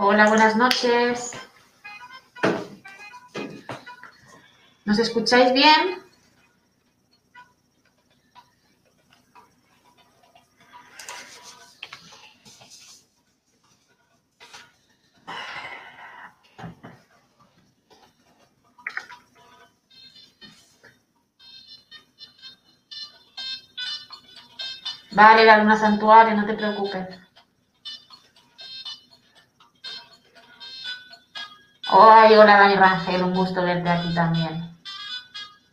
Hola, buenas noches. ¿Nos escucháis bien? Vale, la luna santuario, no te preocupes. Ay, hola Dani Rangel, un gusto verte aquí también.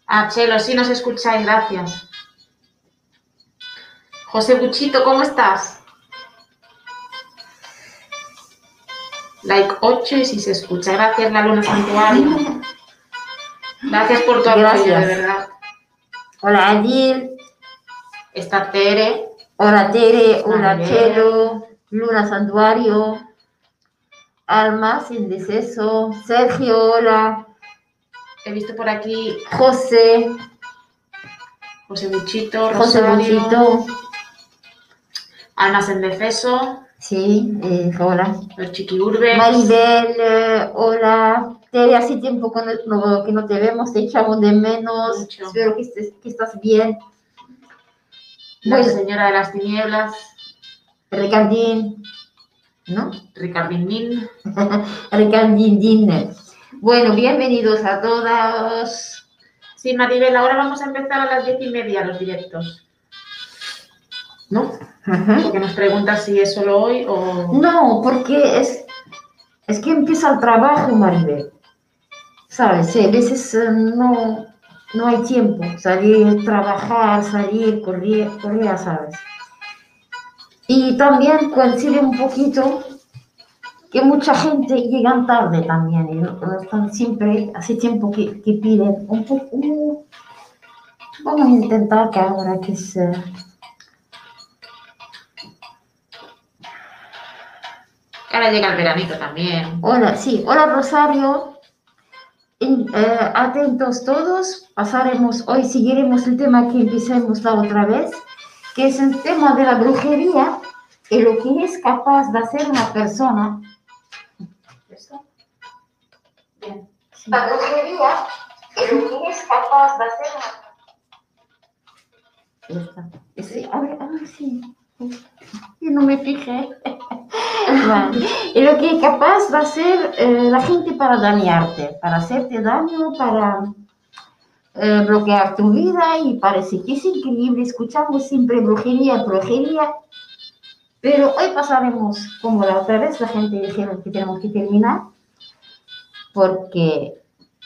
Ah, Chelo, sí nos escucháis, gracias. José Buchito, ¿cómo estás? Like 8 y si se escucha. Gracias, la luna santuario. Gracias por tu apoyo, de verdad. Hola Adil, Está Tere. hola Tere, hola. Chelo, Luna Santuario, Alma sin deceso, Sergio, hola, He visto por aquí José, José Buchito, José Rosario, Buchito, Almas en Defeso, sí, eh, hola, los Chiquiurbes. Maribel, eh, hola, Tere, hace tiempo que no, que no te vemos, te echamos de menos, Mucho. espero que, estés, que estás bien. La Bueno. señora de las tinieblas, Ricardín, ¿no? Ricardín. Bueno, bienvenidos a todos. Sí, Maribel, ahora vamos a empezar a las diez y media los directos. ¿No? Porque nos preguntas si es solo hoy o. No, porque es, es que empieza el trabajo, Maribel. ¿Sabes? A veces eh, no, no hay tiempo. Salir, trabajar, salir, correr, correr, ¿sabes? Y también coincide un poquito que mucha gente llega tarde también. Y no, no están siempre, hace tiempo que, que piden un poco. Vamos a intentar que ahora que es. eh, Ahora llega el veranito también. Hola, sí, hola Rosario. En- eh, atentos todos, pasaremos, hoy seguiremos el tema que empecemos la otra vez, que es el tema de la brujería y lo que es capaz de hacer una persona. Bien. La brujería y lo que es capaz de hacer una Esta. Sí, a ver, a ver, sí. Yo no me fijé. Vale. Y lo que es capaz de hacer eh, la gente para dañarte, para hacerte daño, para eh, bloquear tu vida y parece que es increíble. Escuchamos siempre brujería, brujería. Pero hoy pasaremos como la otra vez, la gente dijeron que tenemos que terminar porque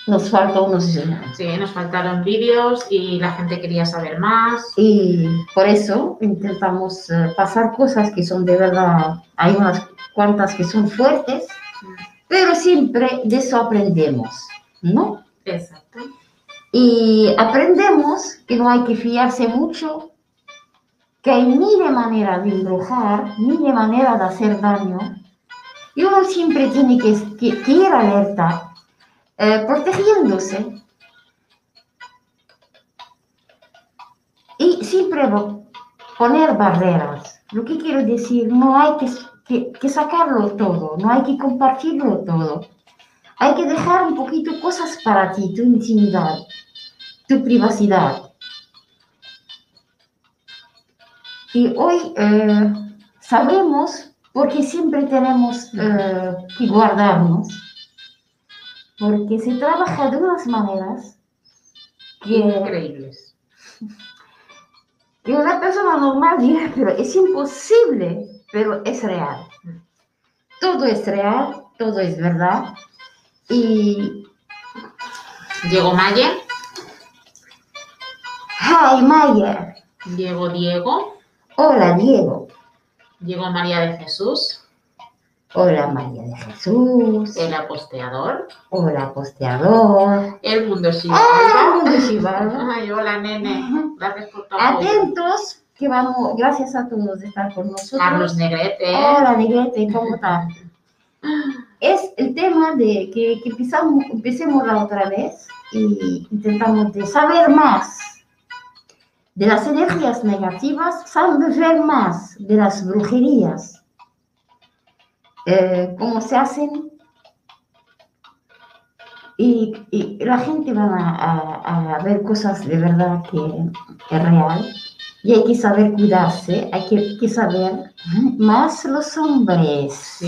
nos falta unos Sí, nos faltaron vídeos y la gente quería saber más. y por eso intentamos eh, pasar cosas que son de verdad, hay unas cuantas que son fuertes, pero siempre de eso aprendemos, ¿no? Exacto. Y aprendemos que no hay que fiarse mucho, que hay mil de maneras de embrujar, mil de maneras de hacer daño, y uno siempre tiene que, que, que ir alerta, eh, protegiéndose. Y siempre poner barreras. Lo que quiero decir, no hay que, que sacarlo todo, no hay que compartirlo todo. Hay que dejar un poquito cosas para ti, tu intimidad, tu privacidad. Y hoy eh, sabemos, porque siempre tenemos eh, que guardarnos, porque se trabaja de unas maneras que, Increíbles. que una persona normal diría, pero es imposible, pero es real. Todo es real, todo es verdad. Y, Llegó Maye, hi Mayer, llegó Diego, hola Diego, llegó María de Jesús, hola María de Jesús, el aposteador, hola posteador, el mundo ah, Shiva. mundo Shivalba. Ay, hola nene, gracias por apoyo. Atentos, que vamos, gracias a todos de estar con nosotros. Carlos Negrete, Hola, Negrete, ¿cómo estás? Es el tema de que, que empezamos, empecemos la otra vez y intentamos de saber más de las energías negativas, saber más de las brujerías. eh, cómo se hacen y, la gente va a ver cosas de verdad que es real y hay que saber cuidarse, hay que, que saber más los hombres. Sí,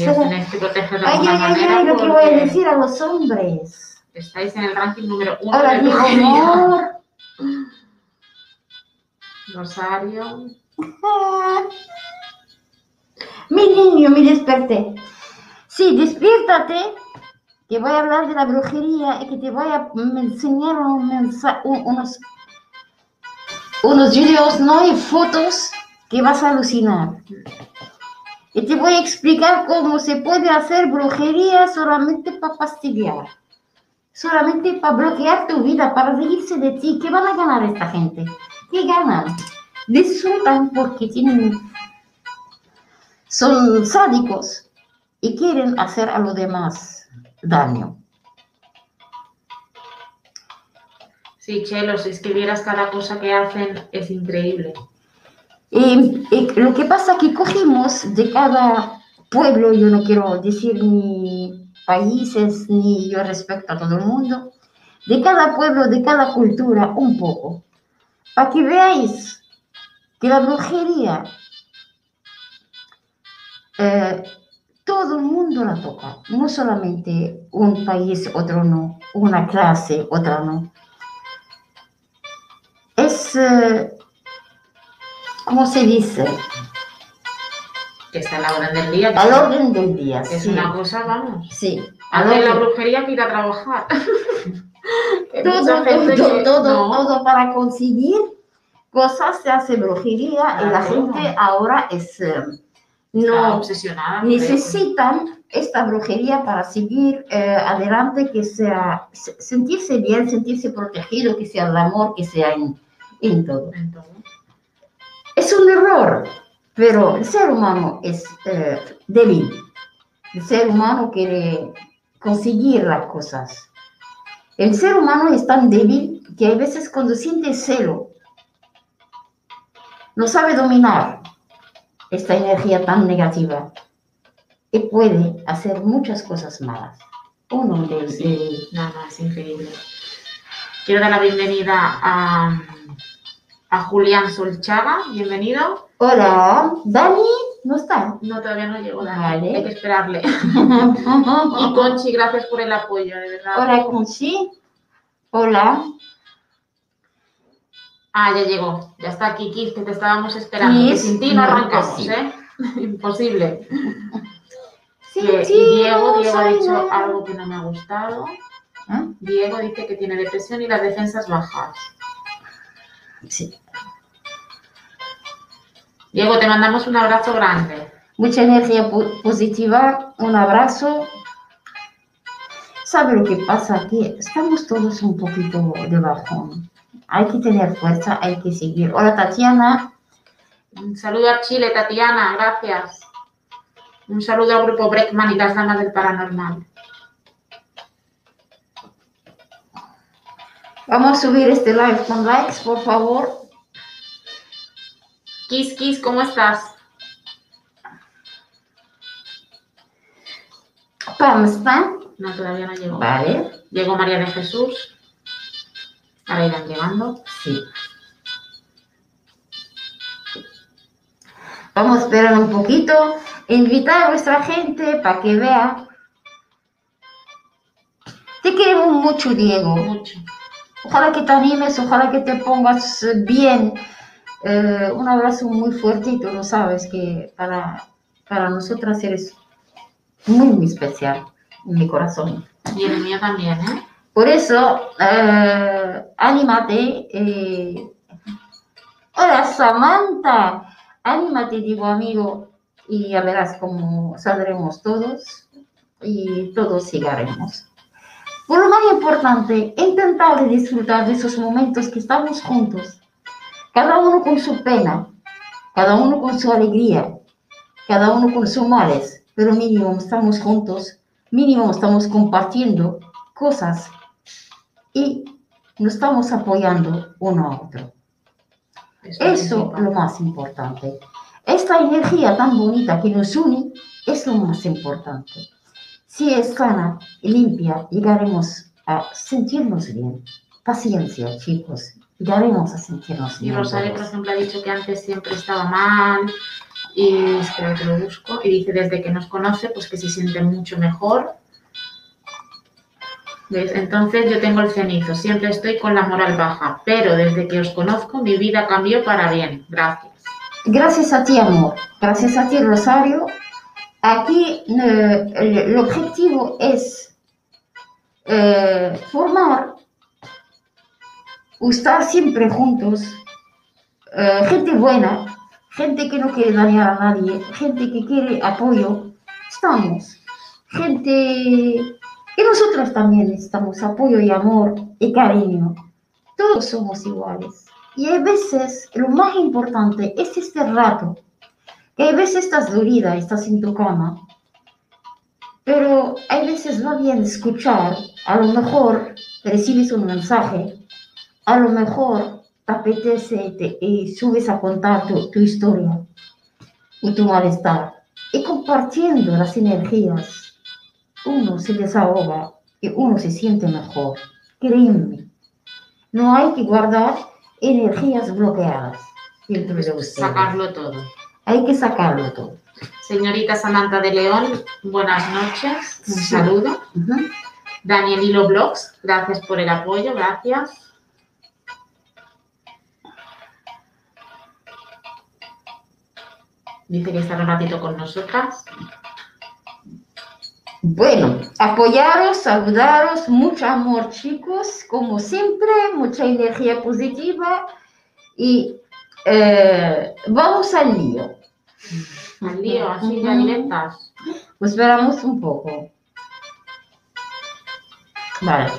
que proteger Ay, ay, ay, ay, lo que voy a decir a los hombres. estáis en el ranking número uno Ahora, de mi amor. Rosario. Mi niño, me desperté. Sí, despiértate, que voy a hablar de la brujería y que te voy a enseñar un mensa- un- unos, unos videos, ¿no? Y fotos que vas a alucinar. Y te voy a explicar cómo se puede hacer brujería solamente para fastidiar. Solamente para bloquear tu vida, para reírse de ti. ¿Qué van a ganar esta gente? ¿Qué ganan? Disfrutan porque tienen, son sádicos y quieren hacer a los demás daño. Sí, Chelo, si es que vieras cada cosa que hacen, es increíble. Y, lo que pasa es que cogimos de cada pueblo, yo no quiero decir ni países, ni yo respeto a todo el mundo, de cada pueblo, de cada cultura, un poco, para que veáis que la brujería, eh, todo el mundo la toca, no solamente un país, otro no, una clase, otra no. Es, ¿cómo se dice? Que está a la orden del día. Al orden del día, Es sí. una cosa, vamos. Sí, Hacer la brujería que ir a trabajar. Todo, todo, que- todo, no. todo para conseguir cosas se hace brujería y la Claro. gente ahora es, eh, no obsesionada. eso. necesitan esta brujería para seguir eh, adelante, que sea se- sentirse bien, sentirse protegido, que sea el amor, que sea en, en todo. Es un error, pero el ser humano es eh, débil. El ser humano quiere conseguir las cosas. El ser humano es tan débil que hay veces cuando siente celo, no sabe dominar esta energía tan negativa y puede hacer muchas cosas malas. Uno de, de- No, no, es increíble. Quiero dar la bienvenida a, a Julián Solchaga. Bienvenido. Hola, Dani, ¿no está? No, todavía no llegó. Dani. Vale. Hay que esperarle. Y Conchi, gracias por el apoyo, de verdad. Hola, Conchi. Hola. Ah, ya llegó. Ya está aquí, Kiss, que te estábamos esperando. Que sin ti no arrancamos, sí. ¿eh? Imposible. Sí, Que- sí, y Diego, Diego ha dicho algo que no me ha gustado. ¿Ah? Diego dice que tiene depresión y las defensas bajas. Sí. Diego, te mandamos un abrazo grande. Mucha energía po- positiva, un abrazo. ¿Sabe lo que pasa aquí? Estamos todos un poquito de bajón. Hay que tener fuerza, hay que seguir. Hola, Tatiana. Un saludo a Chile, Tatiana, gracias. Un saludo al grupo Breckman y las damas del paranormal. Vamos a subir este live con likes, por favor. Kiss, Kiss, ¿cómo estás? Pam, ¿están? No, todavía no llegó. Vale. Llegó María de Jesús. Ahora irán llegando. Sí. Vamos a esperar un poquito. Invitar a vuestra gente para que vea. Te queremos mucho, Diego. Mucho. Ojalá que te animes, ojalá que te pongas bien. Eh, un abrazo muy fuerte y tú lo sabes que para, para nosotras eres muy, muy especial en mi corazón. Y el mío también, ¿eh? Por eso, eh, anímate. eh. Hola, Samantha. Anímate, digo, amigo, y ya verás cómo saldremos todos y todos llegaremos. Por lo más importante, intentar disfrutar de esos momentos que estamos juntos, cada uno con su pena, cada uno con su alegría, cada uno con sus males, pero mínimo estamos juntos, mínimo estamos compartiendo cosas y nos estamos apoyando uno a otro. Esto es Eso es lo más importante. Esta energía tan bonita que nos une es lo más importante. Si es sana y limpia, llegaremos a sentirnos bien. Paciencia, chicos. Llegaremos a sentirnos Y bien. Rosario, por ejemplo, ha dicho que antes siempre estaba mal y espera que lo busco. Y dice desde que nos conoce, pues que se siente mucho mejor. ¿Ves? Entonces yo tengo el cenizo, siempre estoy con la moral baja, pero desde que os conozco mi vida cambió para bien. Gracias. Gracias a ti, amor. Gracias a ti, Rosario. Aquí eh, el, objetivo es eh, formar o estar siempre juntos. eh, gente buena, gente que no quiere dañar a nadie, gente que quiere apoyo. Estamos. Gente que nosotros también necesitamos apoyo y amor y cariño. Todos somos iguales. Y hay veces, lo más importante es este rato, que hay veces estás dolida, estás en tu cama, pero hay veces va bien escuchar, a lo mejor recibes un mensaje, a lo mejor te apetece te- y subes a contar tu, tu historia o tu malestar. Y compartiendo las energías, uno se desahoga y uno se siente mejor. Créeme, no hay que guardar energías bloqueadas dentro de ustedes. Sacarlo todo. Hay que sacarlo todo. Señorita Samantha de León, buenas noches. Un Sí. saludo. Ujú. Daniel Hilo Blogs, gracias por el apoyo, gracias. Dice que estará un ratito con nosotras. Bueno, apoyaros, saludaros, mucho amor chicos, como siempre, mucha energía positiva y eh, vamos al lío. Al lío, así de Ujú. directas. Pues esperamos un poco. Vale,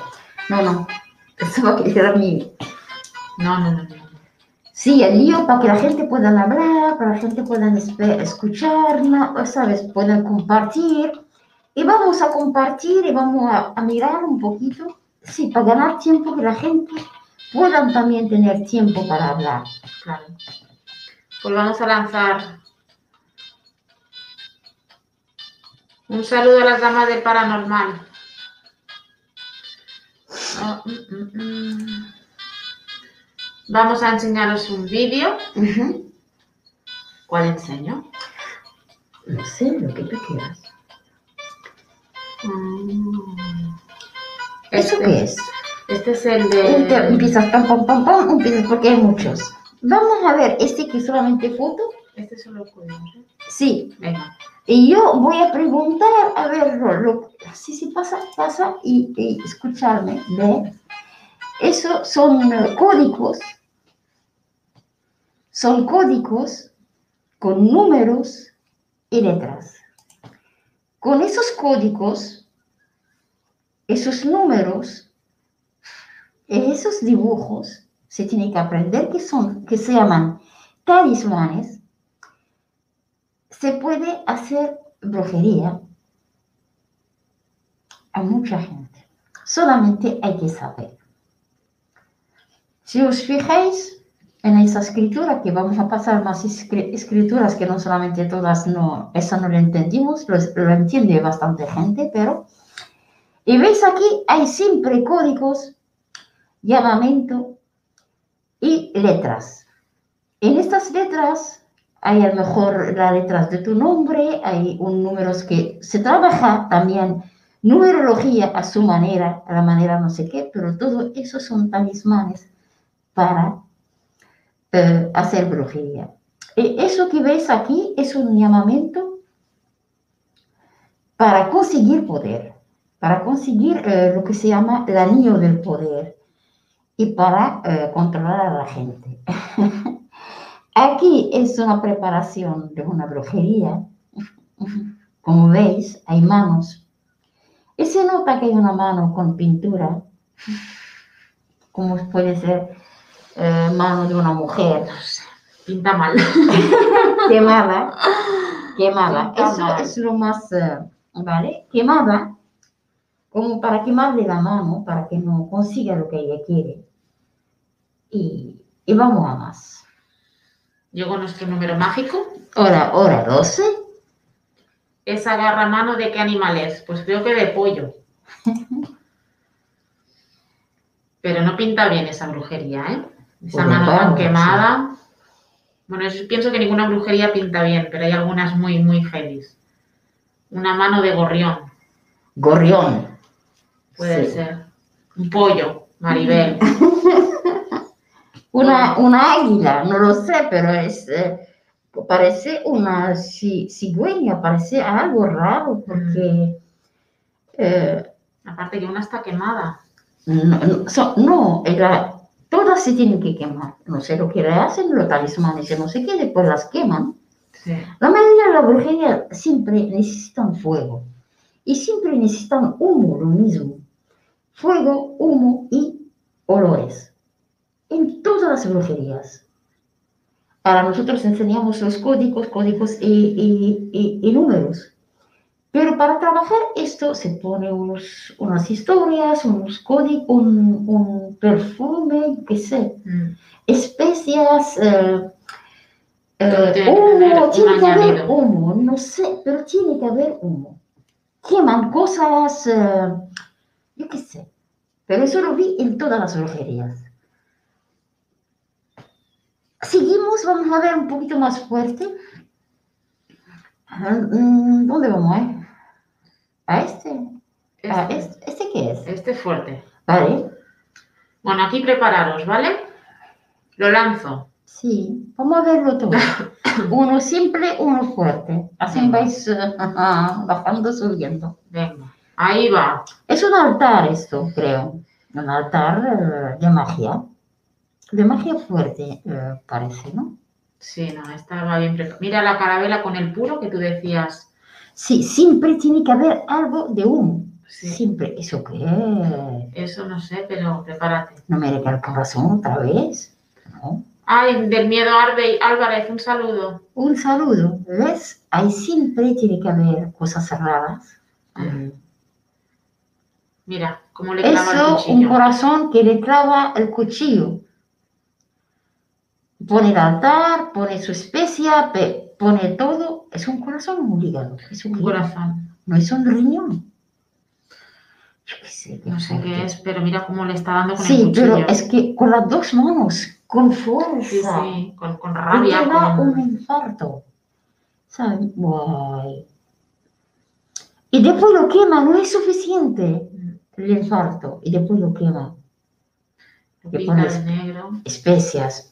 no, no, eso va a quedar mío. No, no, no, no. Sí, el lío para que la gente pueda hablar, para que la gente pueda espe- escuchar, ¿no? ¿sabes? Puedan compartir. Y vamos a compartir y vamos a, a mirar un poquito, sí, para ganar tiempo que la gente puedan también tener tiempo para hablar. Claro. Pues vamos a lanzar un saludo a las damas del paranormal. Oh, mm, mm, mm. Vamos a enseñaros un vídeo. ¿Cuál enseño? No sé, lo que tú quieras. Mm. ¿Eso Este- qué es? Este es el de... Empiezas pam, pam, pam, pam, empiezas porque hay muchos. Vamos a ver, este que es solamente foto. Este solo podemos, ¿eh? Sí, Venga. Y yo voy a preguntar, a ver, lo, lo- si se pasa, pasa y, y escucharme, ¿ve? Eso son códigos, son códigos con números y letras. Con esos códigos, esos números, esos dibujos, se tiene que aprender que son, que se llaman talismanes, se puede hacer brujería a mucha gente. Solamente hay que saber. Si os fijáis en esa escritura, que vamos a pasar más escri- escrituras que no solamente todas, no, eso no lo entendimos, lo entiende bastante gente, pero... Y veis aquí, hay siempre códigos, llamamiento y letras. En estas letras hay a lo mejor las letras de tu nombre, hay un números que se trabaja también numerología a su manera, a la manera no sé qué, pero todo eso son talismanes para eh, hacer brujería. E- eso que ves aquí es un llamamiento para conseguir poder, para conseguir eh, lo que se llama el anillo del poder y para eh, controlar a la gente. Aquí es una preparación de una brujería. Como veis, hay manos. Y se nota que hay una mano con pintura, como puede ser eh, mano de una mujer Pinta mal. quemada. Quemada. Pinta Eso mal. es lo más, eh, ¿vale? Quemada, como para quemarle la mano, para que no consiga lo que ella quiere. Y, y vamos a más. Llegó nuestro número mágico. Hora, hora 12. esa garra mano de qué animal es. Pues creo que de pollo. Pero no pinta bien esa brujería, ¿eh? Esa Pues mano tan quemada. Bueno, yo pienso que ninguna brujería pinta bien, pero hay algunas muy, muy feliz. Una mano de gorrión, Gorrión. Puede Sí. ser. Un pollo, Maribel. Una, una águila, no lo sé, pero es, eh, parece una ci- cigüeña, parece algo raro, porque eh, Aparte que una está quemada. no, no, so- no, era- todas se tienen que quemar. No sé lo que le hacen, los talismanes, no sé qué, después las queman. Sí. La mayoría de la brujería siempre necesitan fuego y siempre necesitan humo, lo mismo. Fuego, humo y olores. En todas las brujerías. Ahora nosotros enseñamos los códigos, códigos y, y- y- y números. Pero para trabajar esto se pone unos, unas historias, unos códigos, un, un perfume, qué sé, Mm. especias, eh, eh, humo, tiene que haber humo, no sé, pero tiene que haber humo. Queman cosas, eh, yo qué sé, pero eso lo vi en todas las brujerías. Seguimos, vamos a ver un poquito más fuerte. Ah, mm, ¿Dónde vamos? eh? ¿A este? ¿A Este, este? ¿Este qué es? este es fuerte. Vale, Bueno, aquí prepararos, ¿vale? Lo lanzo. sí, vamos a verlo todo. Uno simple, uno fuerte. Así Venga. vais eh, bajando, subiendo. Venga. Ahí va. Es un altar esto, creo. Un altar eh, de magia. De magia fuerte, eh, parece, ¿no? Sí, no, estaba bien preparado. Mira la carabela con el puro que tú decías. Sí, siempre tiene que haber algo de humo. Sí. Siempre. ¿Eso qué? Eso no sé, pero prepárate. No me el corazón otra vez. ¿no? Ay, del miedo Arbe Álvarez, un saludo. Un saludo. ¿Ves? Ahí siempre tiene que haber cosas cerradas. Mm. Mira, cómo le clava el Eso, un cuchillo. corazón que le clava el cuchillo. Pone el altar, pone su especia, pe- pone todo. Es un corazón o un hígado. Es un Un corazón. No es un riñón. Yo qué sé. No sé qué es, pero mira cómo le está dando con el Sí, cuchillo. pero es que con las dos manos, con fuerza. Sí, sí, con, con rabia. con- un infarto. ¿Sabes? Guay. Y después lo quema, no es suficiente el infarto. Y después lo quema. Lo le pones- negro. Especias.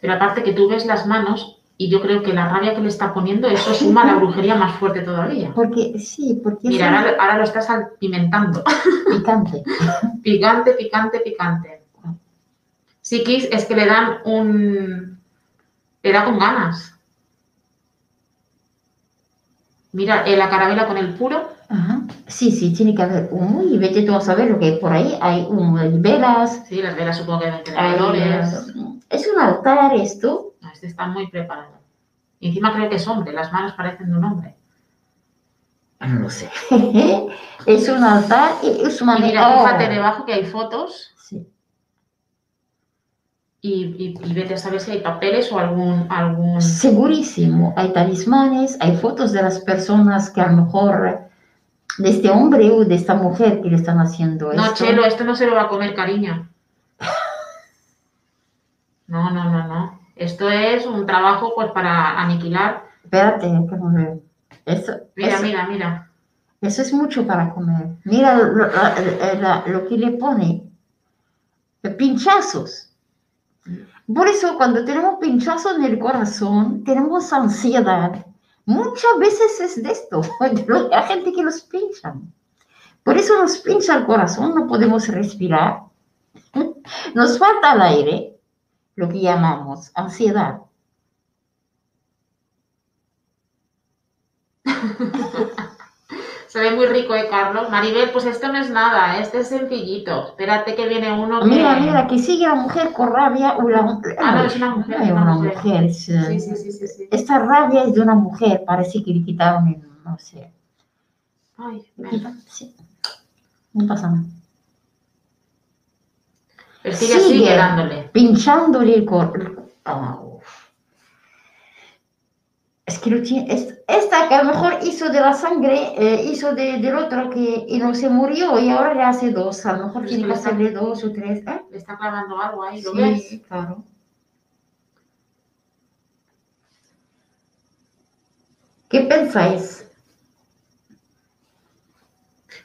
Pero aparte que tú ves las manos y yo creo que la rabia que le está poniendo, eso suma a la brujería más fuerte todavía. Porque, sí, porque Mira, es ahora, ahora lo estás pimentando. picante. Picante, picante, picante. Psiquis es que le dan un... Le da con ganas. Mira, eh, la carabela con el puro. Ajá. Sí, sí, tiene que haber humo y vete tú a saber lo que hay por ahí. Hay humo, hay velas. Sí, las velas supongo que deben tener hay, olores. eh, es un altar esto. No, Este está muy preparado. Y encima creo que es hombre, las manos parecen de un hombre. No lo sé. es un altar es una Y mira, oh. fíjate debajo que hay fotos. Y, y- y vete a saber si hay papeles o algún... algún... Segurísimo. Hay talismanes, hay fotos de las personas que a lo mejor de este hombre o de esta mujer que le están haciendo No, esto. Chelo, esto no se lo va a comer, cariño. No, no, no, no. Esto es un trabajo pues para aniquilar. Espérate, que no veo. Eso, Mira, eso- mira, mira. Eso es mucho para comer. Mira lo, la- la- lo que le pone. Pinchazos. Por eso cuando tenemos pinchazos en el corazón, tenemos ansiedad. Muchas veces es de esto, de la gente que nos pinchan. Por eso nos pincha el corazón, no podemos respirar. Nos falta el aire, lo que llamamos ansiedad. Se ve muy rico, ¿eh, Carlos? Maribel, pues esto no es nada, este es sencillito. Espérate que viene uno que... Mira, mira, que sigue la mujer con rabia la... Ah, no, es una mujer, No es una una mujer. Sí, sí, sí, sí. Esta rabia es de una mujer, parece que le quitaron el, no sé. Ay, quitan- sí. No pasa nada. Pero sigue, sigue dándole. pinchándole el corazón. Es que lo tiene, es- esta que a lo mejor hizo de la sangre, eh, hizo de- del otro que y no se murió y ahora le hace dos. A lo mejor tiene que hacerle dos o tres. ¿eh? Le está clavando algo ahí, ¿lo Sí, ves? claro. ¿Qué pensáis?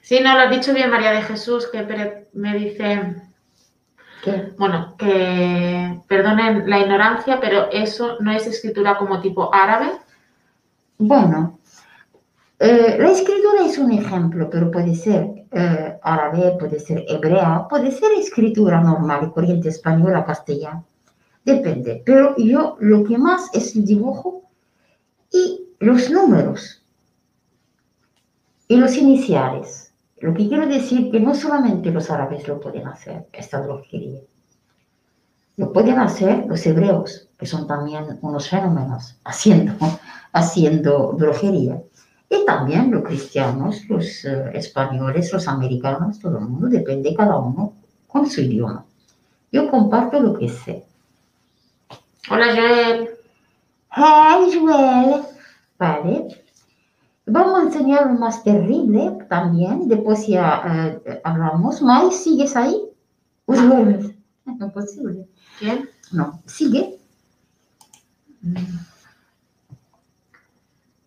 Sí, no, lo has dicho bien, María de Jesús, que me dice, ¿Qué? bueno, que perdonen la ignorancia, pero eso no es escritura como tipo árabe. Bueno, eh, la escritura es un ejemplo, pero puede ser eh, árabe, puede ser hebrea, puede ser escritura normal corriente española, castellana. Depende. Pero yo lo que más es el dibujo y los números y los iniciales. Lo que quiero decir que no solamente los árabes lo pueden hacer, esta brujería. Lo pueden hacer los hebreos, que son también unos fenómenos haciendo, haciendo brujería. Y también los cristianos, los eh, españoles, los americanos, todo el mundo, depende cada uno con su idioma. Yo comparto lo que sé. Hola, Joel. Hey, Joel. Vale. Vamos a enseñar lo más terrible también. Después ya eh, hablamos. Mai, ¿sigues ahí? ¿O duermes? No es posible. ¿Quién? No, sigue.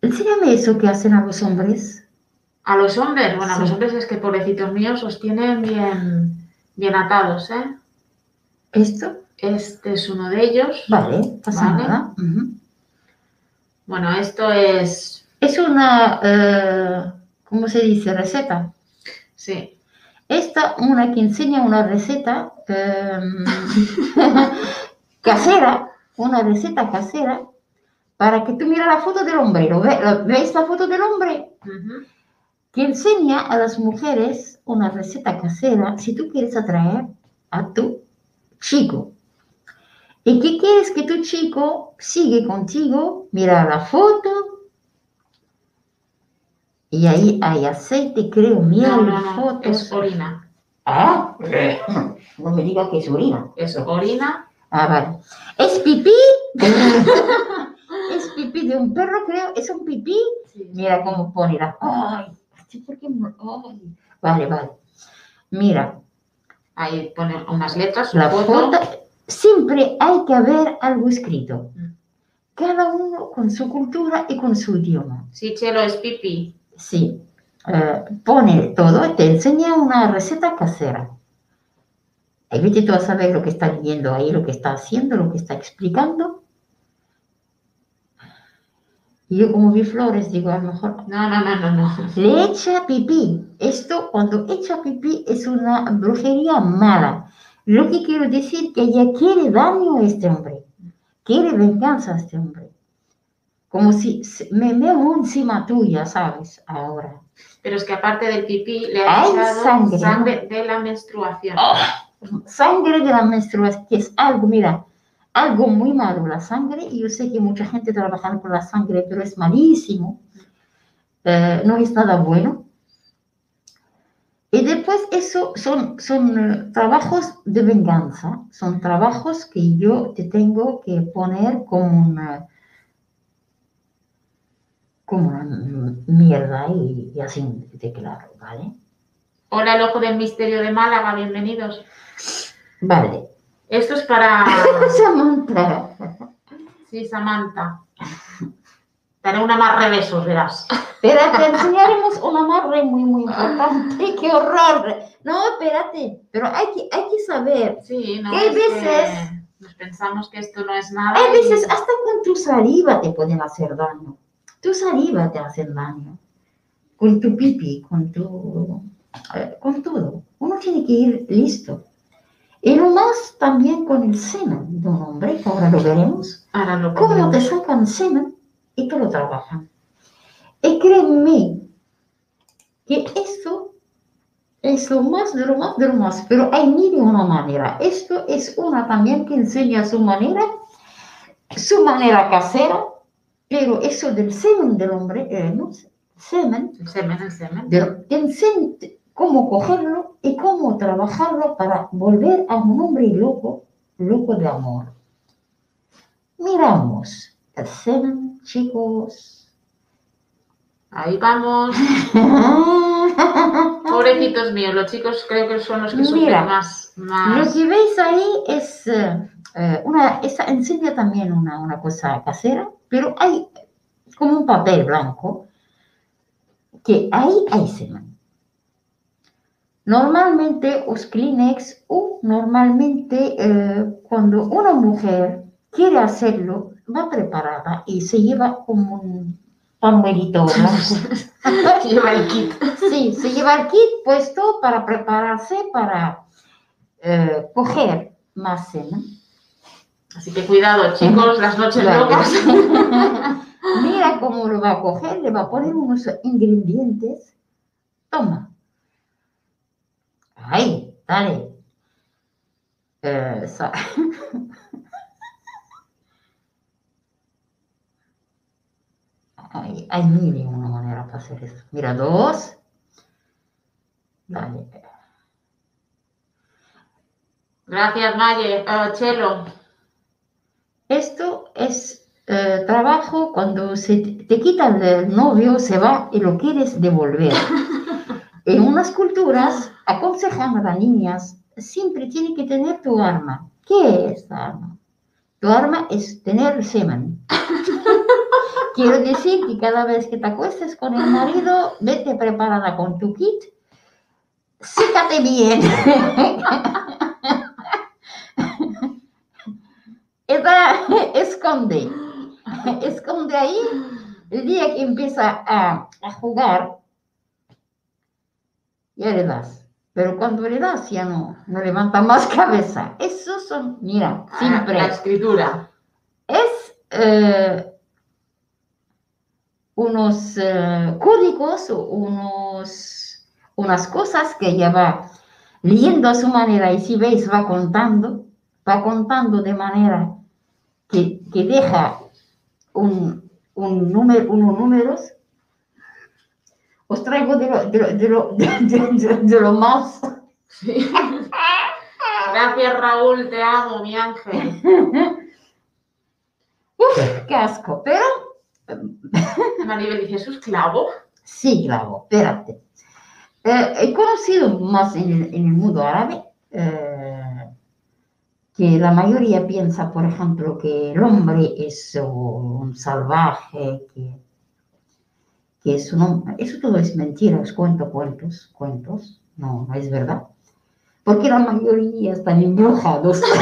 Enséñame eso que hacen a los hombres. A los hombres, bueno, a los hombres es que pobrecitos míos os tienen bien, bien atados, ¿eh? ¿Esto? Este es uno de ellos. Vale, pasa Vale. nada. Bueno, esto es, Es una, eh, ¿cómo se dice? Receta. sí, Esta, una que enseña una receta em, casera, una receta casera, para que tú mires la foto del hombre. ¿Lo ve- lo- ¿Veis la foto del hombre? ujú, Que enseña a las mujeres una receta casera si tú quieres atraer a tu chico. ¿Y qué quieres que tu chico sigue contigo? Mira la foto. Y ahí hay aceite, creo, miel, No, no, no, fotos. es orina. Ah, no me diga que es orina. Es orina. Ah, vale. ¿Es pipí? es pipí de un perro, creo. ¿Es un pipí? Mira cómo pone la... Ay, ¿por qué? Ay. Vale, vale. Mira, Ahí pone unas letras, la foto. foto... Siempre hay que haber algo escrito. Mm. Cada uno con su cultura y con su idioma. Sí, Chelo, es pipí. Sí. Eh, pone todo, te enseña una receta casera. Ahí vete tú a saber lo que está viendo ahí, lo que está haciendo, lo que está explicando. Y yo como vi flores, digo, a lo mejor No, no, no, no, no. le echa pipí. Esto, cuando echa pipí, es una brujería mala. Lo que quiero decir que ella quiere daño a este hombre. Quiere venganza a este hombre. Como si me meo encima tuya, ¿sabes? Ahora. Pero es que aparte del pipí, le ha echado sangre, sangre, de la menstruación. Sangre de la menstruación, que es algo, mira, algo muy malo la sangre. Y yo sé que mucha gente trabaja con la sangre, pero es malísimo. Eh, no es nada bueno. Y después eso son, son eh, trabajos de venganza, son trabajos que yo te tengo que poner como una, como una mierda y, y así de claro, ¿vale? Hola, el ojo del misterio de Málaga, bienvenidos. Vale. Esto es para. Samantha. Sí, Samantha. Daré una más de besos, verás. Espera, te enseñaremos un amarre muy, muy importante. ¡Qué horror! No, espérate, pero hay que, hay que saber. Sí, ¿no? ¿Qué Es veces? que Nos pensamos que esto no es nada. Hay y- veces hasta con tu saliva te pueden hacer daño. Tu saliva te hace daño. Con tu pipi, con tu... con todo. Uno tiene que ir listo. Y lo más también con el semen de un hombre, que ahora lo veremos. Ahora lo cómo te sacan semen y te lo trabajan. Y créeme que esto es lo más de lo más de lo más, pero hay mil y una manera. Esto es una también que enseña su manera, su manera casera, pero eso del semen del hombre, eh, no sé, semen, El semen, el semen. enseña cómo cogerlo y cómo trabajarlo para volver a un hombre loco, loco de amor. Miramos. el semen, chicos. Ahí vamos. Pobrecitos míos, los chicos creo que son los que sufren Mira, más. Lo más... que veis ahí es eh, eh, una, esa enseña también una, una cosa casera, pero hay como un papel blanco que ahí hay semen. Normalmente los Kleenex o normalmente eh, cuando una mujer quiere hacerlo, va preparada y se lleva como un pañuelito blanco. Lleva el kit. Sí, se lleva el kit puesto para prepararse para eh, coger más semen. Así que cuidado, chicos, las noches Vale. locas. Mira cómo lo va a coger, le va a poner unos ingredientes. Toma. Ahí, dale. Hay, hay mil y una manera para hacer eso. Mira, dos. Dale. Gracias, Maye. Eh, Chelo. Esto es eh, trabajo cuando se te, quitan el novio, se va y lo quieres devolver. En unas culturas aconsejan a las niñas, siempre tiene que tener tu arma. ¿Qué es la arma? Tu arma es tener semen. Quiero decir que cada vez que te acuestes con el marido, vete preparada con tu kit, sécate bien. Esta- esconde, esconde ahí el día que empieza a, a jugar, ya le das. Pero cuando le das ya no, no levanta más cabeza. Esos son, mira, Ah, siempre La escritura. es eh, unos eh, códigos, unos, unas cosas que ella va leyendo a su manera y si veis va contando, va contando de manera que, que deja un, un número, unos números. Os traigo de lo, de lo, de lo, de- de- de lo más Sí. Gracias, Raúl, te amo, mi ángel. Uf, qué asco, pero Maribel dice, ¿eso es clavo? Sí, claro, espérate. Eh, he conocido más en el, en el mundo árabe eh, que la mayoría piensa, por ejemplo, que el hombre es un salvaje, que, que es un hombre. Eso todo es mentira, os cuento cuentos, cuentos, no, no es verdad. Porque la mayoría están embrujados.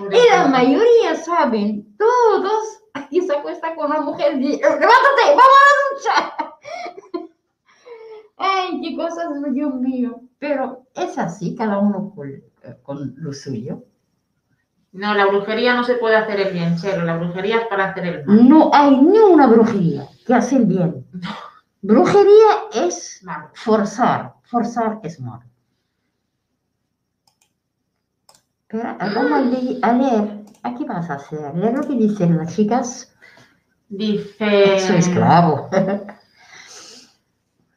Y la mayoría saben, todos, y se acuesta con una mujer y dice, levántate, vamos a la lucha. Ay, qué cosas, Dios mío. Pero es así, cada uno con, con lo suyo. No, la brujería no se puede hacer el bien, Chelo. La brujería es para hacer el mal. No hay ni una brujería que hace el bien. Brujería es Mal. forzar, forzar es malo. Pero vamos a leer, ¿a qué vas a hacer? Leer lo que dicen las chicas. Dice. Soy esclavo.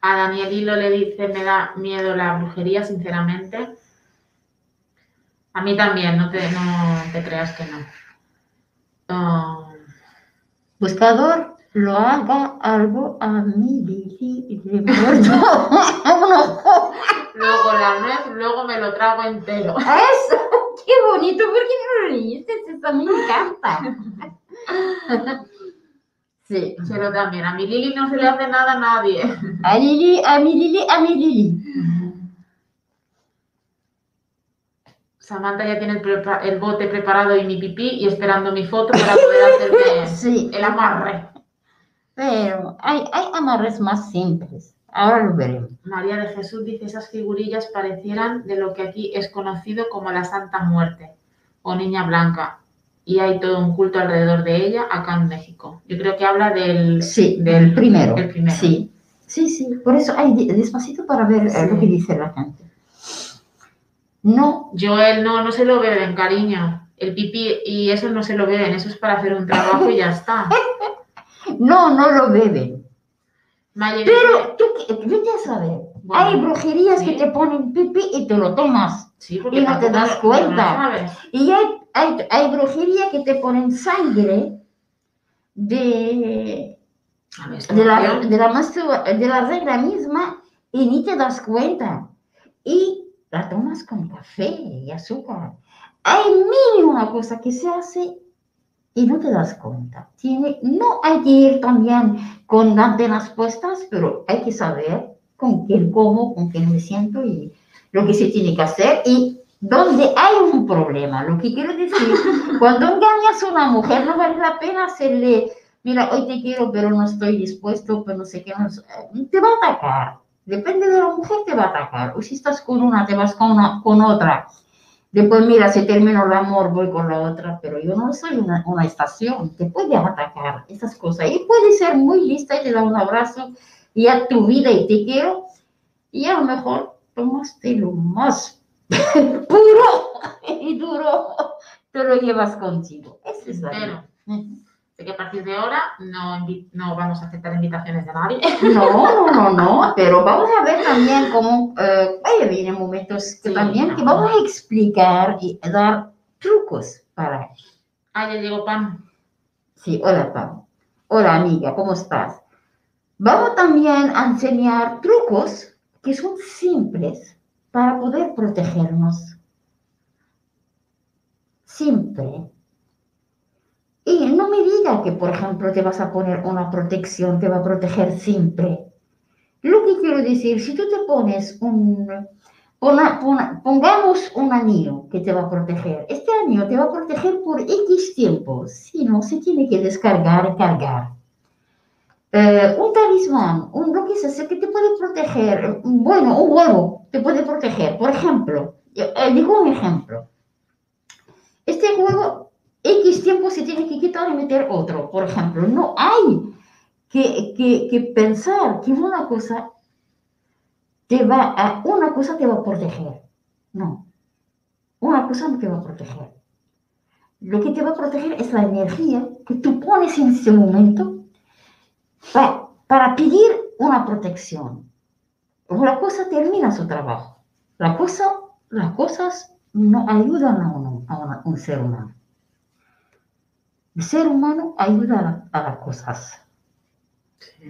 A Daniel Hilo le dice, me da miedo la brujería, sinceramente. A mí también, no te, no te creas que no. Ah, Buscador, lo haga algo a mí, le muerto luego la nuez, luego me lo trago entero. Eso, qué bonito, ¿por qué no lo leíste? Eso a mí me encanta. Sí, Chelo también. A mi Lili no se le hace nada a nadie. a Lili, a mi Lili, a mi Lili. Samantha ya tiene el, bote preparado y mi pipí y esperando mi foto para poder hacerme Sí, el amarre. pero hay, hay amarres más simples. Ahora lo veremos. María de Jesús dice, esas figurillas parecieran de lo que aquí es conocido como la Santa Muerte o Niña Blanca. Y hay todo un culto alrededor de ella acá en México. Yo creo que habla del... Sí, del primero. El primero. Sí, sí, sí. Por eso hay de- despacito para ver eh, lo Sí. que dice la gente. No, Joel, no, no se lo beben, cariño. El pipí y eso no se lo beben, eso es para hacer un trabajo y ya está. no, no lo beben. Maye Pero tú, qué- vete a saber. Bueno, hay brujerías sí. que te ponen pipi y te lo tomas. sí, y no te das lo- no lo cuenta. sabes. Y hay hay, hay brujería que te ponen sangre de, de la, de, la de la regla misma y ni te das cuenta. Y la tomas con café y azúcar. Hay y una cosa que se hace y no te das cuenta. Tiene, no hay que ir también con antenas puestas, pero hay que saber con quién como, con quién me siento y lo que se tiene que hacer y donde hay un problema. Lo que quiero decir, cuando engañas a una mujer no vale la pena hacerle, mira, hoy te quiero, pero no estoy dispuesto, pero no sé qué, no sé- te va a atacar. Depende de la mujer, te va a atacar. O si estás con una, te vas con, una, con otra. Después, mira, se terminó el amor, voy con la otra, pero yo no soy una, una estación, te puede atacar esas cosas. Y puede ser muy lista y te da un abrazo y a tu vida y te quiero, y a lo mejor tomaste lo más puro y duro, te lo llevas contigo. Esa es la Pero que a partir de ahora no, no vamos a aceptar invitaciones de nadie. No, no, no, no, pero vamos a ver también cómo, eh, vienen momentos que Sí, también que no. vamos a explicar y dar trucos para Ah, ya llegó Pam. Sí, hola Pam. Hola amiga, ¿cómo estás? Vamos también a enseñar trucos que son simples para poder protegernos. Siempre. Y no me diga que, por ejemplo, te vas a poner una protección, te va a proteger siempre. Lo que quiero decir, si tú te pones un, pona- pongamos un anillo que te va a proteger, este anillo te va a proteger por X tiempo, si no, se tiene que descargar cargar. Eh, un talismán, un lo que sea, que te puede proteger, bueno, un huevo te puede proteger, por ejemplo, eh, digo un ejemplo. Este huevo, X tiempo se tiene que quitar y meter otro, por ejemplo. No hay que, que, que pensar que una cosa te va a, una cosa te va a proteger. No, una cosa no te va a proteger. Lo que te va a proteger es la energía que tú pones en ese momento pa- para pedir una protección. La cosa termina su trabajo. La cosa, las cosas no ayudan a, uno- a una- un ser humano. El ser humano ayuda a, a las cosas.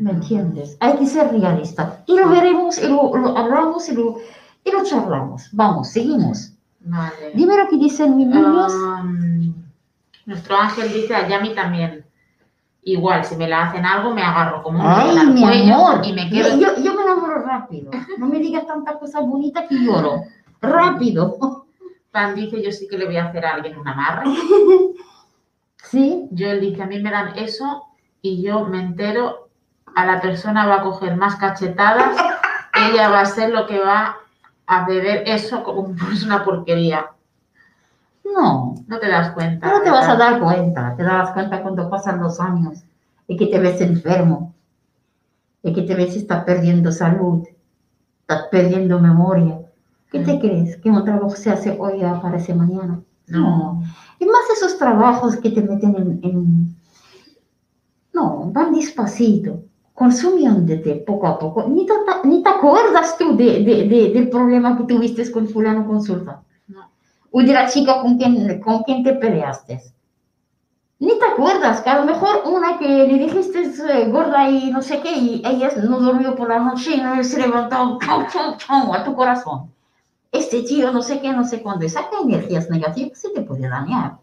¿Me entiendes? Hay que ser realista. Y lo veremos, y lo, lo hablamos y lo, y lo charlamos. Vamos, seguimos. Vale. Dime lo que dicen mis niños. Am, nuestro ángel dice a Yami también. Igual, si me la hacen algo, me agarro como un Ay, mi amor. y me quedo. yo, yo me enamoro rápido. No me digas tanta cosa bonita que lloro. Rápido. Pan dice, yo sí que le voy a hacer a alguien un amarre. ¿Sí? Yo él dice, a mí me dan eso y yo me entero, a la persona va a coger más cachetadas, ella va a ser lo que va a beber eso como es una porquería. No. No te das cuenta. No te vas a dar cuenta. Te das cuenta cuando pasan los años. Y que te ves enfermo. Y que te ves estás perdiendo salud. Estás perdiendo memoria. ¿Qué te Mm. crees? ¿Que un trabajo se hace hoy aparece mañana? No. Y más esos trabajos que te meten en... en- No, van despacito, consumiéndote poco a poco. Ni te, ni te acuerdas tú de, de- de- del problema que tuviste con fulano consulta. No. De la chica con quien, con quien te peleaste. Ni te acuerdas que a lo mejor una que le dijiste eh, gorda y no sé qué, y ella no durmió por la noche y no se levantó, chau, chau, chau, a tu corazón. Este tío no sé qué, no sé cuándo, y saca energías negativas se te puede dañar.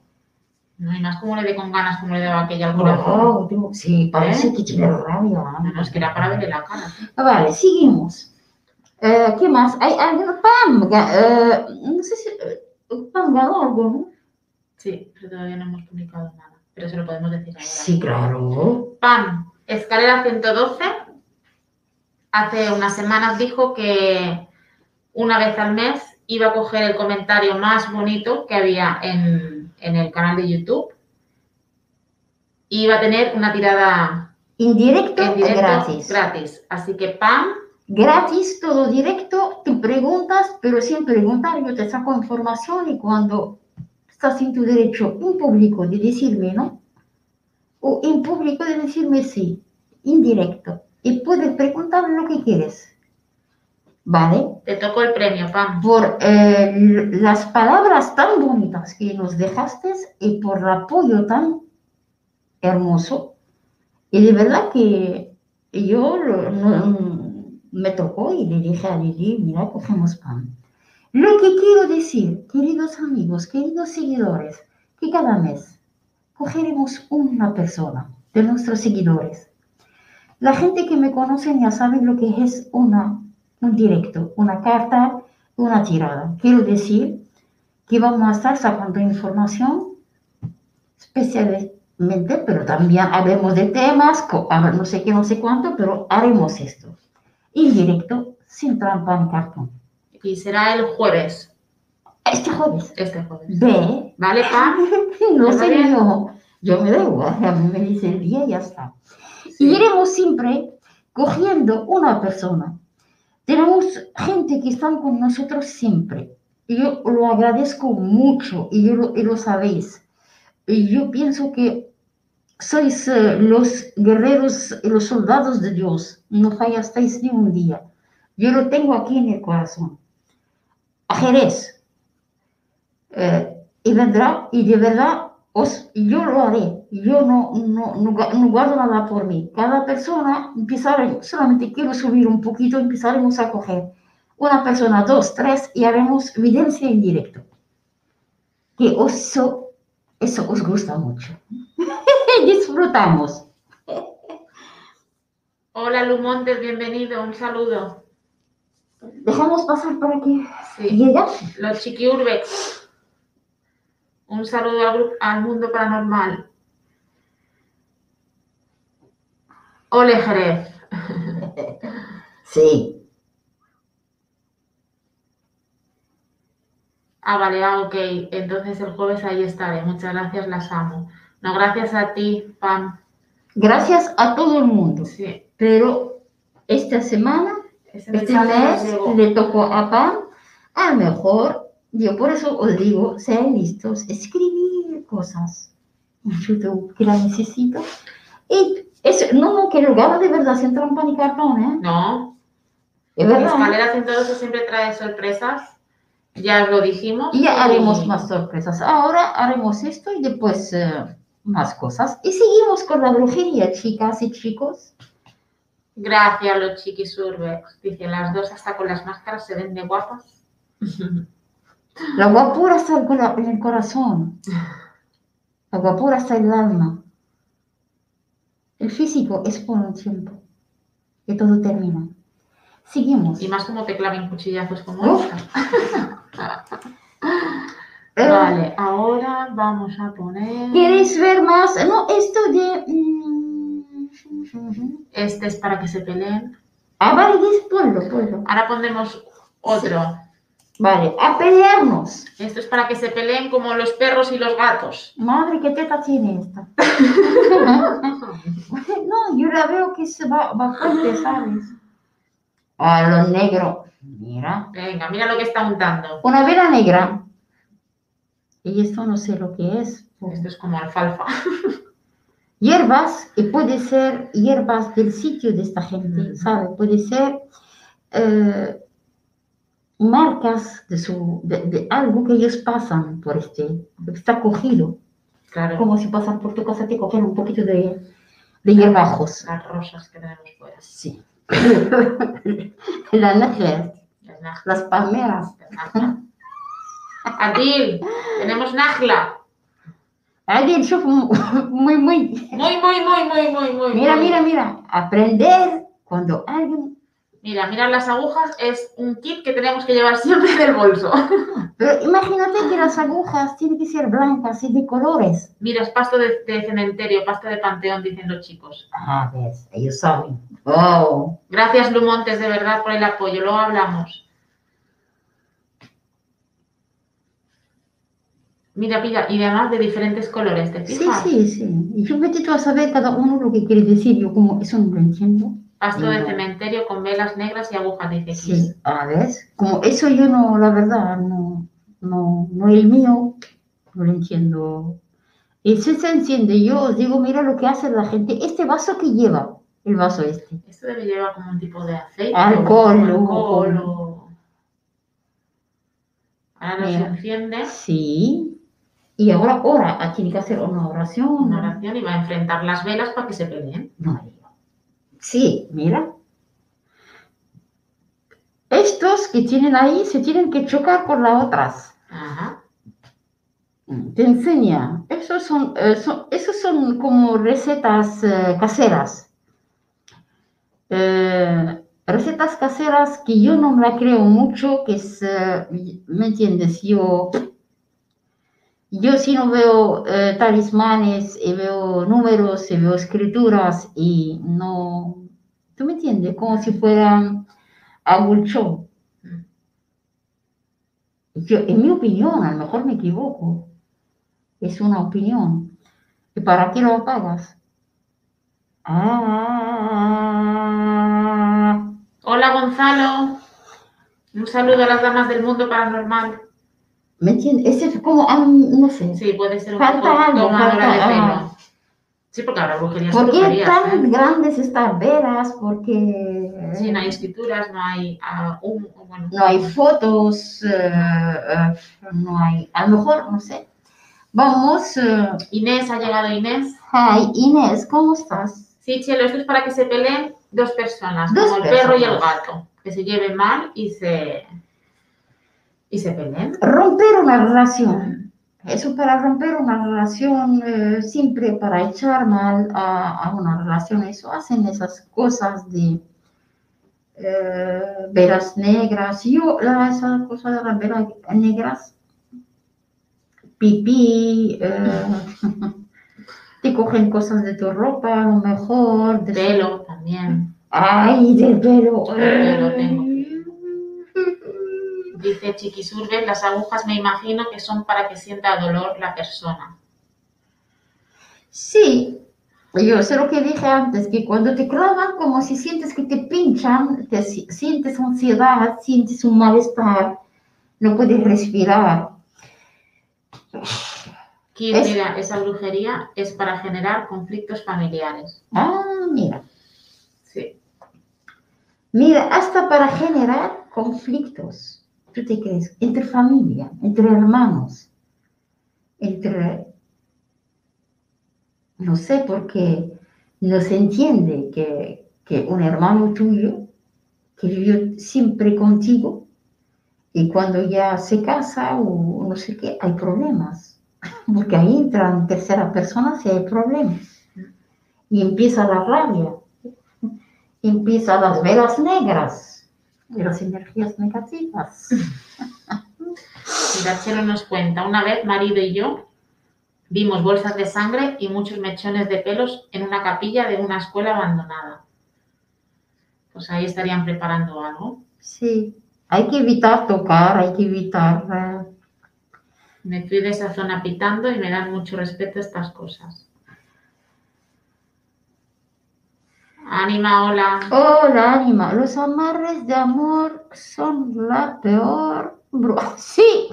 No hay más como le dé con ganas, como le daba aquella al corazón. Sí, parece ¿Eh? que tiene rabia. No, no, es que era para verle la cara. ¿sí? Vale, seguimos. Eh, ¿Qué más? Hay alguien, Pam, eh, no sé si, ganó algo, ¿no? Sí, pero todavía no hemos publicado nada. Pero se lo podemos decir ahora. Sí, claro. Pam, escalera 112. Hace unas semanas dijo que una vez al mes iba a coger el comentario más bonito que había en, en el canal de YouTube. Y iba a tener una tirada Indirecto en o directo gratis. gratis. Así que Pam, Gratis, todo directo, tú preguntas, pero sin preguntar, yo te saco información y cuando estás en tu derecho en público de decirme no, o en público de decirme sí, indirecto, y puedes preguntar lo que quieres. ¿vale? Te tocó el premio, Pam. Por eh, las palabras tan bonitas que nos dejaste y por el apoyo tan hermoso. Y de verdad que yo no- me tocó y le dije a Lili, mira, cogemos pan. Lo que quiero decir, queridos amigos, queridos seguidores, que cada mes cogeremos una persona de nuestros seguidores. La gente que me conoce ya sabe lo que es una, un directo, una carta, una tirada. Quiero decir que vamos a estar sacando información especialmente, pero también hablemos de temas, no sé qué, no sé cuánto, pero haremos esto. En directo, sin trampa ni cartón. Y será el jueves, Este jueves. este jueves. Ve, ¿Vale, Pam? no ¿Está sé bien? yo, yo me da igual, a mí me dice el día y ya está. Y Sí. iremos siempre cogiendo una persona. Tenemos gente que están con nosotros siempre. Y yo lo agradezco mucho y, yo lo, y lo sabéis. Y yo pienso que sois eh, los guerreros y los soldados de Dios. No fallasteis ni un día. Yo lo tengo aquí en el corazón. A Jerez. Eh, y vendrá y de verdad os, yo lo haré. Yo no, no, no, no guardo nada por mí. Cada persona empezaremos, solamente quiero subir un poquito, empezaremos a coger una persona, dos, tres y haremos evidencia en directo. Que eso, eso os gusta mucho. Disfrutamos. Hola, Lumontes, bienvenido, un saludo. Dejamos pasar para que Sí. llegue. Los Chiquiurbex. Un saludo al, al mundo paranormal. Ole, Jerez. Sí. Ah, vale, ah, ok. Entonces el jueves ahí estaré. Muchas gracias, las amo. No, gracias a ti, Pam. Gracias a todo el mundo. Sí. Pero esta semana Este mes llegó. le tocó a Pam, a lo mejor, yo por eso os digo, sean listos, escribir cosas en YouTube que la necesito. Y es, no, no, que lo haga de verdad, sin trampa ni cartón, ¿eh? No, Es las verdad. escaleras en todo eso siempre trae sorpresas. Ya lo dijimos. Y ya haremos Y- más sorpresas. Ahora haremos esto y después eh, más cosas. Y seguimos con la brujería, chicas y chicos. Gracias, los chiquisurbex. Dicen las dos hasta con las máscaras se ven de guapas. La guapura está en el corazón. La guapura está en el alma. El físico es por un tiempo. Que todo termina. Seguimos. Y más como te claven cuchillazos como esta. Eh, Vale, ahora vamos a poner. ¿Queréis ver más? No, esto de... mm, Este es para que se peleen. Ah, vale, ponlo, ponlo. Ahora pondremos otro. Vale, a pelearnos. Esto es para que se peleen como los perros y los gatos. Madre, ¿qué teta tiene esta? no, yo la veo que se va, fuerte, ¿sabes? A lo negro. Mira. Venga, mira lo que está untando. Una vela negra. Y esto no sé lo que es. Esto es como alfalfa. Hierbas, y puede ser hierbas del sitio de esta gente, Ujú. ¿sabes? Puede ser eh, marcas de, su, de, de algo que ellos pasan por este, está cogido. Claro, Como si pasan por tu casa te cogen un poquito de, de hierbajos. las rosas que tenemos fuera. Sí. Las najes, Las najlas. las palmeras. las najlas. Adil, tenemos najla. Alguien شوف muy, muy. Muy, muy, muy, muy, muy, muy. Mira, muy. mira, mira. Aprender cuando alguien. Mira, mira las agujas, es un kit que tenemos que llevar siempre del bolso. Pero imagínate que las agujas tienen que ser blancas y de colores. Mira, es pasto de, de cementerio, pasto de panteón, dicen los chicos. Ah, ves, ellos saben. Oh. Gracias, Lumontes, de verdad, por el apoyo. Luego hablamos. Mira, mira, y además de diferentes colores, ¿te Sí, fijas? sí, sí. Y yo vete tú a saber cada uno lo que quiere decir. Yo como eso no lo entiendo. Pasto de No. cementerio con velas negras y agujas, dice Kiss. Sí, a ver. Como eso yo no, la verdad, no, no, no el mío, no lo entiendo. Eso se entiende. Yo os digo, mira lo que hace la gente. Este vaso que lleva, el vaso este. Esto debe llevar como un tipo de aceite. Alcohol, o alcohol o- Ahora no se enciende Sí. Y ahora ora, tiene que hacer una oración. una oración y va a enfrentar las velas para que se peleen. No. Sí, mira. Estos que tienen ahí se tienen que chocar con las otras. Ajá. Te enseña. Esos son, eh, son- esos son como recetas eh, caseras. Eh, recetas caseras que yo no la creo mucho, que es, ¿me entiendes? Yo, yo si no veo eh, talismanes y veo números y veo escrituras y no, ¿tú me entiendes? Como si fuera. Mm. Yo, en mi opinión, a lo mejor me equivoco, es una opinión. ¿Y para qué lo pagas? Ah, Hola Gonzalo. Un saludo a las damas del mundo paranormal. ¿Me entiendes? Es como, ah, no sé. Sí, puede ser un Falta poco algo, de falta- pelo. ah. Sí, porque ahora brujerías ¿Por qué tan ¿eh? grandes estas velas? Porque Sí, no hay escrituras, no hay ah, humo, bueno, no hay fotos, eh, eh, no hay, a lo mejor, no sé. Vamos, eh, Inés, ha llegado Inés. hi, Inés, ¿cómo estás? Sí, Chelo, esto es para que se peleen dos personas, Dos como el perro y el gato, que se lleven mal y se y se peleen. Romper una relación. Eso para romper una relación, eh, siempre para echar mal a, a una relación, eso hacen esas cosas de eh, velas negras. Yo, la, esa cosa de las velas negras, pipí, eh, te cogen cosas de tu ropa, a lo mejor. de- Pelo también. Ay, del pelo. Yo lo tengo. Dice Chiquisurbe, las agujas me imagino que son para que sienta dolor la persona. Sí, yo sé lo que dije antes, que cuando te clavan, como si sientes que te pinchan, te si- sientes ansiedad, sientes un malestar, no puedes respirar. Es- mira, esa brujería es para generar conflictos familiares. Ah, mira, Sí. mira, hasta para generar conflictos, ¿tú te crees? Entre familia, entre hermanos, entre... No sé por qué no se entiende que, que un hermano tuyo que vivió siempre contigo y cuando ya se casa o no sé qué, hay problemas. Porque ahí entran terceras personas y hay problemas. Y empieza la rabia, empiezan las velas negras y las energías negativas. Mira, Chelo nos cuenta, una vez marido y yo vimos bolsas de sangre y muchos mechones de pelos en una capilla de una escuela abandonada. Pues ahí estarían preparando algo. Sí, hay que evitar tocar, hay que evitar... eh, Me fui de esa zona pitando y me dan mucho respeto estas cosas. Ánima, hola. Hola, Anima, los amarres de amor son la peor... Sí,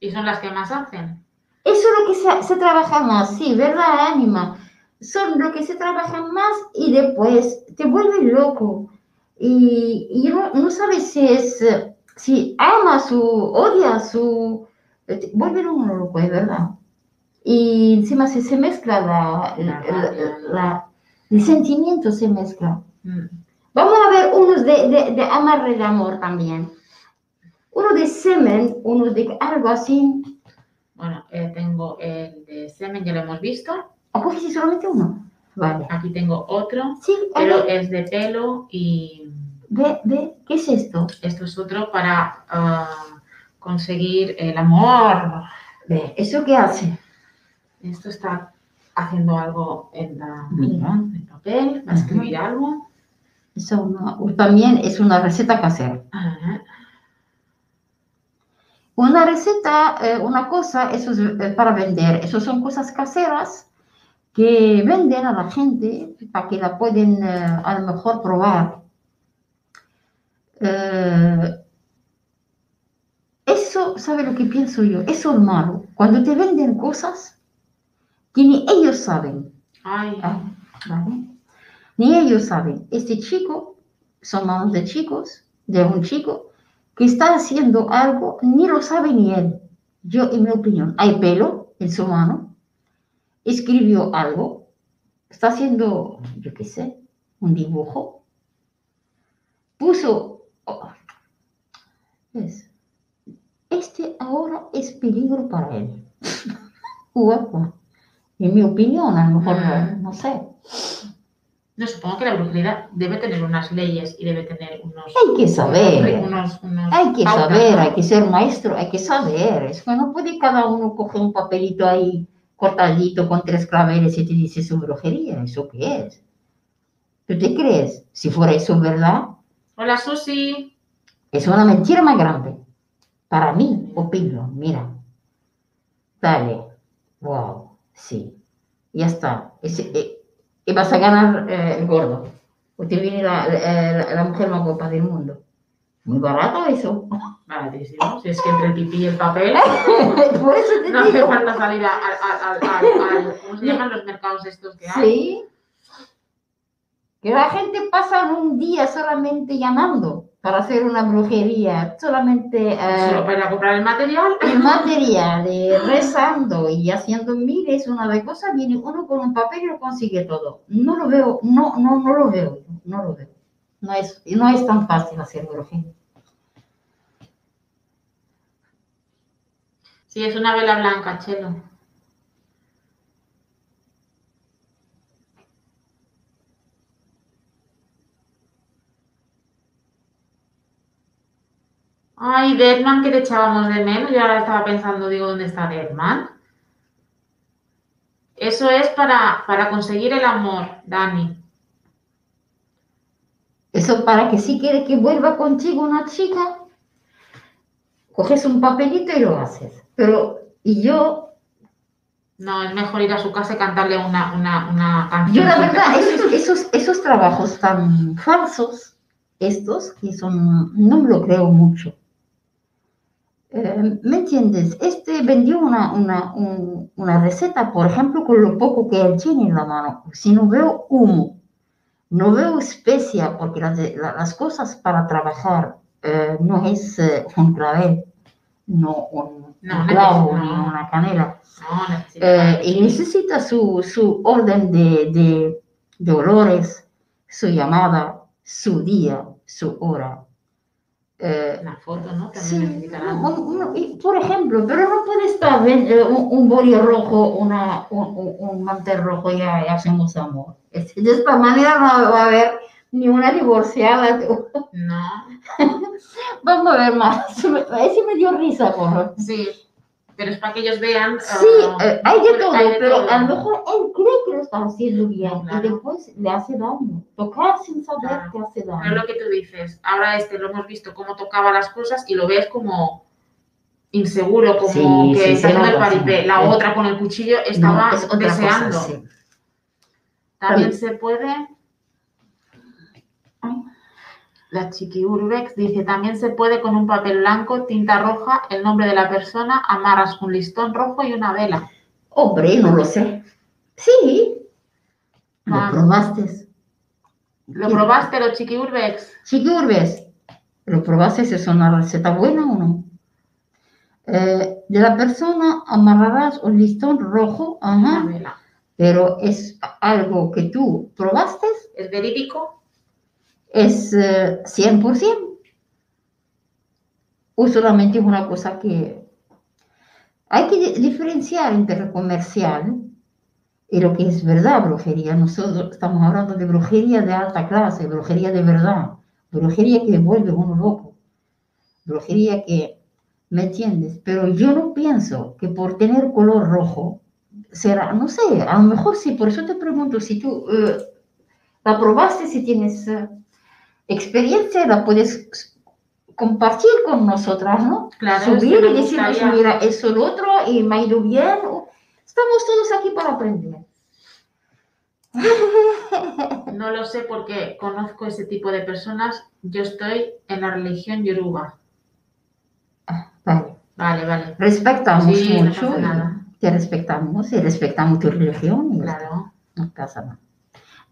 Y son las que más hacen. Eso es lo que se, se trabaja más, sí, ¿verdad, Anima? Son lo que se trabaja más y después te vuelve loco. Y, y no, no sabes si es, eh, si amas o odias o... Te vuelve uno loco, es verdad. Y encima se, se mezcla la, La la- rabia. la- el sentimiento se mezcla. Mm. Vamos a ver unos de, de, de amarre de amor también. Uno de semen, uno de algo así. Bueno, eh, tengo el de semen, ya lo hemos visto. ¿O cogiste solamente uno? Vale. Aquí tengo otro, Sí, pero es de pelo y ve, ve, ¿qué es esto? esto es otro para ah, conseguir el amor. ¿eso qué hace? Esto está haciendo algo en, la, Mira. en el papel, va a escribir algo. Eso también es una receta casera. Ajá. Una receta, eh, una cosa, eso es eh, para vender. Eso son cosas caseras que venden a la gente para que la pueden eh, a lo mejor probar. Eh, eso, ¿sabe lo que pienso yo? Eso es malo. Cuando te venden cosas que ni ellos saben. Ay, Ah, ¿vale? Ni ellos saben. Este chico, son manos de chicos, de un chico, que está haciendo algo, ni lo sabe ni él. Yo, en mi opinión, hay pelo en su mano, escribió algo, está haciendo, yo qué sé, un dibujo, puso, oh, es, este ahora es peligro para él. Guapa. En mi opinión, a lo mejor no, no sé. No, supongo que la brujería debe tener unas leyes y debe tener unos... Hay que saber. unos- unos Hay que pautas, saber, ¿no? hay que ser maestro, hay que saber. Es que no puede cada uno coger un papelito ahí cortadito con tres claveles y te dice su brujería. ¿Eso qué es? ¿Tú te crees? Si fuera eso verdad, Hola, Susi. es una mentira más grande. Para mí, opino, mira. Dale. Wow, sí. Ya está. Eh, y vas a ganar eh, el gordo. O te viene la, la- la mujer más guapa del mundo. Muy barato eso. Baratísimo. Si es que entre el pipí y el papel Por eso te no hace falta salir al- ¿Cómo se llaman los mercados estos que hay? Sí. Que la gente pasa un día solamente llamando para hacer una brujería, solamente eh, Solo para comprar el material. el material, eh, rezando y haciendo miles, una de cosas, viene uno con un papel y lo consigue todo. No lo veo, no, no, no lo veo, no lo veo. No es, no es tan fácil hacer brujería. Sí, es una vela blanca, Chelo. Ay, Deadman, que te echábamos de menos. Yo ahora estaba pensando, digo, ¿dónde está Deadman? Eso es para, para conseguir el amor, Dani. Eso para que si quiere que vuelva contigo una chica, coges un papelito y lo haces. Pero, y yo, No, es mejor ir a su casa y cantarle una, una, una canción. yo la verdad, esos, esos, esos trabajos tan falsos, estos, que son, no me lo creo mucho. Eh, ¿Me entiendes? Este vendió una, una, un- una receta, por ejemplo, con lo poco que él tiene en la mano. Si no veo humo, no veo especia, porque las, las cosas para trabajar eh, no es eh, un clavel, no un, No, un clavo ni no. una canela. No, necesito Eh, y necesita su, su orden de, de, de olores, su llamada, su día, su hora. Eh, una foto, ¿no? También Sí, un- un- y, por ejemplo, pero no puede estar eh, un, un rojo, una, un, un- mantel rojo y hacemos amor. De esta manera no va a haber ni una divorciada. No, Vamos a ver más. Ese me dio risa, por favor. sí, pero es para que ellos vean. Sí, eh, hay de todo, hay de pero todo. a lo mejor él cree que lo está haciendo bien claro. y después le hace daño. Tocar sin saber Claro. que hace Pero es daño. lo que tú dices. Ahora este lo hemos visto cómo tocaba las cosas y lo ves como inseguro, como Sí, que sí, está se haciendo el nota, sí. paripé. La Eh, otra con el cuchillo No, estaba es otra cosa, deseando. sí. También se puede. Ay, La chiqui Urbex dice, también se puede con un papel blanco, tinta roja, el nombre de la persona, amarras un listón rojo y una vela. Hombre, no lo sé. Sí. ¿Lo Ah. probaste? ¿Lo probaste, los chiqui Urbex? Chiqui Urbes, ¿lo probaste? ¿Es una receta buena o no? Eh, de la persona amarrarás un listón rojo, Una ajá, vela. pero es algo que tú probaste, ¿Es verídico? Es eh, 100%. O solamente es una cosa que hay que di- diferenciar entre comercial y lo que es verdad, brujería. Nosotros estamos hablando de brujería de alta clase, brujería de verdad, brujería que vuelve uno loco, brujería que, ¿me entiendes? Pero yo no pienso que por tener color rojo será, no sé, a lo mejor sí, por eso te pregunto si tú eh, la probaste, si tienes eh, experiencia, la puedes compartir con nosotras, ¿no? Claro, Subir y decirnos, mira, eso, lo otro, y me ha ido bien. Estamos todos aquí para aprender. No lo sé porque conozco ese tipo de personas. Yo estoy en la religión yoruba. Vale. Vale, vale. Respetamos Sí, no mucho. y nada. Te respetamos y respetamos tu religión. y. Claro. No pasa nada.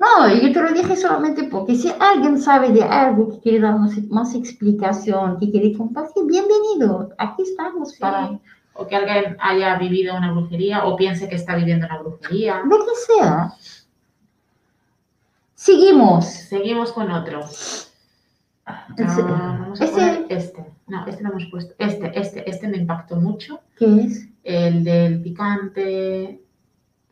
No, yo te lo dije solamente porque si alguien sabe de algo que quiere darnos más explicación, que quiere compartir, bienvenido. Aquí estamos para Sí. O que alguien haya vivido una brujería o piense que está viviendo una brujería. lo que sea. Seguimos. Seguimos con otro. Ah, vamos a ese- poner este. No, este lo hemos puesto. Este, este, este me impactó mucho. ¿Qué es? El del picante.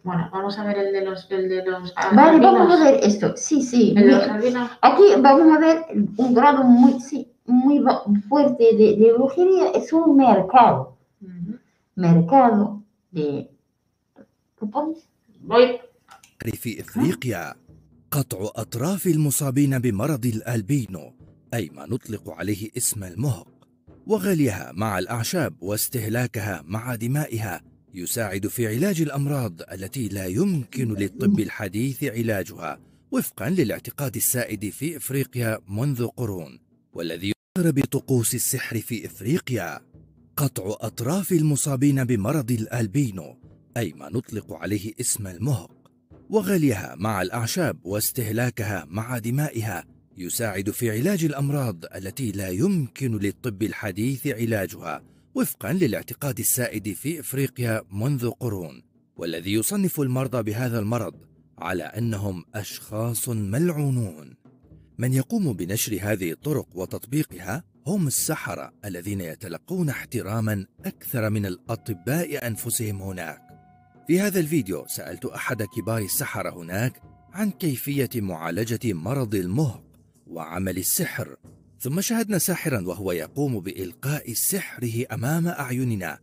Bueno, vamos a ver el de los. El de los Vale, vamos a ver esto. Sí, sí. El de los. Aquí vamos a ver un grado muy, sí, muy fuerte de, de brujería. Es un mercado. Ujú. Mercado de... ¿Qué pones? Voy. في إفريقيا قطع أطراف المصابين بمرض الألبينو أي ما نطلق عليه اسم المهق وغليها مع الأعشاب واستهلاكها مع دمائها يساعد في علاج الأمراض التي لا يمكن للطب الحديث علاجها وفقا للاعتقاد السائد في إفريقيا منذ قرون والذي يظهر بطقوس السحر في إفريقيا. قطع أطراف المصابين بمرض الألبينو أي ما نطلق عليه اسم المهق وغليها مع الأعشاب واستهلاكها مع دمائها يساعد في علاج الأمراض التي لا يمكن للطب الحديث علاجها وفقا للاعتقاد السائد في إفريقيا منذ قرون والذي يصنف المرضى بهذا المرض على أنهم أشخاص ملعونون. من يقوم بنشر هذه الطرق وتطبيقها هم السحرة الذين يتلقون احتراما أكثر من الأطباء أنفسهم هناك. في هذا الفيديو سألت أحد كبار السحرة هناك عن كيفية معالجة مرض المهق وعمل السحر ثم شاهدنا ساحرا وهو يقوم بإلقاء سحره أمام أعيننا.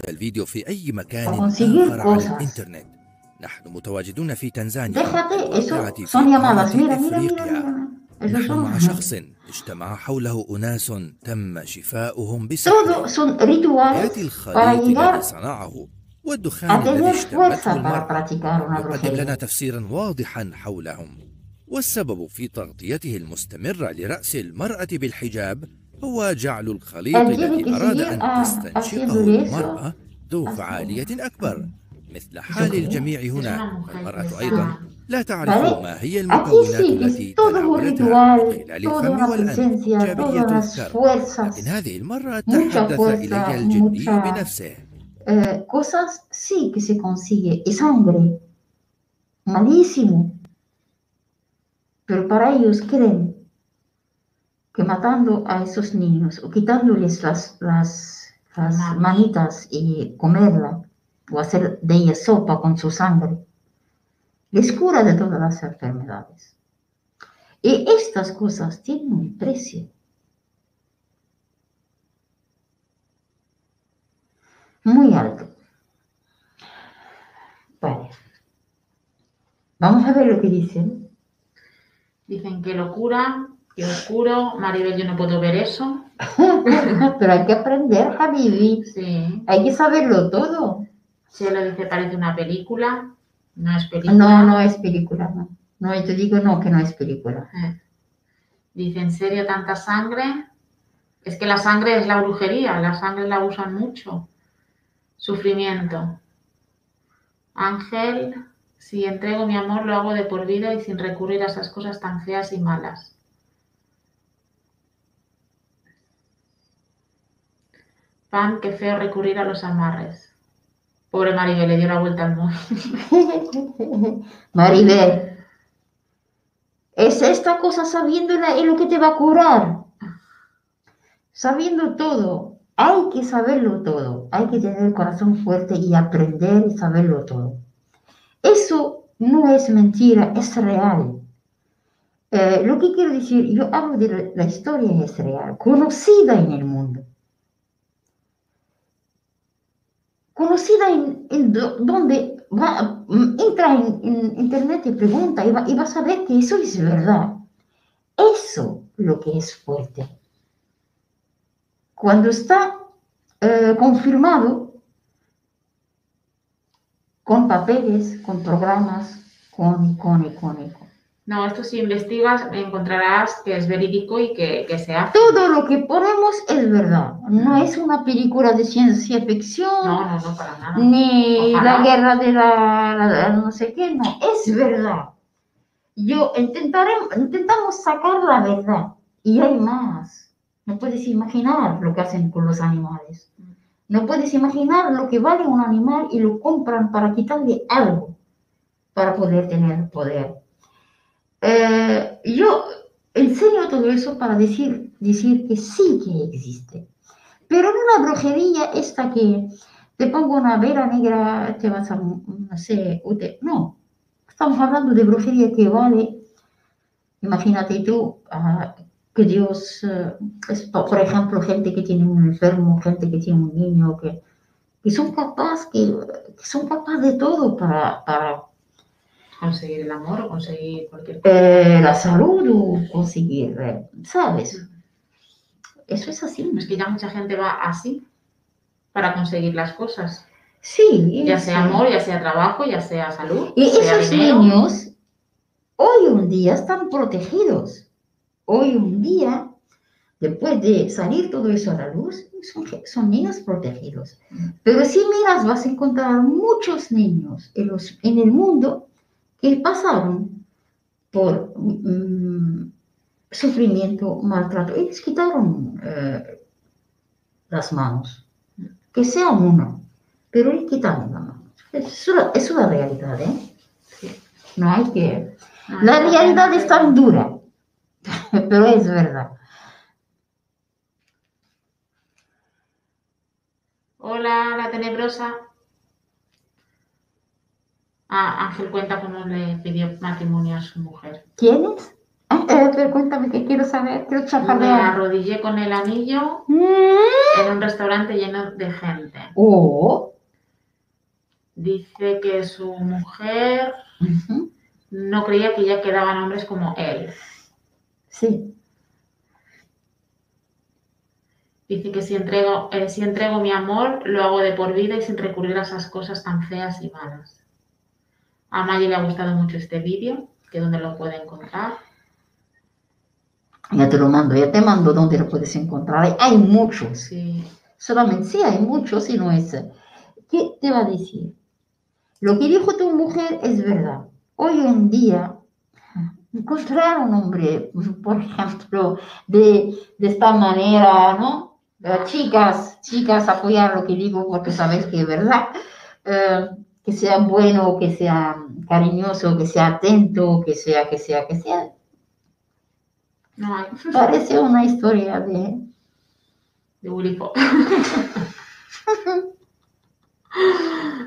هذا الفيديو في أي مكان آخر على. الإنترنت. نحن متواجدون في تنزانيا. في. Eso نحن مع شخص اجتمع حوله أناس تم شفاؤهم بسحر. يأتي الخليط الذي صنعه والدخان الذي اشتمته المرأة يقدم لنا. تفسيرا واضحا حولهم. والسبب في تغطيته المستمرة لرأس المرأة بالحجاب هو جعل الخليط الذي أراد أن تستنشقه المرأة ذو فعالية أكبر. مثل حال الجميع هنا المرأة أيضا لا تعرف ما هي المكونات التي تناولتها من خلال الفم والأنف. جابية الكرب لكن هذه المرة تحدث إلي الجندي بنفسه. cosas sí que se consigue, y sangre, malísimo. Pero para ellos creen que matando a esos niños o quitándoles las, las, las manitas y comerla o hacer de ellas sopa con su sangre, les cura de todas las enfermedades. Y estas cosas tienen un precio. Muy alto. Vale. Vamos a ver lo que dicen. Dicen que locura, que oscuro. Maribel, yo no puedo ver eso. Pero hay que aprender, Habibi. Sí. Hay que saberlo todo. Cielo dice parece una película. No es película. No, no es película, no. No, yo te digo no, que no es película. Eh. Dice, ¿en serio tanta sangre? Es que la sangre es la brujería, la sangre la usan mucho. Sufrimiento. Ángel, si entrego mi amor lo hago de por vida y sin recurrir a esas cosas tan feas y malas. Pam, qué feo recurrir a los amarres. Pobre Maribel, le dio la vuelta al mundo. Maribel, es esta cosa sabiéndola es lo que te va a curar. Sabiendo todo, hay que saberlo todo. Hay que tener el corazón fuerte y aprender y saberlo todo. Eso no es mentira, es real. Eh, lo que quiero decir, yo hablo de la, historia es real, conocida en el mundo. Conocida en, en do- donde mm, entra en, internet y pregunta y, va, a ver que eso es verdad. Eso lo que es fuerte. Cuando está eh, confirmado con papeles, con programas, con, con, y con, y con. No, esto si investigas encontrarás que es verídico y que, que se hace. Todo lo que ponemos es verdad. No es una película de ciencia ficción, No, no, no, para nada. ni Ojalá. la guerra de la, la- la no sé qué, no, es verdad. yo intentaré- intentamos sacar la verdad y hay más. No puedes imaginar lo que hacen con los animales. No puedes imaginar lo que vale un animal y lo compran para quitarle algo para poder tener poder. Eh, yo enseño todo eso para decir, decir que sí que existe. Pero no la brujería esta que te pongo una vela negra, te vas a, no sé, te- no. Estamos hablando de brujería que vale, imagínate tú, ah, que Dios, po- por ejemplo, gente que tiene un enfermo, gente que tiene un niño, que, que son capaces, que, que son capaces de todo para, para Conseguir el amor o conseguir cualquier cosa. eh, la salud o conseguir, eh, ¿sabes? Eso es así. Es que ya mucha gente va así para conseguir las cosas. Sí, Ya sí. sea amor, ya sea trabajo, ya sea salud, Y sea esos dinero. niños hoy un día están protegidos. Hoy un día, después de salir todo eso a la luz, son, son niños protegidos. Pero si miras, vas a encontrar muchos niños en, los- en el mundo que pasaron por mm, sufrimiento, maltrato. Y les quitaron eh, las manos. Que sea uno, pero le quitaron la mano. Es una, es una realidad, ¿eh? Sí. No hay que... No, La realidad es tan dura, pero es verdad. Hola, la tenebrosa. Ah, Ángel cuenta cómo le pidió matrimonio a su mujer. ¿Quién es? Cuéntame que quiero saber, quiero Me arrodillé con el anillo Mm. en un restaurante lleno de gente. Oh. Dice que su mujer no creía que ya quedaban hombres como él. Sí. Dice que si entrego, eh, si entrego mi amor, lo hago de por vida y sin recurrir a esas cosas tan feas y malas. A Maggie le ha gustado mucho este vídeo, que donde lo puede encontrar. Ya te lo mando, ya te mando donde lo puedes encontrar. Hay, muchos. Sí, Solamente sí, hay muchos y no es. ¿Qué te va a decir? Lo que dijo tu mujer es verdad. Hoy en día, encontrar un hombre, por ejemplo, de, de esta manera, ¿no? Eh, chicas, chicas, apoyar lo que digo porque sabes que es verdad. Eh, que sea bueno, que sea cariñoso, que sea atento, que sea, que sea, que sea. no hay. Parece una historia de... De Willy Fox.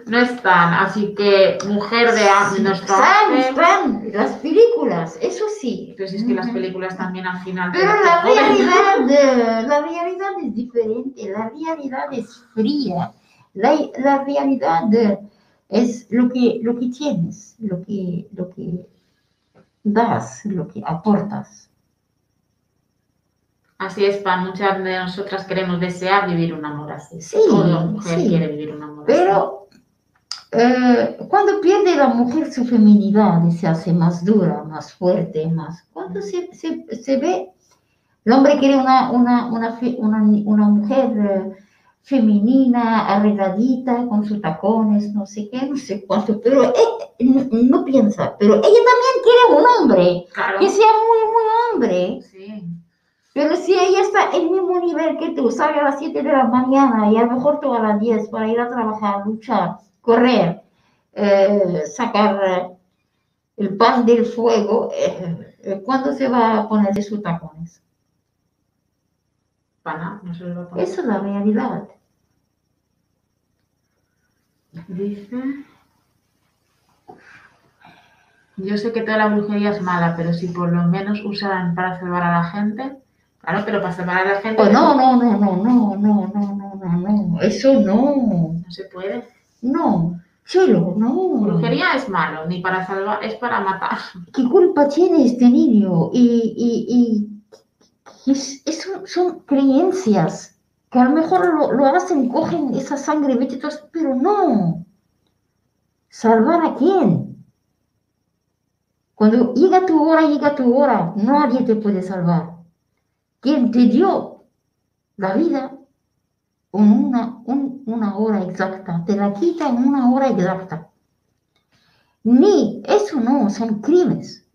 No están, así que mujer de a- nuestro Están, están, las películas, eso sí. Pues es que las películas también al final. Pero la realidad, la realidad es diferente, la realidad es fría, la, la realidad eh, es lo que, lo que tienes, lo que, lo que das, lo que aportas. Así es, para muchas de nosotras queremos desear vivir un amor así. Sí, Toda mujer sí. quiere vivir un amor así. Pero eh, cuando pierde la mujer su feminidad y se hace más dura, más fuerte, más... Cuando se, se, se ve, el hombre quiere una, una, una, una mujer eh, femenina, arregladita, con sus tacones, no sé qué, no sé cuánto, pero eh, no, no piensa, pero ella también quiere un hombre, Claro. que sea muy, muy hombre. Sí. Pero si ella está en el mismo nivel que tú, sale a las 7 de la mañana y a lo mejor tú a las 10 para ir a trabajar, luchar, correr, eh, sacar eh, el pan del fuego, eh, eh, ¿cuándo se va a poner de sus tacones? Pana, no se va a poner. Es la realidad. Dice. Yo sé que toda la brujería es mala, pero si por lo menos usaran para salvar a la gente. Claro, pero para salvar a la gente. Oh, no, no, no, no, no, no, no, no, no, no, eso no, No se puede. no, chelo, no. Brujería es malo, ni para salvar, es para matar. ¿Qué culpa tiene este niño? Y, y, es- son creencias que a lo mejor lo, lo hacen, cogen esa sangre, vete todos, pero no. ¿Salvar a quién? Cuando llega tu hora, llega tu hora, nadie te puede salvar. ¿Quién te dio la vida? En una, un- una hora exacta, te la quita en una hora exacta. Ni, eso no, son crímenes.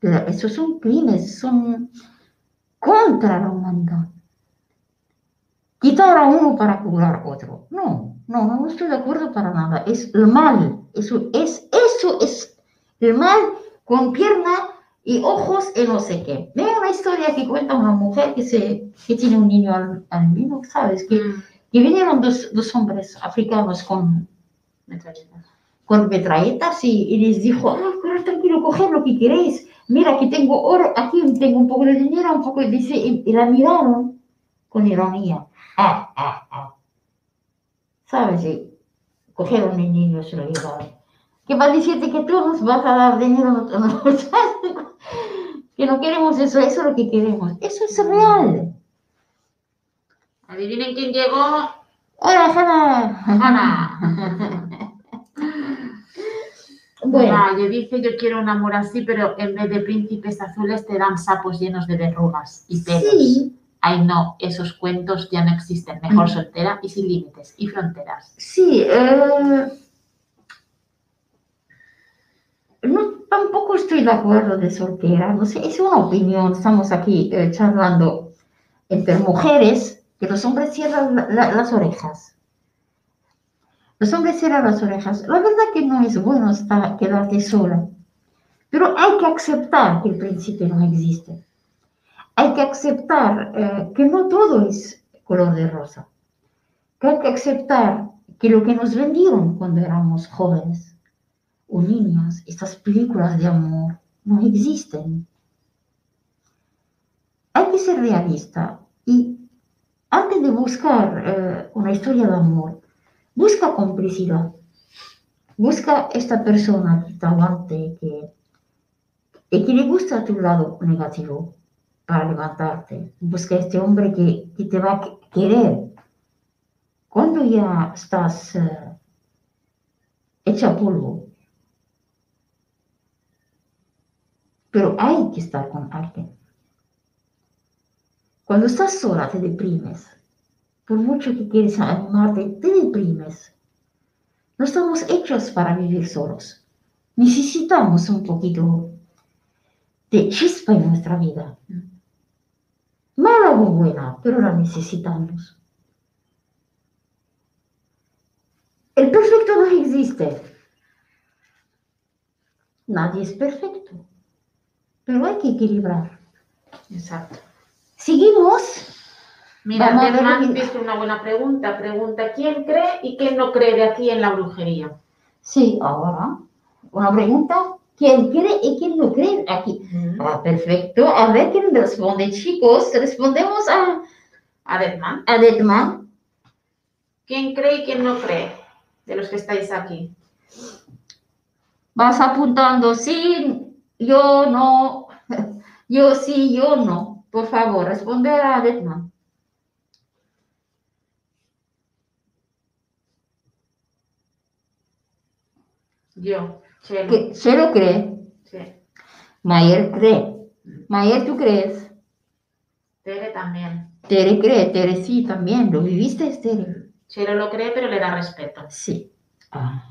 Esos son crímenes, son contra la humanidad. Quitar a uno para curar a otro. No, no, no estoy de acuerdo para nada. Es el mal. Eso es, eso es el mal con pierna y ojos y no sé qué. Veo una historia que cuenta una mujer que, se, que tiene un niño al- albino, ¿sabes? Que, Mm, que vinieron dos, dos hombres africanos con, metralletas. con metralletas y, y les dijo, ah, corred tranquilo, coger lo que queréis. Mira, aquí tengo oro, aquí tengo un poco de dinero, un poco de... Dice, y, y la miraron con ironía. Ah, ah, ah. ¿Sabes? Y cogieron el niño y se lo llevaron. ¿Qué va a decirte que tú nos vas a dar dinero? Que no queremos eso, eso es lo que queremos. Eso es real. Adivinen quién llegó. Hola, Hanna. Ana. Bueno, Valle dice yo quiero un amor así, pero en vez de príncipes azules te dan sapos llenos de verrugas y pelos. sí, Ay no, esos cuentos ya no existen. Mejor soltera y sin límites y fronteras. Sí, eh, no, tampoco estoy de acuerdo de soltera, no sé, es una opinión, estamos aquí eh, charlando entre mujeres, que los hombres cierran la- la- las orejas. Los hombres cierran las orejas. La verdad que no es bueno estar, quedarte sola, pero hay que aceptar que el príncipe no existe. Hay que aceptar eh, que no todo es color de rosa que hay que aceptar que lo que nos vendieron cuando éramos jóvenes o niñas, estas películas de amor, no existen. Hay que ser realista y antes de buscar eh, una historia de amor, busca complicidad. Busca esta persona que te aguante, que, y que le gusta tu lado negativo para levantarte. Busca este hombre que, que te va a que- querer cuando ya estás eh, hecha polvo. Pero hay que estar con alguien. Cuando estás sola te deprimes. Por mucho que quieres animarte, te deprimes. No estamos hechos para vivir solos. Necesitamos un poquito de chispa en nuestra vida. Mala o buena, pero la necesitamos. El perfecto no existe. Nadie es perfecto. Pero hay que equilibrar. Exacto. Seguimos. Mira, que- dice una buena pregunta. Pregunta quién cree y quién no cree de aquí en la brujería. Sí, ahora. Una pregunta. ¿Quién cree y quién no cree aquí? Ah, perfecto. A ver quién responde, chicos. Respondemos a, A Detman. a Detman. ¿Quién cree y quién no cree? De los que estáis aquí. Vas apuntando, sí, yo no. Yo sí, yo no. Por favor, responder a Detman. Yo, Chelo. Que cree. Sí. Mayer cree. Mayer, ¿tú crees? Tere también. Tere cree, Tere sí, también. ¿Lo viviste, Tere? Chelo lo cree, pero le da respeto. Sí. Ah.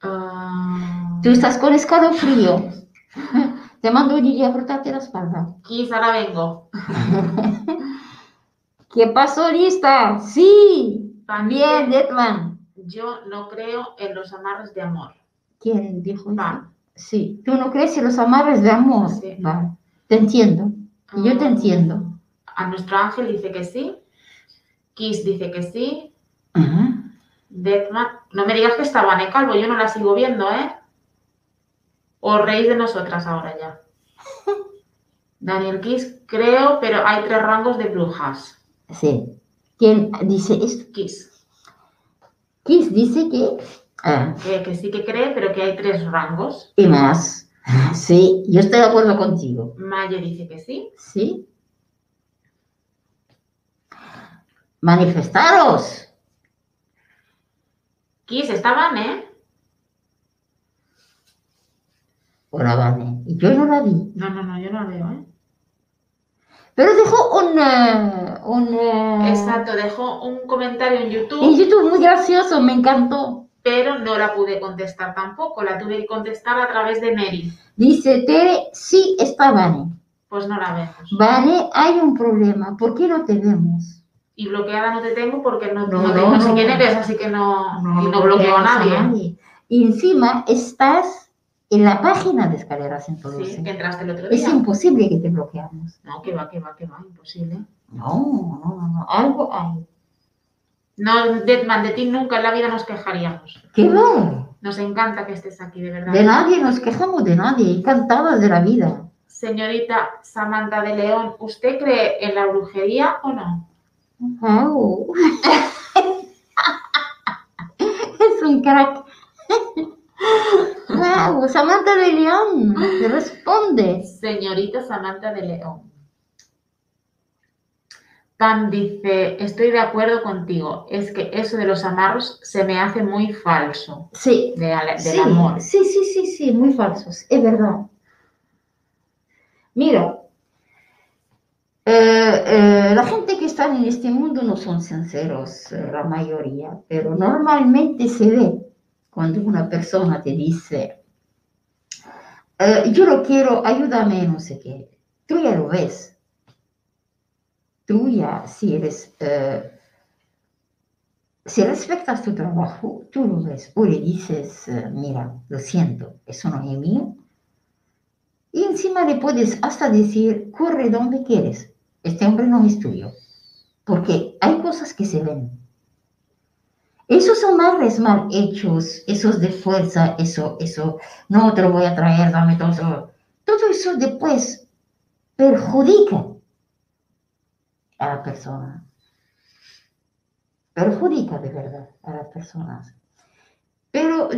Ah, Tú estás con escalofrío. Te mando un a frotarte la espalda. Kiss, ahora vengo. ¿Qué pasó, lista? Sí. También Detman. Yo no creo en los amarres de amor. ¿Quién dijo eso? Sí. ¿Tú no crees en los amarres de amor? Sí. Vale. Te entiendo. Yo te Ah, entiendo. A nuestro ángel dice que sí. Kiss dice que sí. Deathman, no me digas que está Vane Calvo, yo no la sigo viendo, ¿eh? Os reís de nosotras ahora ya. Daniel Kiss, creo, pero hay tres rangos de brujas. Sí. ¿Quién dice esto? Kiss, Kiss dice que... Ah, que, que sí que cree, pero que hay tres rangos. y más. Sí, yo estoy de acuerdo contigo. Maye dice que sí. ¿Sí? Manifestaros. Kiss, está Vane. Hola, Vane. Y yo no la vi. No, no, no, yo no la veo, ¿eh? Pero dejó un... eh, un eh, Exacto, dejó un comentario en En YouTube, YouTube muy gracioso, me encantó. pero no la pude contestar tampoco, la tuve que contestar a través de Mary. Dice Tere, sí está Vane. Pues no la vemos. Vane, hay un problema. ¿Por qué no te vemos? Y bloqueada no te tengo porque no, No, no, no, no sé quién eres, así que no, y no bloqueo a bloqueamos nadie. Y encima estás en la página de Escaleras en Tolosa. Sí, que entraste el otro Es día. imposible que te bloqueamos. No, que va, que va, que va, imposible. No, no, no, no. Algo hay. No, Deadman, de ti nunca en la vida nos quejaríamos. ¿Qué va? Nos encanta que estés aquí, de verdad. De nadie nos quejamos de nadie. Encantadas de la vida. Señorita Samantha de León, ¿usted cree en la brujería o no? Wow. es un crack. wow, Samantha de León. Te responde. Señorita Samantha de León. Pam dice, estoy de acuerdo contigo, es que eso de los amarros se me hace muy falso, Sí, de, del sí, amor. sí, sí, sí, sí, muy falsos, es verdad. Mira, eh, eh, la gente que está en este mundo no son sinceros, eh, la mayoría, pero normalmente se ve cuando una persona te dice, eh, yo lo quiero, ayúdame, no sé qué, tú ya lo ves. Tú ya, si eres... eh, si respetas tu trabajo, tú lo ves o le dices, eh, mira, lo siento, eso no es mío. Y encima le puedes hasta decir, corre donde quieres, este hombre no es tuyo. Porque hay cosas que se ven. Esos amarres mal hechos, esos de fuerza, eso, eso, no te lo voy a traer, dame todo eso. Todo eso después perjudica a la persona perjudica de verdad a las personas. Pero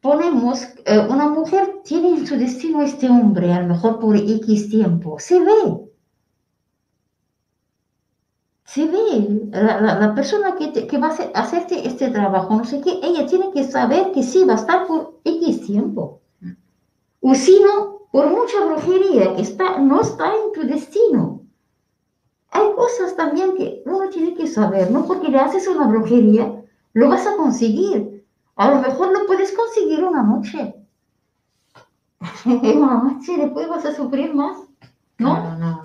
ponemos, eh, una mujer tiene en su destino este hombre, a lo mejor por X tiempo, se ve. Se ve, la, la- la persona que, te- que va a hacer- hacerte este trabajo, no sé qué, ella tiene que saber que sí va a estar por X tiempo. O si no, por mucha brujería que está, no está en tu destino hay cosas también que uno tiene que saber, no porque le haces una brujería, lo vas a conseguir. A lo mejor lo puedes conseguir una noche. una noche, después vas a sufrir más. ¿No? Claro, no.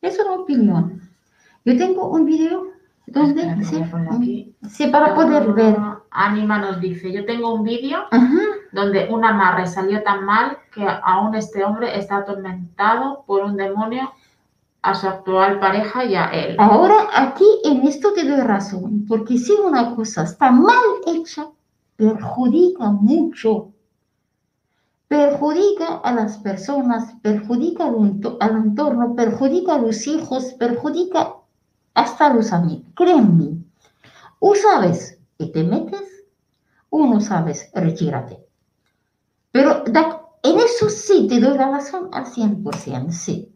Es una opinión. Yo tengo un video donde, sí, sí, para poder ver. Anima nos dice, yo tengo un vídeo donde un amarre salió tan mal que aún este hombre está atormentado por un demonio a su actual pareja y a él. Ahora aquí en esto te doy razón, porque si una cosa está mal hecha, perjudica mucho. Perjudica a las personas, perjudica al entorno, perjudica a los hijos, perjudica hasta los amigos. Créeme, o sabes que te metes, o no sabes, retírate. Pero en eso sí te doy la razón al 100%, sí.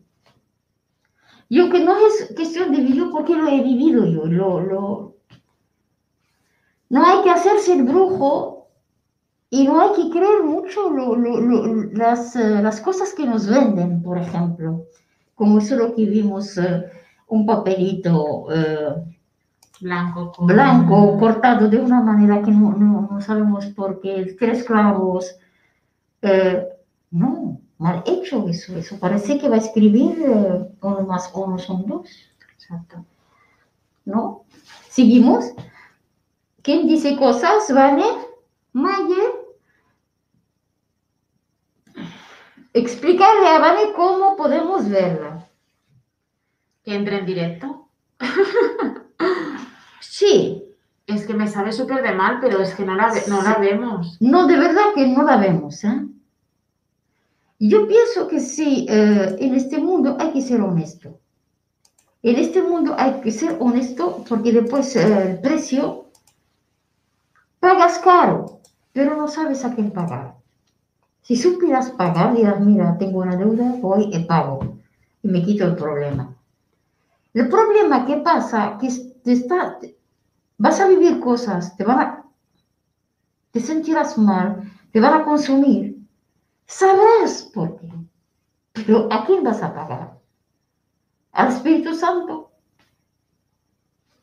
Yo que no es cuestión de vivir porque lo he vivido yo, lo, lo... No hay que hacerse el brujo y no hay que creer mucho lo- lo- las, eh, las cosas que nos venden, por ejemplo. Como eso lo que vimos, eh, un papelito eh, Blanco. con- blanco cortado de una manera que no, no, no sabemos por qué, tres clavos. eh, no, mal hecho eso, eso parece que va a escribir eh, uno más uno son dos. Exacto. ¿no? Seguimos. ¿Quién dice cosas? ¿Vale? Mayer. Explicarle a Vane cómo podemos verla. Que entre en directo. Sí, Es que me sabe súper de mal, pero es que no la, no la vemos. no, de verdad que no la vemos. ¿eh? Yo pienso que sí, eh, en este mundo hay que ser honesto. En este mundo hay que ser honesto porque después eh, el precio pagas caro, pero no sabes a quién pagar. Si supieras pagar, dirás, mira, tengo una deuda, voy y pago y me quito el problema. El problema que pasa, que te está, vas a vivir cosas, te van a, te sentirás mal, te van a consumir. Sabrás por qué. Pero ¿a quién vas a pagar? ¿Al Espíritu Santo?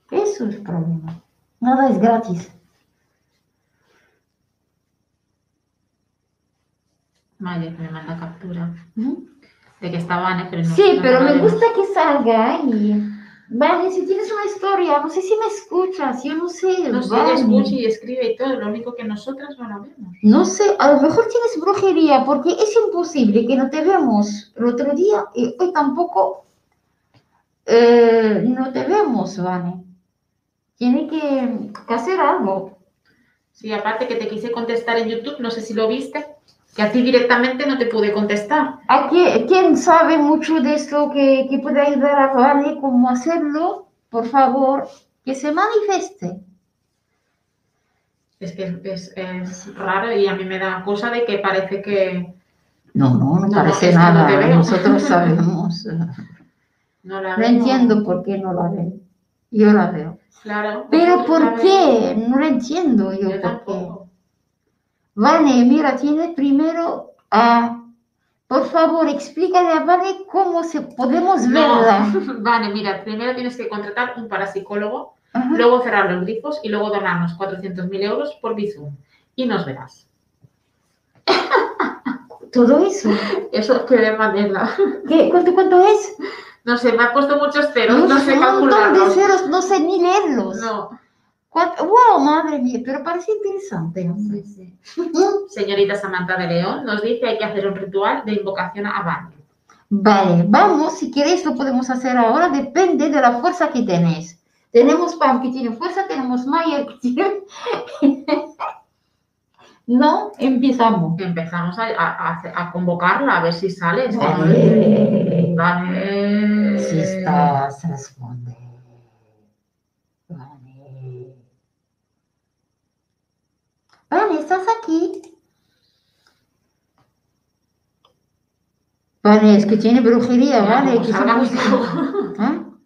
Eso es el problema. Nada es gratis. Vale, me manda captura de que pero no. Sí, no pero me vemos. gusta que salga ahí. Vale, si tienes una historia, no sé si me escuchas, yo no sé. No sé, escucha y escribe y todo, lo único que nosotras no la vemos. No sé, a lo mejor tienes brujería, porque es imposible que no te vemos el otro día y hoy tampoco eh, no te vemos, Vane. Tiene que, que hacer algo. Sí, aparte que te quise contestar en YouTube, no sé si lo viste, que a ti directamente no te pude contestar. ¿A ¿Quién sabe mucho de esto que, que puede ayudar a Vane cómo hacerlo? Por favor, que se manifieste. Es que es, es raro y a mí me da cosa de que parece que No, no, no No, parece no nada. te veo. Nosotros sabemos. no la No veo. entiendo por qué no la ven. Yo la veo. Claro. Pero la ¿por qué? No lo entiendo yo. Yo por qué. Vane, mira, tiene primero a... Por favor, explícale a Vane cómo se podemos verla. No. Vale, mira, primero tienes que contratar un parapsicólogo, Ajá. luego cerrar los grifos y luego donarnos 400.000 euros por Bizum. Y nos verás. Todo eso. Eso que de manera. ¿Qué? ¿Cuánto, cuánto es? No sé, me ha puesto muchos ceros, no, No sé un montón de calcularlos. ceros, no sé ni leerlos. No. ¡Wow, madre mía! Pero parece interesante. Señorita Samantha de León nos dice que hay que hacer un ritual de invocación a Vane. Vale, vamos, si queréis lo podemos hacer ahora, depende de la fuerza que tenéis. Tenemos Pam que tiene fuerza, tenemos Maya que tiene... no, empezamos. Empezamos a, a- a- a convocarla a ver si sale. Vale. Vale. Si estás, responde. Vale. Vale, ¿estás aquí? Vale, es que tiene brujería, vale. como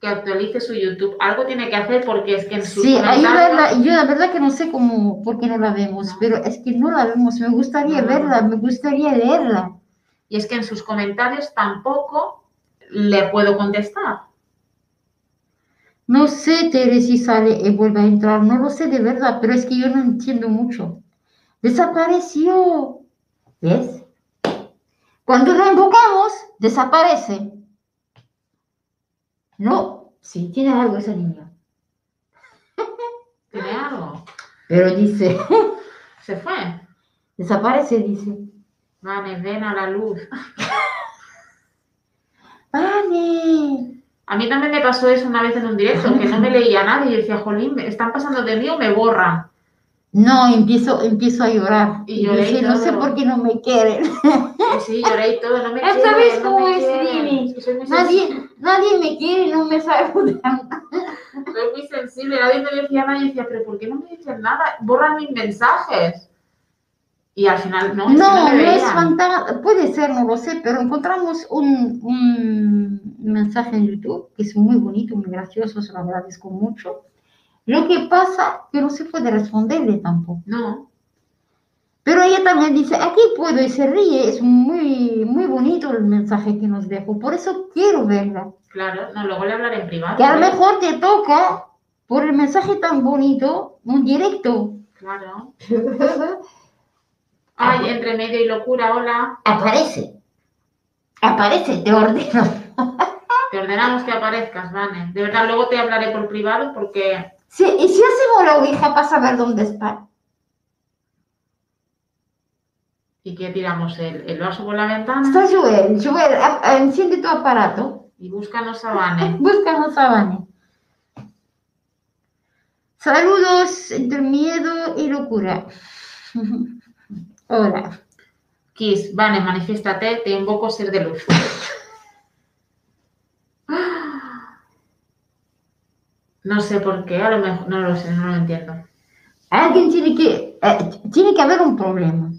que actualice su YouTube. Algo tiene que hacer porque es que en sus Sí, ayúdala. comentarios... Yo la verdad que no sé cómo, por qué no la vemos, pero es que no la vemos. Me gustaría No. verla, me gustaría leerla. Y es que en sus comentarios tampoco le puedo contestar. No sé, Tere, si sale y vuelve a entrar. No lo sé de verdad, pero es que yo no entiendo mucho. Desapareció. ¿Ves? Cuando lo invocamos, desaparece. No, sí, tiene algo esa niña. ¿Tiene algo? Pero dice, Se fue. desaparece, dice. Vale, ven a la luz. Vale. A mí también me pasó eso una vez en un directo, que no me leía nada y yo decía, jolín, ¿me están pasando de mí o me borran? No, empiezo, empiezo a llorar. Y lloré y dije, no sé por qué no me quieren. Y sí, lloré y todo, no me quieren, sabes no cómo es, que muy Nadie, nadie me quiere, no me saludan. soy muy sensible, nadie me decía nada y decía, pero ¿por qué no me dicen nada? Borran mis mensajes. Y al final, no, No, no no es fantasma, puede ser, no lo sé, pero encontramos un, un mensaje en YouTube que es muy bonito, muy gracioso, se lo agradezco mucho. Lo que pasa que no se puede responderle tampoco. No, Pero ella también dice, aquí puedo y se ríe, es muy, muy bonito el mensaje que nos dejó, por eso quiero verla. claro, no, luego le hablaré en privado. Que a lo ¿eh? mejor te toca, por el mensaje tan bonito, un directo. Claro. Ay, entre medio y locura, hola. Aparece, aparece, te ordeno. Te ordenamos que aparezcas, Vane. De verdad, luego te hablaré por privado porque Sí, ¿Y si hacemos la ouija para saber dónde está? y que tiramos el, el vaso por la ventana Está Joel. Joel, a- a- enciende tu aparato. y búscanos a Vane. Búscanos a Vane. Saludos entre miedo y locura. Hola. Kiss, Vane, manifiéstate, te invoco ser de luz. No sé por qué, a lo mejor, no lo sé, no lo entiendo. Alguien tiene que... eh, tiene que haber un problema.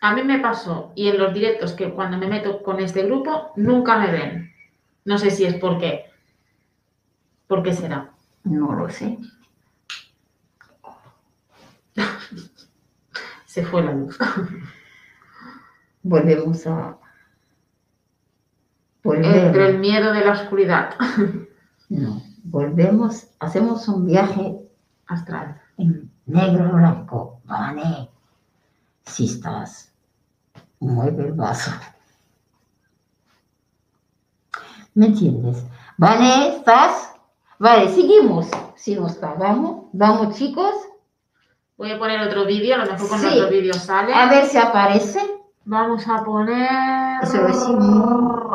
A mí me pasó, y en los directos que cuando me meto con este grupo, nunca me ven. No sé si es porque. ¿Por qué será? No lo sé. Se fue la luz. Volvemos a... Entre el miedo de la oscuridad No. Volvemos, hacemos un viaje astral. en negro blanco. Vane. Si estás, mueve el vaso. ¿Me entiendes? Vale, estás. Vale, seguimos. Si no está, vamos, vamos chicos. Voy a poner otro vídeo, a lo mejor con Sí. otro vídeo sale. A ver si aparece. Vamos a poner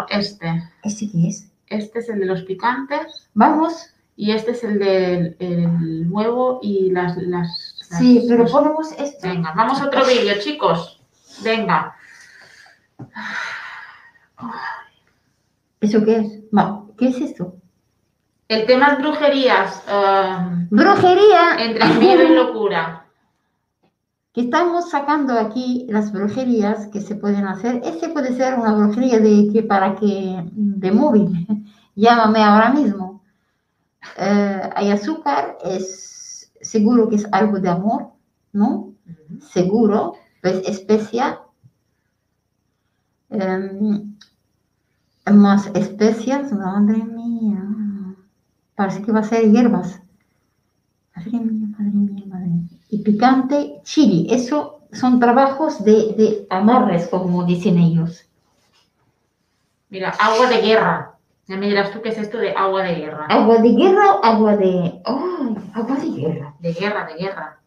este. ¿Este qué es? Este es el de los picantes Vamos. y este es el del el huevo y las... las, Sí, pero los- ponemos este. Venga, vamos a otro vídeo, chicos. Venga. ¿Eso qué es? ¿Qué es esto? El tema es brujerías. eh, Brujería. entre miedo y locura. Estamos sacando aquí las brujerías que se pueden hacer. Este puede ser una brujería de que para que de móvil. Llámame ahora mismo. Eh, hay azúcar, es seguro que es algo de amor, ¿no? Seguro, pues especia. Em, más especias, madre mía. Parece que va a ser hierbas. Madre mía, madre mía. Y picante, chili. Eso son trabajos de, de amarres, como dicen ellos. Mira, agua de guerra. Ya me dirás tú qué es esto de agua de guerra. Agua de guerra o agua de... ¡Ay! agua de guerra. De guerra, de guerra.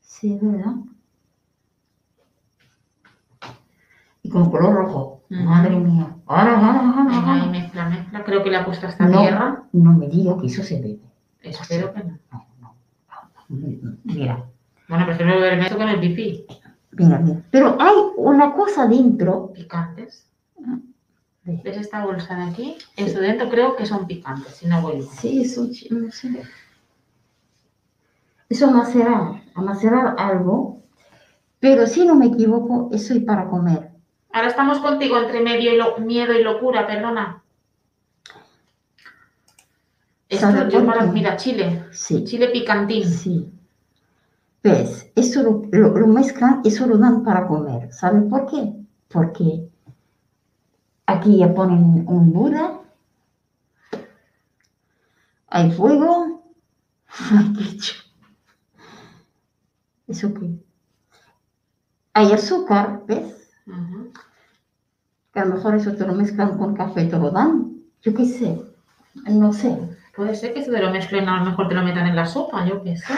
Sí, ¿verdad? Y con color rojo. Madre mía. Ahora, ahora, ahora, ahí mezcla, mezcla. Creo que le ha puesto hasta No. guerra. No me diga que eso se bebe. Espero que no. Mira, Bueno, prefiero beberme esto con el pipí. mira, mira. Pero hay una cosa dentro. Picantes. de- ¿Ves esta bolsa de aquí? Eso dentro creo que son picantes, si no voy mal. Sí, eso, ch- no sé. Eso macerar, a macerar algo, pero si no me equivoco, eso es para comer. Ahora estamos contigo entre medio y lo- miedo y locura, perdona. Mira, chile. Sí, Chile picantín. sí. ¿Ves? Eso lo, lo- lo mezclan, eso lo dan para comer. ¿Sabe por qué? Porque aquí ya ponen un Buda, hay fuego, ay, qué chulo. ¿Eso qué? Hay azúcar, ¿ves? Que a lo mejor eso te lo mezclan con café te lo dan. Yo qué sé, no sé. Puede ser que se te lo mezclen, a lo mejor te lo metan en la sopa, yo qué sé.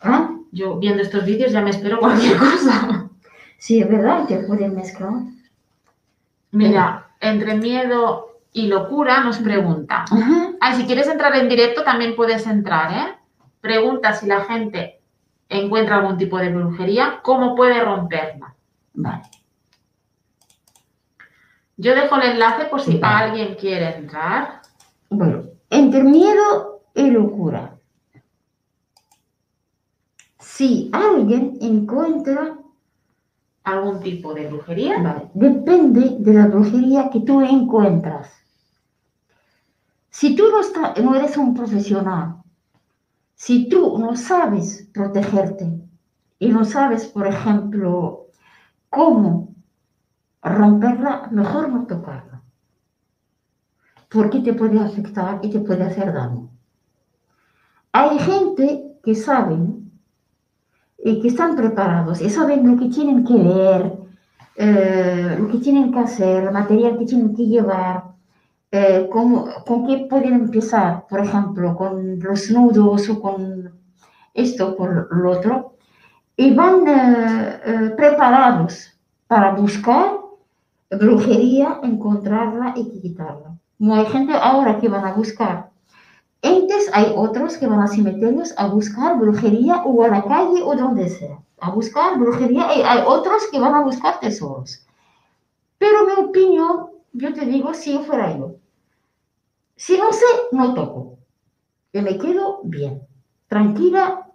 ¿Ah? Yo viendo estos vídeos ya me espero cualquier cosa. Sí, es verdad, te pueden mezclar. Mira, entre miedo y locura nos pregunta. Ah, si quieres entrar en directo también puedes entrar, ¿eh? Pregunta si la gente encuentra algún tipo de brujería, ¿cómo puede romperla? Vale. Yo dejo el enlace por si Vale. alguien quiere entrar. Bueno, entre miedo y locura. Si alguien encuentra, ¿Algún tipo de brujería? vale, depende de la brujería que tú encuentras. Si tú no, está- no eres un profesional, si tú no sabes protegerte y no sabes, por ejemplo, cómo romperla, mejor no tocarla. Porque te puede afectar y te puede hacer daño. Hay gente que saben y que están preparados y saben lo que tienen que ver, eh, lo que tienen que hacer, el material que tienen que llevar, eh, cómo- con qué pueden empezar, por ejemplo, con los nudos o con esto, por lo otro, y van eh, eh, preparados para buscar brujería, encontrarla y quitarla. No hay gente ahora que van a buscar. Antes hay otros que van a cementerios a buscar brujería o a la calle o donde sea. A buscar brujería y hay otros que van a buscar tesoros. Pero mi opinión, yo te digo, si yo fuera yo. Si no sé, no toco. Yo me quedo bien. Tranquila,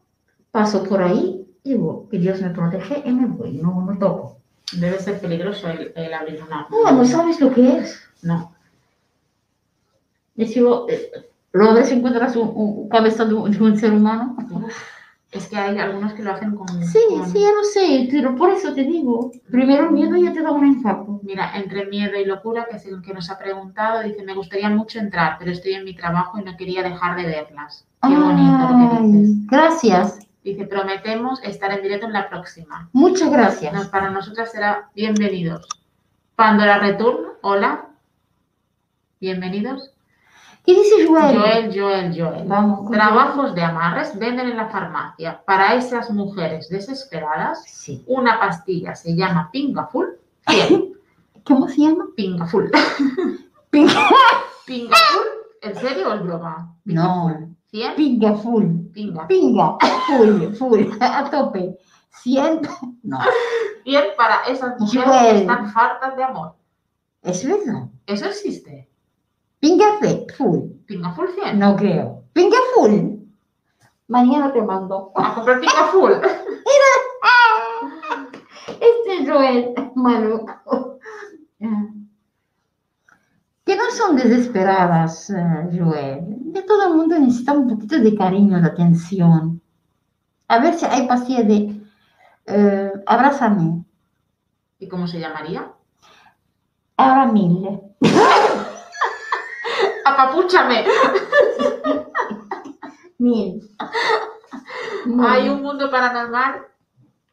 paso por ahí, digo que Dios me protege y me voy. No, no toco. Debe ser peligroso el, el abrir una. No, no sabes lo que es. No. Digo, eh, lo ves encuentras un, un cabeza de un, de un ser humano. Es que hay algunos que lo hacen con. Sí, con- sí, ya lo sé, pero por eso te digo. Primero el miedo ya te da un infarto. Mira, entre miedo y locura, que es el que nos ha preguntado, dice, me gustaría mucho entrar, pero estoy en mi trabajo y no quería dejar de verlas. Qué bonito lo que dices. Gracias. Dice, prometemos estar en directo en la próxima. Muchas gracias. para nosotras será bienvenidos. Pandora Return, hola. Bienvenidos. ¿Qué dice Joel? Joel, Joel, Joel. Vamos Trabajos de amarres venden en la farmacia. Para esas mujeres desesperadas, Sí. una pastilla se llama Pingaful. 100. ¿Cómo se llama? Pingaful. Pinga, Pingaful, ¿en serio o es broma? No. 100. pinga full. Pinga. Pinga, full, full, a tope. 100. No, 100 para esas mujeres Joel. que están fartas de amor. es verdad. ¿Eso existe? Pinga fe- full. Pingaful 100. No creo. Pinga full. Mañana te mando. A comprar Pingaful. Este Joel, maluco. Que no son desesperadas, eh, Joel. De todo el mundo necesita un poquito de cariño, de atención. A ver si hay pastilla de eh, abrázame. ¿Y cómo se llamaría? Ahora mil. Apapúchame. Mil. Hay un mundo paranormal.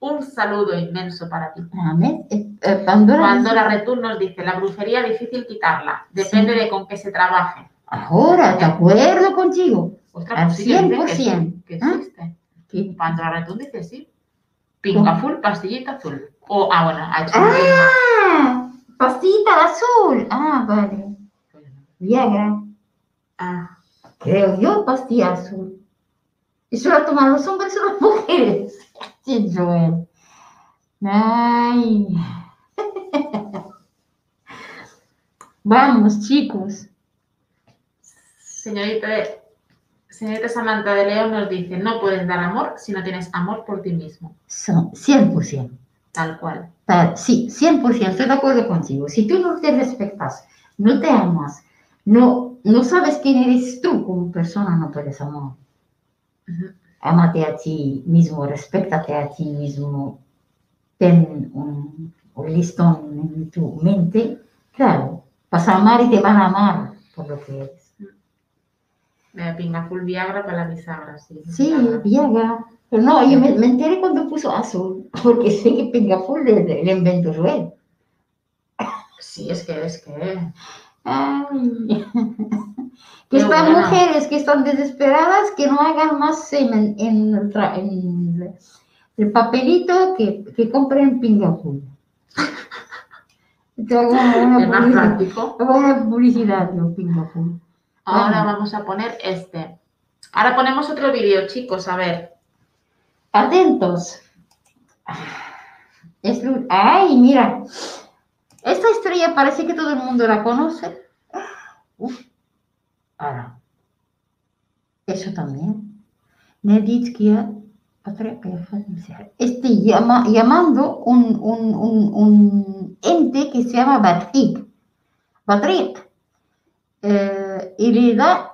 Un saludo inmenso para ti. Amén. Eh, Pandora. Pandora Return nos dice, la brujería difícil quitarla. Depende de con qué se trabaje. Ahora, de acuerdo contigo. Ostras, Al pues sí que dice que sí, 100%, que ¿eh? existe. Pandora Return dice sí. Pinga full, pastillita azul. O, ah, bueno, ha hecho un Ah, pastita azul. Ah, vale. Viagra. Ah, Creo yo, pastilla azul. Eso la toman los hombres o las mujeres. Sí, Joel. Ay. Vamos, chicos. señorita, señorita Samantha de León nos dice, no puedes dar amor si no tienes amor por ti mismo. Son 100%. Tal cual. Sí, 100%, estoy de acuerdo contigo. Si tú no te respetas, no te amas, no, no sabes quién eres tú como persona, no puedes amar. Ujú. Ámate a ti mismo, respétate a ti mismo, ten un, un listón en tu mente. Claro, vas a amar y te van a amar por lo que eres. Eh, Pinga full Viagra para la bisagra, sí. Sí, Viagra. Viagra. Pero no, yo me, me enteré cuando puso azul, porque sé que Pingaful le, le inventó Joel. Sí, es que es que. Ay. Que buena. mujeres que están desesperadas, que no hagan más semen en, el tra- en el papelito, que, que compren Pingaful. Te hago una, publicidad, una publicidad de Pingaful. Ahora Ah. vamos a poner este. Ahora ponemos otro vídeo, chicos, a ver. Atentos. Es Ay, mira. Esta estrella parece que todo el mundo la conoce. Uf. Ahora. Eso también. Este llama, llamando un, un, un, un ente que se llama Batrik. Batrik. Eh, y le da,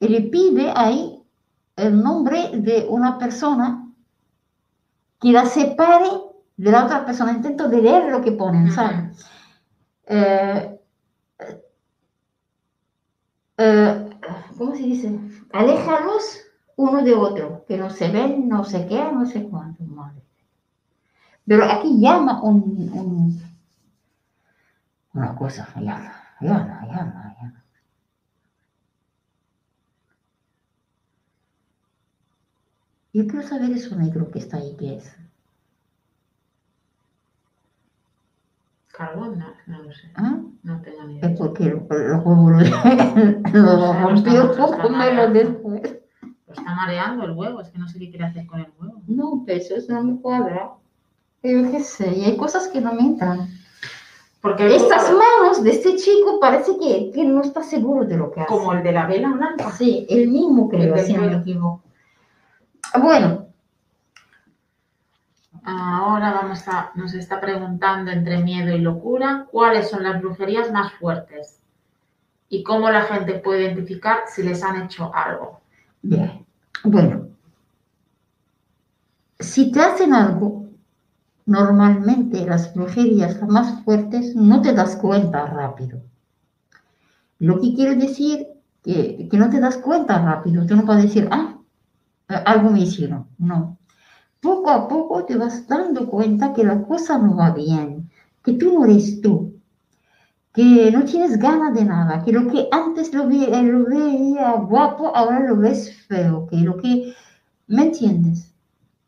y le pide ahí el nombre de una persona que la separe de la otra persona. Intento de leer lo que ponen, ¿sabes? Eh, eh, ¿Cómo se dice? Aléjalos uno de otro, que no se ven, no sé qué, no sé cuánto. madre. Pero aquí llama un, un- una cosa, llama, llama, llama, llama. Yo quiero saber eso negro que está ahí, ¿qué es? Carbón, no, no lo sé. ¿Ah? No tengo ni idea. Es porque los huevos lo, lo rompió menos después. Lo está mareando el huevo, es que no sé qué quiere hacer con el huevo. No, pues eso no me cuadra. Yo qué sé, y hay cosas que no me entran. Porque Estas huevo- manos de este chico parece que, que no está seguro de lo que hace. como el de la vela blanca. Sí, el mismo creo, si no me equivoco. Bueno, Ahora vamos a, nos está preguntando entre miedo y locura cuáles son las brujerías más fuertes y cómo la gente puede identificar si les han hecho algo. bien. Bueno, si te hacen algo, normalmente las brujerías más fuertes no te das cuenta rápido. Lo que quiere decir que, que no te das cuenta rápido. Tú no puedes decir, ah, algo me hicieron. No. Poco a poco te vas dando cuenta que la cosa no va bien, que tú no eres tú, que no tienes ganas de nada, que lo que antes lo, ve, lo veía guapo, ahora lo ves feo, que lo que, ¿me entiendes?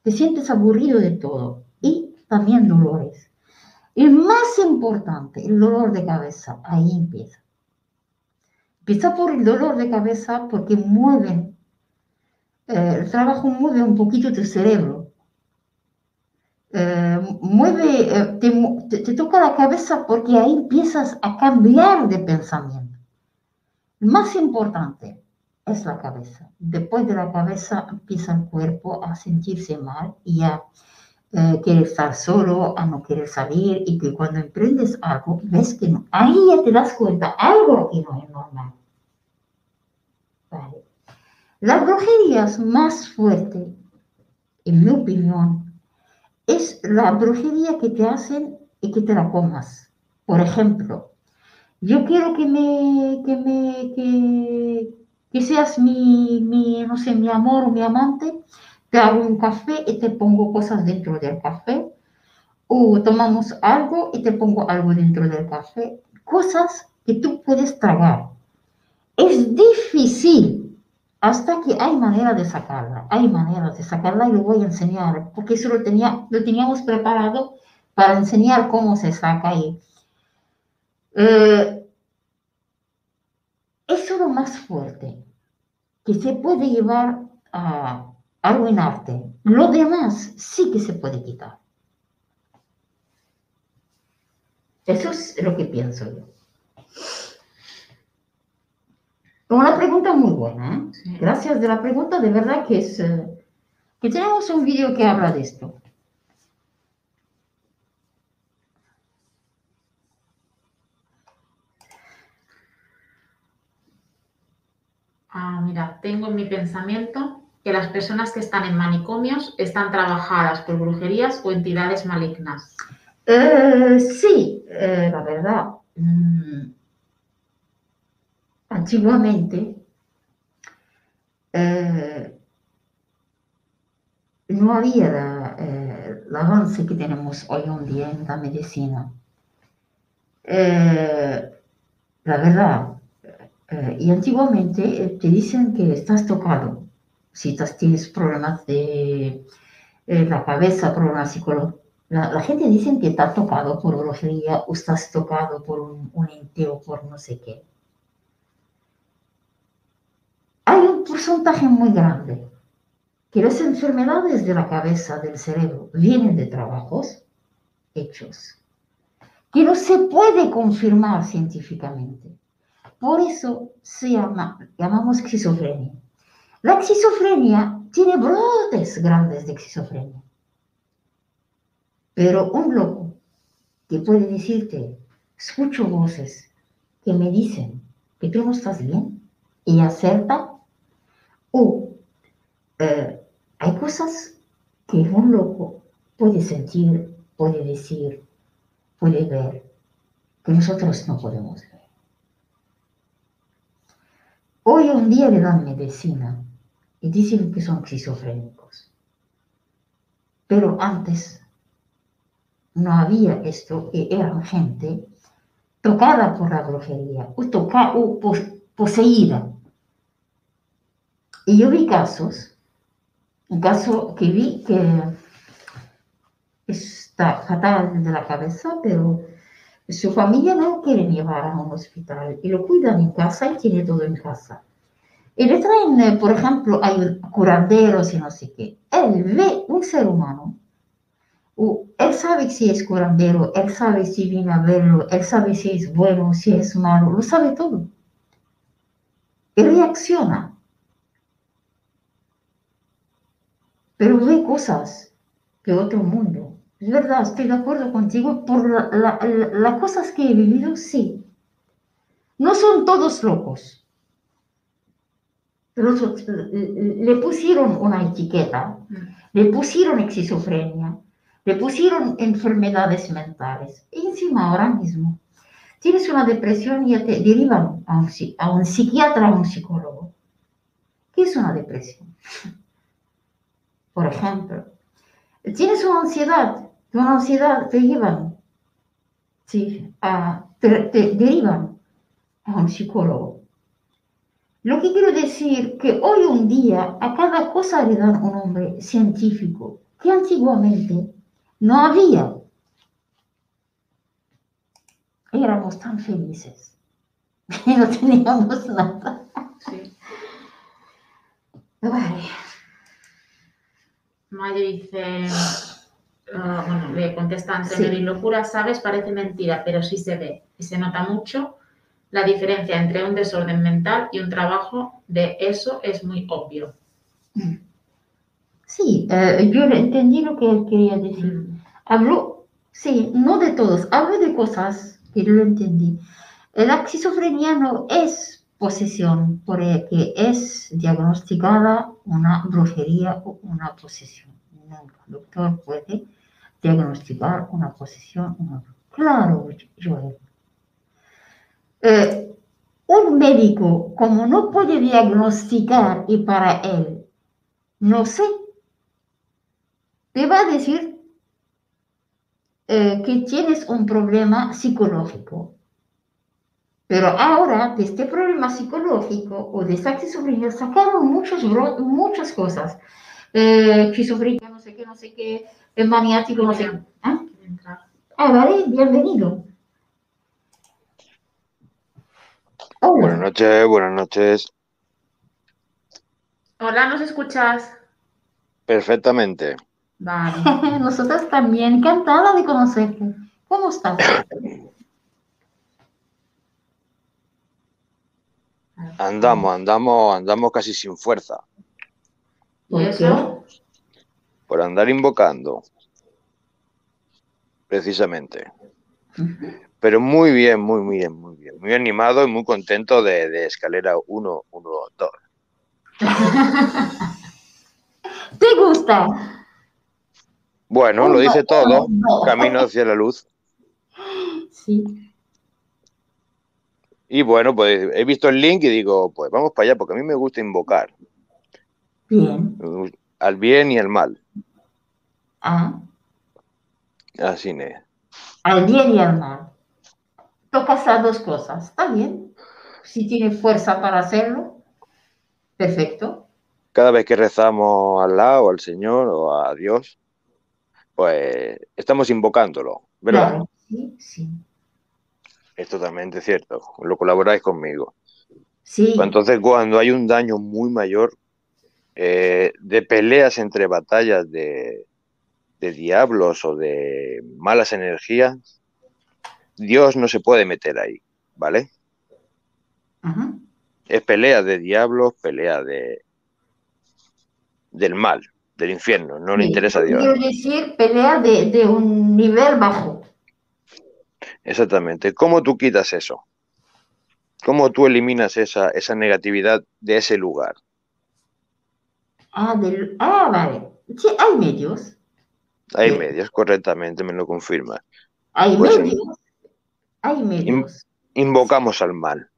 Te sientes aburrido de todo y también dolores. Y más importante, el dolor de cabeza, ahí empieza. Empieza por el dolor de cabeza porque mueven, eh, el trabajo mueve un poquito tu cerebro. Eh, mueve, eh, te, te, toca la cabeza porque ahí empiezas a cambiar de pensamiento. Más importante es la cabeza. Después de la cabeza empieza el cuerpo a sentirse mal y a querer estar solo, a no querer salir y que cuando emprendes algo ves que no. Ahí ya te das cuenta algo que no es normal. Vale. La brujería más fuerte, en mi opinión, es la brujería que te hacen y que te la comas. Por ejemplo, yo quiero que me, que me, que, que seas mi, mi, no sé, mi amor o mi amante, te hago un café y te pongo cosas dentro del café, o tomamos algo y te pongo algo dentro del café, cosas que tú puedes tragar. Es difícil hasta que hay manera de sacarla, hay manera de sacarla y lo voy a enseñar, porque eso lo, tenía, teníamos preparado para enseñar cómo se saca ahí. Eh, eso es lo más fuerte, que se puede llevar a arruinarte. Lo demás sí que se puede quitar. Eso es lo que pienso yo. Una pregunta muy buena. ¿eh? Gracias de la pregunta, de verdad que es eh, que tenemos un vídeo que habla de esto. Ah, mira, tengo en mi pensamiento que las personas que están en manicomios están trabajadas por brujerías o entidades malignas. Eh, sí, eh, la verdad. Mm, antiguamente eh, no había la, eh, el avance que tenemos hoy en día en la medicina. Eh, la verdad, y antiguamente te dicen que estás tocado, si tienes problemas de la cabeza, problemas psicológicos. La, la, gente dice que está tocado por brujería o estás tocado por un, un ente o por no sé qué. hay un porcentaje muy grande que las enfermedades de la cabeza, del cerebro, vienen de trabajos hechos, que no se puede confirmar científicamente. Por eso se llama, llamamos esquizofrenia. La esquizofrenia tiene brotes grandes de esquizofrenia. Pero un loco que puede decirte, escucho voces que me dicen que tú no estás bien y acerta o eh, hay cosas que un loco puede sentir, puede decir, puede ver, que nosotros no podemos ver. Hoy en día le dan medicina y dicen que son esquizofrénicos. Pero antes no había esto y eran gente tocada por la brujería o, toca, o poseída y yo vi casos, un caso que vi que está fatal de la cabeza, pero su familia no quiere llevar a un hospital y lo cuidan en casa y tiene todo en casa. Y le traen, eh, por ejemplo, hay curanderos y no sé qué. Él ve un ser humano, él sabe si es curandero, él sabe si viene a verlo, él sabe si es bueno, si es malo, lo sabe todo. Y reacciona. Pero ve cosas que otro mundo. Es verdad, estoy de acuerdo contigo por las la, cosas que he vivido, sí. No son todos locos. Pero le pusieron una etiqueta, le pusieron esquizofrenia, le pusieron enfermedades mentales. Y encima ahora mismo tienes una depresión y ya te derivan a un, a un psiquiatra, a un psicólogo. ¿Qué es una depresión? Por ejemplo, tienes una ansiedad, una ansiedad te llevan, sí, a, te, te derivan a un psicólogo. Lo que quiero decir que hoy en día a cada cosa le dan un nombre científico que antiguamente no había. Éramos tan felices que no teníamos nada. Sí. Vale. Mayo dice, ah, bueno, le contesta entre Sí. y locura, sabes, parece mentira, pero sí se ve y se nota mucho la diferencia entre un desorden mental y un trabajo de eso es muy obvio. Sí, eh, yo entendí lo que él quería decir. Hablo, sí, no de todos, hablo de cosas que lo entendí. La esquizofrenia no es posesión, porque es diagnosticada una brujería o una posesión. Nunca el doctor puede diagnosticar una posesión. Una... Claro, Joel. Eh, un médico, como no puede diagnosticar y para él, no sé, te va a decir eh, que tienes un problema psicológico. Pero ahora de este problema psicológico o de esta esquizofrenia sacaron muchas, muchas cosas. Eh, esquizofrenia, no sé qué, no sé qué, eh, maniático, no sé qué. ¿Ah? Ah, vale, bienvenido. Hola. Buenas noches, buenas noches. Hola, ¿nos escuchas? Perfectamente. Vale. Nosotros también, encantada de conocerte. ¿Cómo estás? Andamos, andamos, andamos casi sin fuerza ¿Y ¿Por eso? por andar invocando. Precisamente. Pero muy bien, muy, muy bien, muy bien. Muy animado y muy contento de, de escalera 1, 1, 2. ¿Te gusta? Bueno, lo dice todo. No. Camino hacia la luz. Sí. Y bueno, pues he visto el link y digo, pues vamos para allá, porque a mí me gusta invocar Bien. al bien y al mal. Ah, Así es. al bien y al mal. Tocas las dos cosas. Está bien. Si tienes fuerza para hacerlo, perfecto. Cada vez que rezamos al lado, al Señor o a Dios, pues estamos invocándolo, ¿verdad? Claro. Sí, sí. Es totalmente cierto. Lo colaboráis conmigo. Sí. Entonces, cuando hay un daño muy mayor eh, de peleas entre batallas de, de diablos o de malas energías, Dios no se puede meter ahí, ¿vale? Ajá. Es pelea de diablos, pelea de del mal, del infierno. No le interesa a Dios. Quiero decir, pelea de, de un nivel bajo. Exactamente. ¿Cómo tú quitas eso? ¿Cómo tú eliminas esa, esa negatividad de ese lugar? Ah, del, ah, vale. Sí, hay medios. Hay Sí. medios, correctamente, me lo confirma. Hay Pues medios. Hay medios. Invocamos al mal.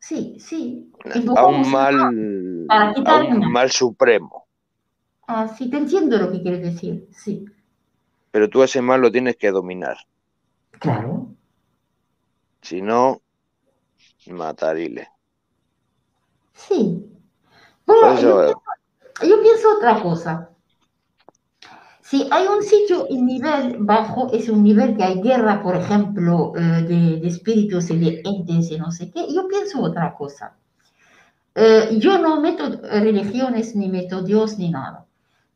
Sí, sí. A Invocamos un al mal, Para a un mal. mal supremo. Ah, sí, te entiendo lo que quieres decir. Sí, Pero tú ese mal lo tienes que dominar. claro. Si no, matarile. Sí. Bueno, yo, pienso otra cosa. Si hay un sitio en nivel bajo, es un nivel que hay guerra, por ejemplo, eh, de, de espíritus y de entes y no sé qué, yo pienso otra cosa. Eh, yo no meto religiones, ni meto Dios, ni nada.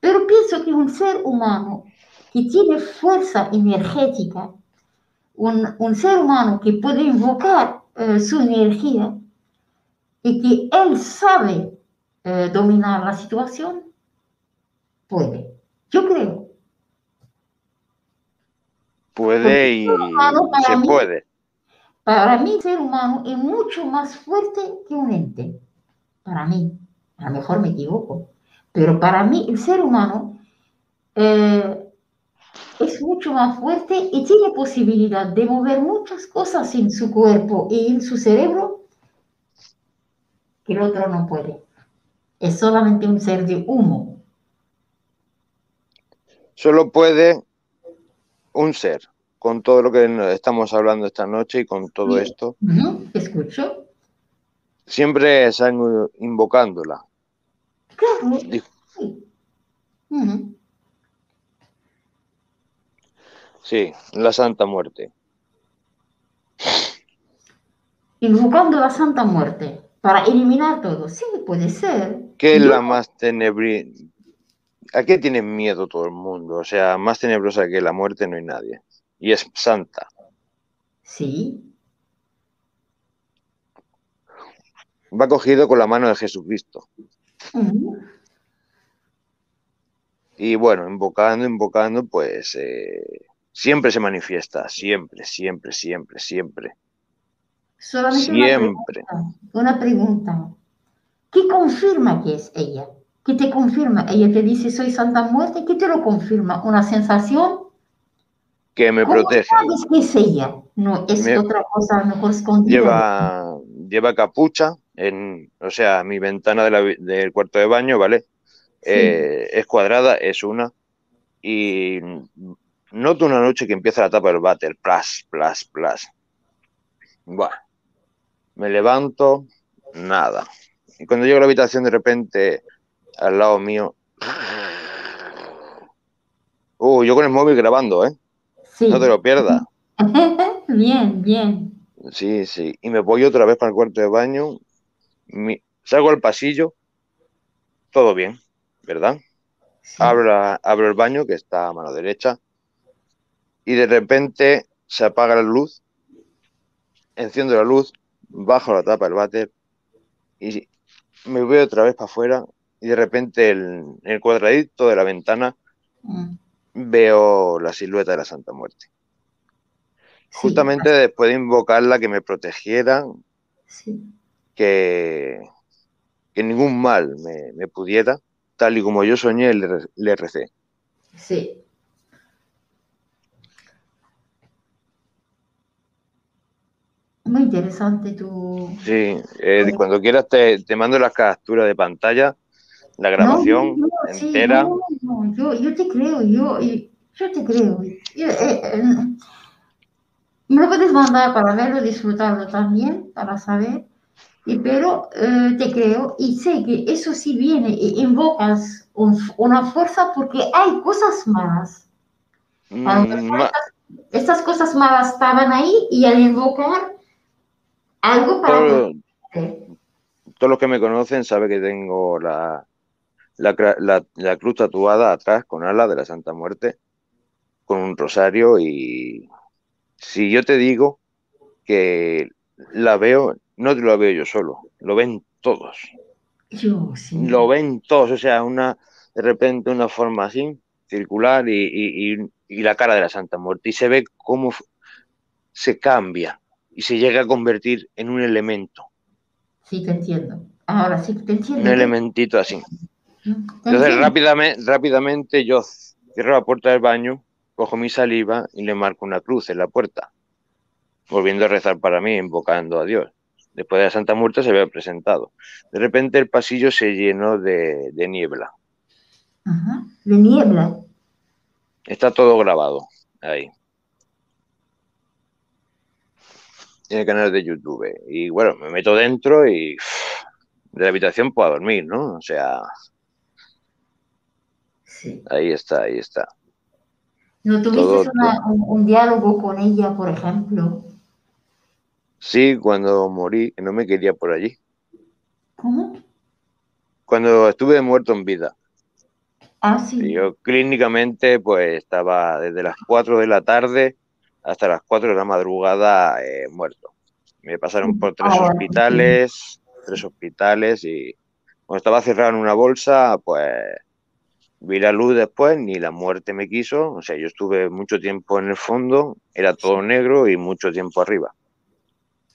Pero pienso que un ser humano que tiene fuerza energética, un, un ser humano que puede invocar eh, su energía y que él sabe eh, dominar la situación, puede. Yo creo. puede y se mí- puede. Para mí, el ser humano es mucho más fuerte que un ente. Para mí. A lo mejor me equivoco. Pero para mí, el ser humano eh, mucho más fuerte y tiene posibilidad de mover muchas cosas en su cuerpo y en su cerebro que el otro no puede. Es solamente un ser de humo. Solo puede un ser, con todo lo que estamos hablando esta noche y con todo Sí. esto, Escucho. siempre están invocándola. Claro. Sí. Sí, la Santa Muerte. Invocando la Santa Muerte para eliminar todo. Sí, puede ser. ¿Qué es Yo- la más tenebri... ¿A qué tiene miedo todo el mundo? O sea, más tenebrosa que la muerte no hay nadie. Y es santa. Sí. Va cogido con la mano de Jesucristo. Ujú. Y bueno, invocando, invocando, pues eh, siempre se manifiesta. Siempre, siempre, siempre, siempre. Solamente una Siempre. pregunta, una pregunta. ¿Qué confirma que es ella? ¿Qué te confirma? Ella te dice soy Santa Muerte. ¿Qué te lo confirma? ¿Una sensación? Que me ¿Cómo protege. sabes que es ella? No, es Me- otra cosa. Lleva, lleva capucha, en, o sea, mi ventana de la vi- del cuarto de baño, ¿vale? Sí. Eh, es cuadrada, es una. Y noto una noche que empieza la tapa del váter, plas, plas, plas. Buah. Me levanto, nada. Y cuando llego a la habitación, de repente, al lado mío. Uh, yo con el móvil grabando, ¿eh? Sí. No te lo pierdas. bien, bien. Sí, sí. Y me voy otra vez para el cuarto de baño. mi- salgo al pasillo. Todo bien, ¿verdad? Sí. Abro, abro el baño, que está a mano derecha. Y de repente se apaga la luz. Enciendo la luz. Bajo la tapa del váter. Y me voy otra vez para afuera. Y de repente el- en el cuadradito de la ventana Mm, veo la silueta de la Santa Muerte. sí, Justamente después de invocarla que me protegiera, sí. que, que ningún mal me, me pudiera, tal y como yo soñé, le, le recé. Sí. Muy interesante tu... Sí, eh, cuando quieras te, te mando las capturas de pantalla, la grabación No, no, sí, entera. no, yo, yo te creo, yo, yo, te creo. Yo, eh, eh, me lo puedes mandar para verlo, disfrutarlo también, para saber. Y, pero eh, te creo y sé que eso sí viene y invocas un- una fuerza porque hay cosas malas. Mm, Estas cosas malas estaban ahí y al invocar algo para... todo- todos los que me conocen saben que tengo la, la, cra- la- la cruz tatuada atrás con ala de la Santa Muerte, con un rosario y si yo te digo que la veo, no te lo veo yo solo, lo ven todos. Yo sí. lo ven todos, o sea, una de repente una forma así, circular y, y- y- y la cara de la Santa Muerte y se ve cómo se cambia y se llega a convertir en un elemento, Sí, te entiendo. Ahora sí que te entiendo. un elementito así. Entonces rápidamente, rápidamente yo cierro la puerta del baño, cojo mi saliva y le marco una cruz en la puerta, volviendo a rezar para mí, invocando a Dios. Después de la Santa Muerte se había presentado. De repente el pasillo se llenó de- de niebla. Ajá. De niebla. Está todo grabado ahí. En el canal de YouTube. Y bueno, me meto dentro y uff, de la habitación puedo dormir, ¿no? O sea, Sí. ahí está, ahí está. ¿No tuviste una- un, un diálogo con ella, por ejemplo? Sí, cuando morí, no me quería por allí. ¿Cómo? Cuando estuve muerto en vida. Ah, sí. Yo clínicamente pues estaba desde las 4 de la tarde hasta las 4 de la madrugada eh, muerto. Me pasaron por tres Ah, hospitales, tres hospitales y cuando estaba cerrado en una bolsa, pues vi la luz después, ni la muerte me quiso. O sea, yo estuve mucho tiempo en el fondo, era todo negro y mucho tiempo arriba.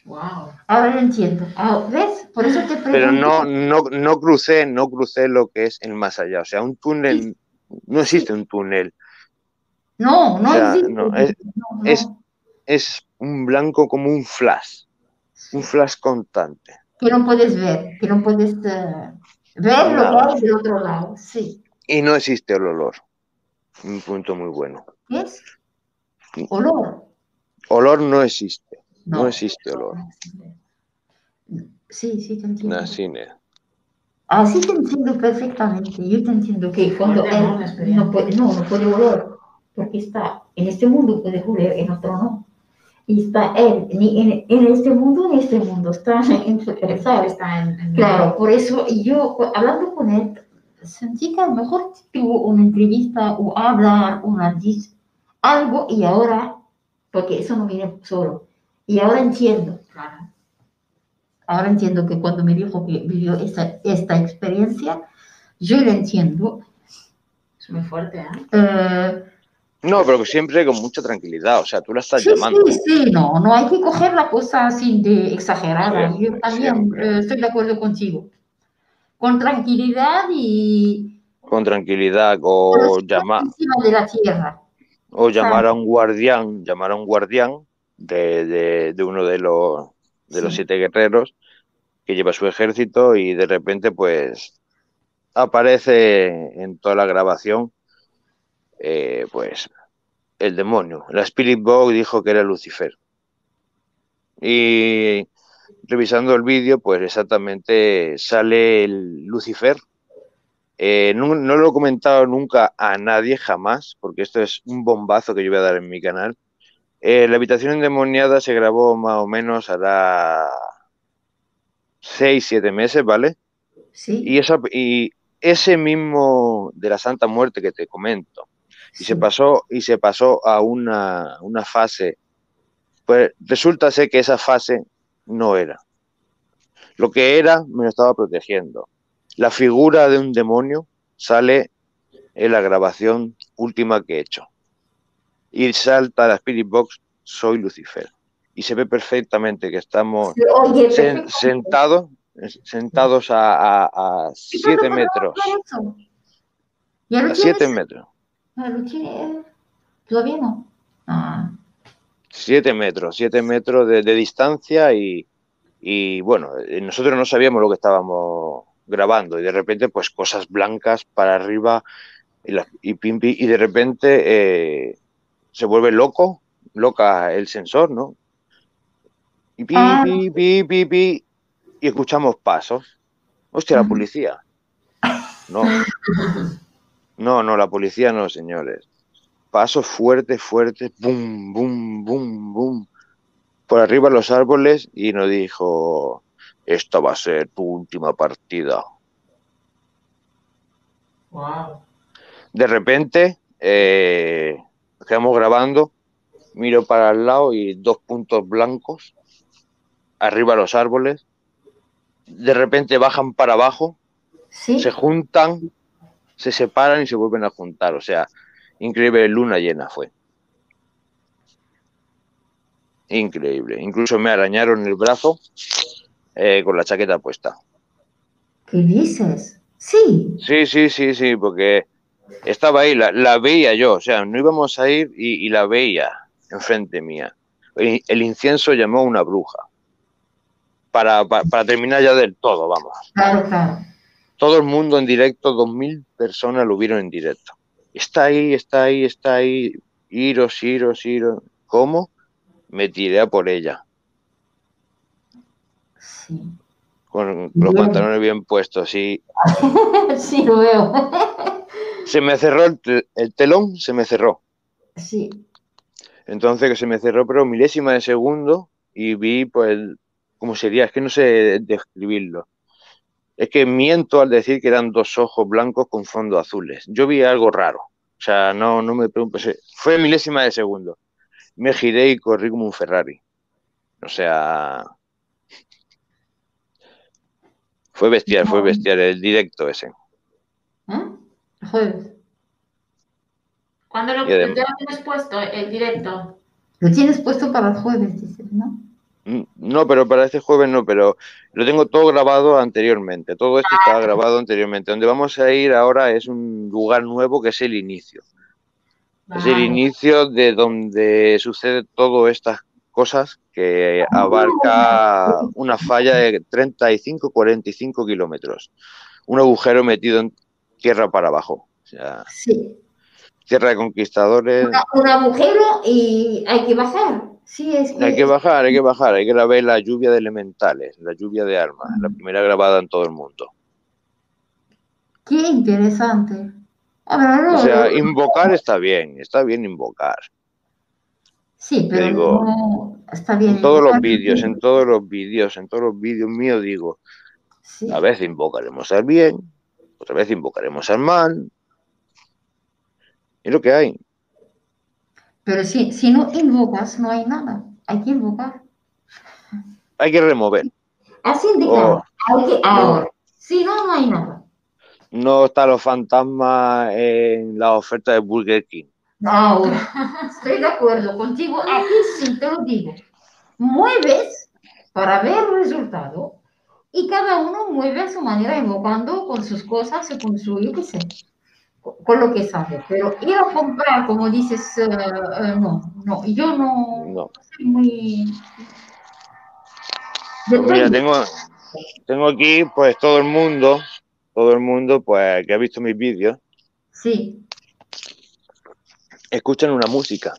Wow. Ahora lo entiendo. Ah, ¿Ves? Por eso te pregunto. Pero no, no, no crucé, no crucé lo que es el más allá. O sea, un túnel, no existe un túnel. No, no O sea, existe. no, es- No, no. es- es un blanco como un flash, un flash constante. Que no puedes ver, que no puedes eh, ver lo que hay del otro lado. Sí. Y no existe el olor. Un punto muy bueno. ¿Qué es? Olor. Olor no existe. No, No. existe olor. Sí, sí, te entiendo. Cine. Ah, sí te entiendo perfectamente. Yo te entiendo que cuando él no puede, no, no puede oler, porque está en este mundo puede oler, en otro no. Y está él, ni en, en este mundo ni en este mundo, está en, ¿sabes? está en, en- Claro, por eso yo cu- hablando con él, sentí que a lo mejor tuvo una entrevista o hablar, una dis, algo y ahora, porque eso no viene solo, y ahora entiendo, Claro. ahora entiendo que cuando me dijo que vivió esta, esta experiencia, yo lo entiendo. Es muy fuerte, ¿eh? Eh, No, pero siempre con mucha tranquilidad. O sea, tú la estás sí, llamando. sí, sí, no, no hay que coger la cosa así de exagerada. Siempre, yo también siempre. eh, estoy de acuerdo contigo. Con tranquilidad y Con tranquilidad. con O, los pies llama, encima de la tierra. o llamar a un guardián. Llamar a un guardián de, de- de uno de los, de los siete guerreros que lleva su ejército y de repente, pues, aparece en toda la grabación, eh, pues, el demonio. La Spirit Box dijo que era Lucifer. Y revisando el vídeo, pues exactamente sale el Lucifer. Eh, no, no lo he comentado nunca a nadie, jamás, porque esto es un bombazo que yo voy a dar en mi canal. Eh, la habitación endemoniada se grabó más o menos hará 6, 7 meses, ¿vale? Sí. Y, esa, y ese mismo de la Santa Muerte que te comento, y se pasó, y se pasó a una, una fase, pues resulta ser que esa fase no era. Lo que era me lo estaba protegiendo. La figura de un demonio sale en la grabación última que he hecho. Y salta la Spirit Box, soy Lucifer. Y se ve perfectamente que estamos oye sen- sentados, sentados a, a, a ¿Y cuándo 7 podrá metros. A 7 tienes? metros. ¿Ya lo tienes? ¿Todavía no? Ah, 7 metros, 7 metros de, de distancia y, y, bueno, eh, nosotros no sabíamos lo que estábamos grabando y de repente pues cosas blancas para arriba y, la- y, pim, pim, y de repente eh, se vuelve loco, loca el sensor, ¿no? Y pi, Ah. pi, pi, pi, pi, y escuchamos pasos. Hostia, la policía. No. No, no, la policía no, señores. Pasos fuertes, fuertes, boom, boom, boom, boom. Por arriba los árboles y nos dijo, esta va a ser tu última partida. Wow. De repente, eh, quedamos grabando, miro para el lado y dos puntos blancos, arriba los árboles. De repente bajan para abajo, ¿Sí? se juntan, se separan y se vuelven a juntar. O sea, increíble, luna llena fue. Increíble. Incluso me arañaron el brazo eh, con la chaqueta puesta. ¿Qué dices? Sí. Sí, sí, sí, sí, porque estaba ahí, la, la veía yo, o sea, no íbamos a ir y, y la veía enfrente mía. El incienso llamó a una bruja. Para, pa- para terminar ya del todo, vamos. Claro, claro. Todo el mundo en directo, dos mil personas lo vieron en directo. Está ahí, está ahí, está ahí. Iros, iros, iros. ¿Cómo? Me tiré a por ella, Sí. con los pantalones bien puestos. Y sí, lo veo. se me cerró el, el telón, se me cerró. sí. Entonces que se me cerró, pero milésima de segundo y vi, pues, cómo sería. Es que no sé describirlo. Es que miento al decir que eran dos ojos blancos con fondo azules. Yo vi algo raro. O sea, no, no me pregunto. Fue milésima de segundo. Me giré y corrí como un Ferrari. O sea, fue bestial, fue bestial el directo ese. ¿Eh? Jueves. ¿Cuándo lo, ya lo tienes puesto, el directo? Lo tienes puesto para el jueves, dices, ¿no? No, pero para este jueves no, pero lo tengo todo grabado anteriormente. Todo esto estaba grabado anteriormente. Donde vamos a ir ahora es un lugar nuevo que es el inicio. Es el Vale. inicio de donde sucede todas estas cosas que abarca una falla de 35-45 kilómetros. Un agujero metido en tierra para abajo. O sea, Sí. tierra de conquistadores. Un agujero y hay que bajar. Sí, es que, Hay que bajar, hay que bajar. Hay que ver la lluvia de elementales, la lluvia de armas, la primera grabada en todo el mundo. qué interesante. A ver, no, O sea, invocar está bien, está bien invocar. sí, pero digo, no está bien. En todos los vídeos, en todos los vídeos, en todos los vídeos míos digo, Sí. a veces invocaremos al bien, otra vez invocaremos al mal. Es lo que hay. Pero si, si no invocas, no hay nada. Hay que invocar. Hay que remover. Así indicado. Oh, hay que ahora. Si no, no hay nada. No están los fantasmas en la oferta de Burger King. Ahora. Estoy de acuerdo contigo. Aquí sí te lo digo. Mueves para ver el resultado y cada uno mueve a su manera, invocando con sus cosas o con su, yo qué sé, con lo que sabe. Pero ir a comprar, como dices, eh, eh, no, no, yo no No. soy muy... Pues mira, tengo, tengo aquí pues todo el mundo, todo el mundo pues que ha visto mis vídeos, Sí, escuchan una música.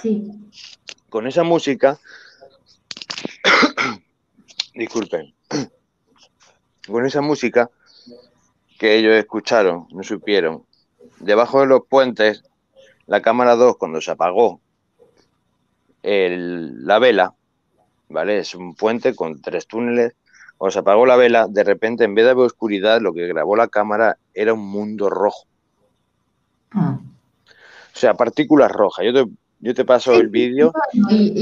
sí. Con esa música, disculpen, con esa música que ellos escucharon, no supieron, debajo de los puentes, la cámara 2 cuando se apagó el- la vela, ¿vale? Es un puente con tres túneles. Cuando se apagó la vela, de repente, en vez de haber oscuridad, lo que grabó la cámara era un mundo rojo. Ah. O sea, partículas rojas. Yo te, yo te paso el vídeo.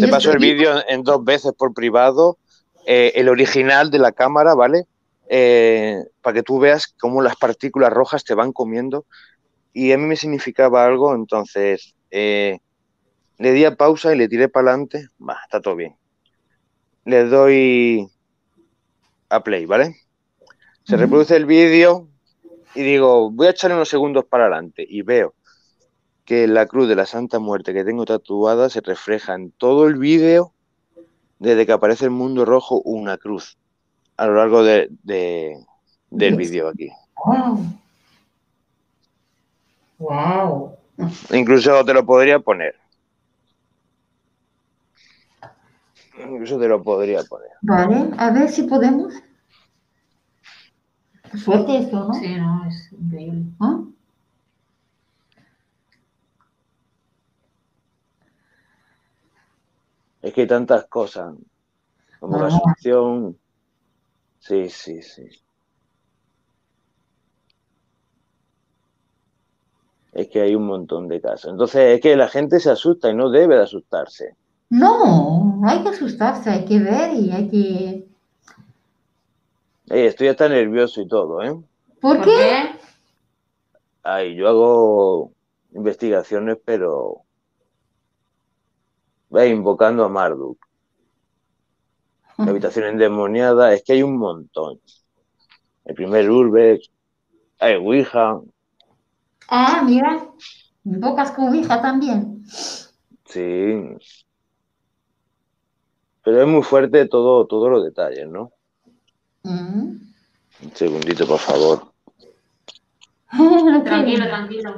Te paso el vídeo en dos veces por privado, eh, el original de la cámara, ¿vale? Eh, para que tú veas cómo las partículas rojas te van comiendo. Y a mí me significaba algo, entonces eh, le di a pausa y le tiré para adelante. Va, está todo bien. Le doy a play, ¿vale? Se reproduce el vídeo y digo, voy a echarle unos segundos para adelante y veo que la cruz de la Santa Muerte que tengo tatuada se refleja en todo el vídeo, desde que aparece el mundo rojo, una cruz a lo largo de, de- del vídeo aquí. Wow. Wow. Incluso te lo podría poner. Incluso te lo podría poner. Vale, a ver si podemos. Suerte esto, ¿no? Sí, no, es increíble. ¿Ah? Es que hay tantas cosas, como la Ah. Sí, sí, sí. Es que hay un montón de casos. Entonces, es que la gente se asusta y no debe de asustarse. No, no hay que asustarse, hay que ver y hay que... Ey, estoy hasta nervioso y todo, ¿eh? ¿Por qué? Ay, yo hago investigaciones, pero ve invocando a Marduk. La habitación endemoniada, es que hay un montón. El primer Urbex, hay Ouija, Ah, mira, invocas con hija también. sí. Pero es muy fuerte todo, todos los detalles, ¿no? Mm. Un segundito, por favor. Tranquilo, tranquilo.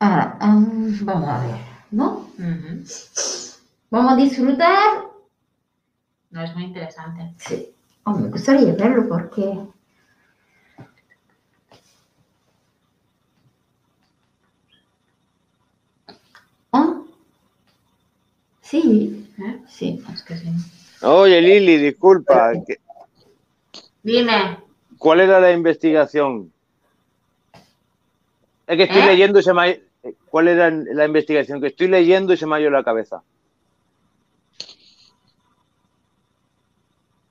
Ahora, mm, vamos a ver, ¿no? Vamos a disfrutar. No, es muy interesante. Sí. Oh, me gustaría verlo porque... ¿Ah? Sí, ¿eh? sí. Es que sí. Oye, Lili, disculpa. ¿qué- Dime, ¿Cuál era la investigación? Es que estoy ¿Eh? leyendo y se me ha... ¿Cuál era la investigación? Que estoy leyendo y se me ha ido la cabeza.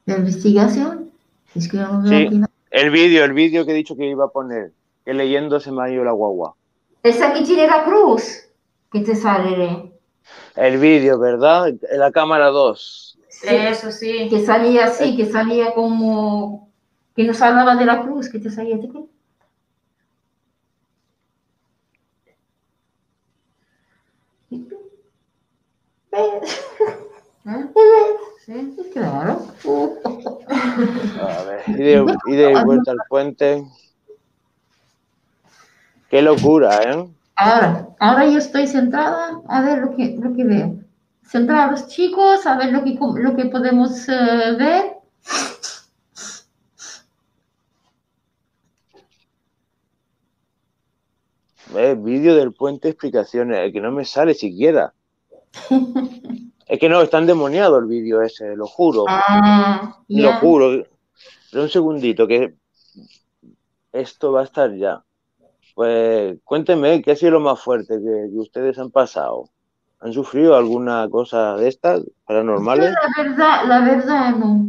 ¿La investigación? Es que no veo Sí. aquí. El vídeo, el vídeo que he dicho que iba a poner. Que leyendo se me ha ido la guagua. Esa que tiene la cruz. Que te sale. El vídeo, ¿verdad? En la cámara 2. Sí, eso sí. que salía así, que salía como. Que nos hablaba de la cruz, que te salía de Sí. Claro. A ver. Y de, y de vuelta al puente. Qué locura, ¿eh? Ahora, ahora yo estoy centrada a ver lo que, lo que veo. Los chicos, a ver lo que, lo que podemos eh, ver. Eh, vídeo del puente explicaciones, que no me sale siquiera. es que no, está endemoniado el vídeo ese, lo juro. Ah, Lo ya. juro. Pero un segundito, que esto va a estar ya. Pues cuéntenme, ¿qué ha sido lo más fuerte que, que ustedes han pasado? ¿Han sufrido alguna cosa de estas paranormales? La verdad, la verdad no.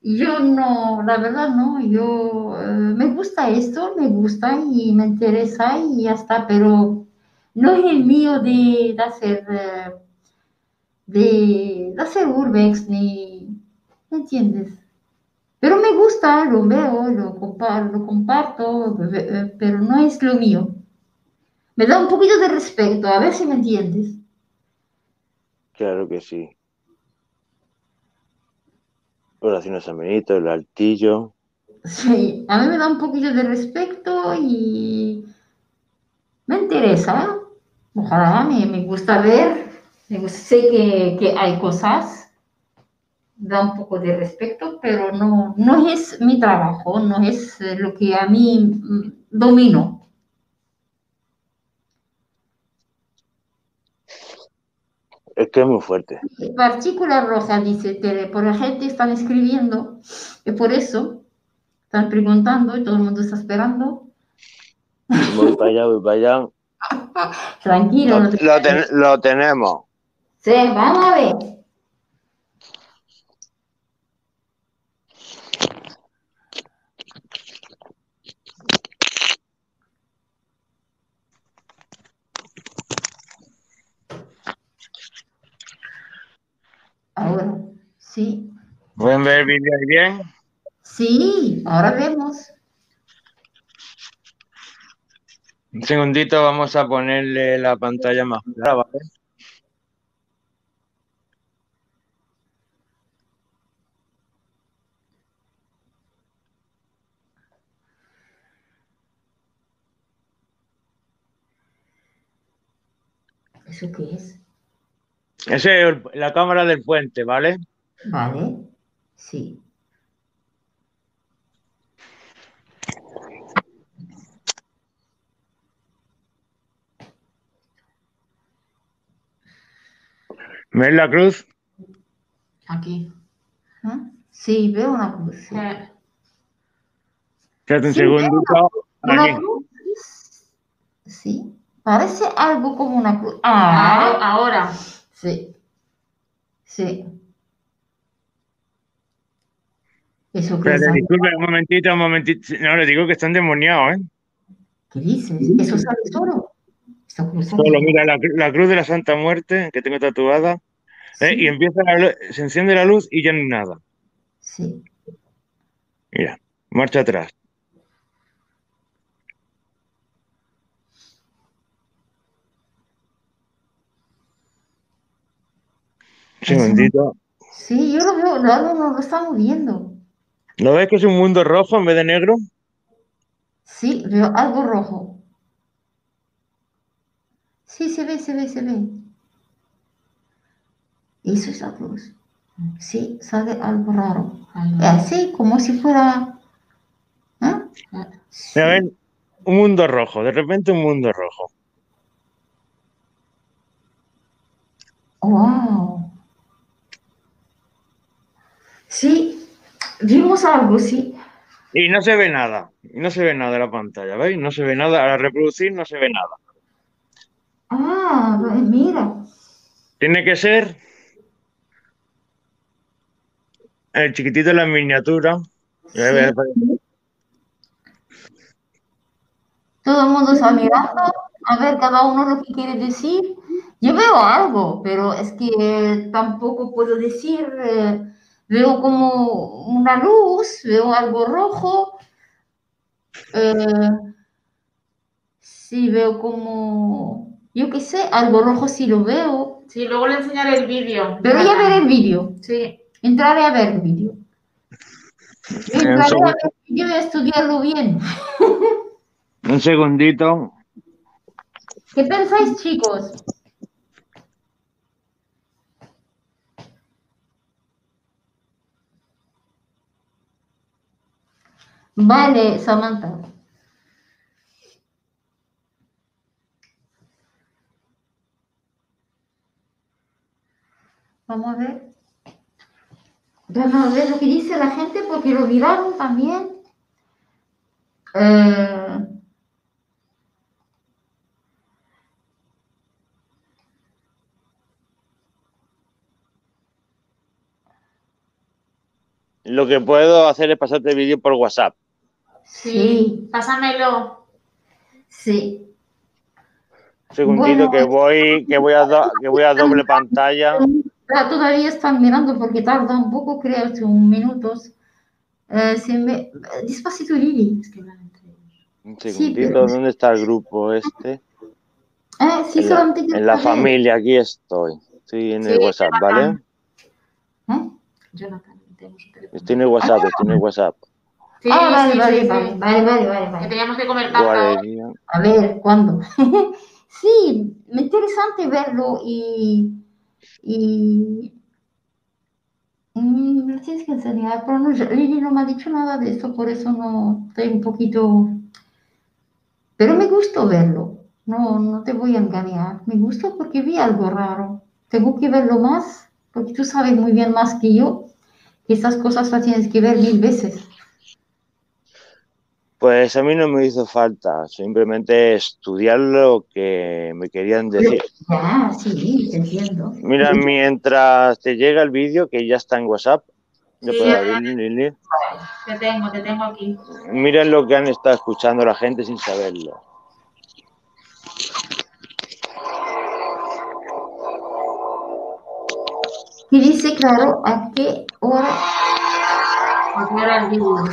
Yo no, la verdad no. Yo eh, me gusta esto, me gusta y me interesa y ya está, pero no es el mío de, de hacer eh, de, de hacer urbex ni, ¿me entiendes? Pero me gusta, lo veo, lo comparto, lo comparto, eh, pero no es lo mío. Me da un poquito de respeto, a ver si me entiendes. Claro que sí. Oración a San Benito, el altillo. Sí, a mí me da un poquito de respeto y me interesa. Ojalá, me, me gusta ver. Me gusta- sé que, que hay cosas, da un poco de respeto, pero no, no es mi trabajo, no es eh, lo que a mí mm, domino. Es que es muy fuerte. Partícula roja, dice Tere, por la gente están escribiendo, y por eso están preguntando y todo el mundo está esperando. Voy para allá, voy para allá. Tranquilo, Lo, no te lo ten- lo tenemos. Sí, vamos a ver. Ahora, sí. ¿Pueden ver el vídeo ahí bien? Sí, ahora vemos. Un segundito, vamos a ponerle la pantalla más clara, ¿vale? ¿Eso qué es? Esa es la cámara del puente, ¿vale? Vale, sí. ¿Ves la cruz? Aquí. ¿Ah? Sí, veo una cruz. sí. Eh, Espérate un Sí, segundito. Una cruz. Sí, parece algo como una cruz. ah, Ah, ahora. sí. Sí. ¿Eso es? Espérate, disculpe, un momentito, un momentito. No, le digo que están demoniados, ¿eh? ¿Qué dices? ¿Eso sale solo? Solo mira la, la cruz de la Santa Muerte que tengo tatuada. ¿eh? Y empieza la se enciende la luz y ya no hay nada. sí. Mira, marcha atrás. Segundito. Sí, yo lo veo, no, no, no, lo está moviendo. ¿No ves que es un mundo rojo en vez de negro? Sí, veo algo rojo. Sí, se ve, se ve, se ve. Eso es la cruz. Sí, sale algo raro. Ahí Eh, como si fuera... ¿Ah? Sí. Un mundo rojo, de repente un mundo rojo. Wow. Sí, vimos algo, sí. Y no se ve nada, y no se ve nada en la pantalla, ¿veis? No se ve nada, al reproducir no se ve nada. Ah, ve- mira. Tiene que ser el chiquitito de la miniatura. Sí. Ver, Todo el mundo está mirando, a ver cada uno lo que quiere decir. Yo veo algo, pero es que tampoco puedo decir. eh, veo como una luz, veo algo rojo. eh, sí, veo como, yo qué sé, algo rojo sí lo veo. Sí, luego le enseñaré el vídeo. Pero ya veré el vídeo. Sí. Entraré a ver el vídeo. Entraré a ver si yo voy a estudiarlo bien. Un segundito. ¿Qué pensáis, chicos? Vale, Samantha. Vamos a ver. Vamos a ver lo que dice la gente porque lo miraron también. Eh, Lo que puedo hacer es pasarte el vídeo por WhatsApp. sí, Pásamelo. sí. Un segundito Bueno. que voy, que voy a do- que voy a doble pantalla. Ah, Todavía están mirando porque tarda un poco, creo, un minutos. Eh, se me... Despacito, Lili. Es que. Un segundito, ¿dónde está el grupo este? Eh, sí, En la, solamente que en la saber. familia, aquí estoy. Estoy en el WhatsApp, Jonathan. ¿vale? ¿Eh? Jonathan. Estoy en el WhatsApp, estoy en el WhatsApp. Sí, ah, vale, sí, vale, sí, vale, sí. vale, vale, vale, Que vale. teníamos que comer. Guardería. A ver, ¿cuándo? sí, interesante verlo y... y... Mm, me tienes que enseñar, pero no, Lili no me ha dicho nada de esto, por eso no estoy un poquito... Pero me gustó verlo, no, no te voy a engañar, me gustó porque vi algo raro. Tengo que verlo más, porque tú sabes muy bien más que yo que estas cosas las tienes que ver mil veces. Pues a mí no me hizo falta, simplemente estudiar lo que me querían decir. Ya, sí, te entiendo. Mira, mientras te llega el vídeo, que ya está en WhatsApp, Sí, puedo abrir, Lili. Te tengo, te tengo aquí. Miren lo que han estado escuchando la gente sin saberlo. Y dice, claro, a qué hora. ¿A qué hora el vídeo?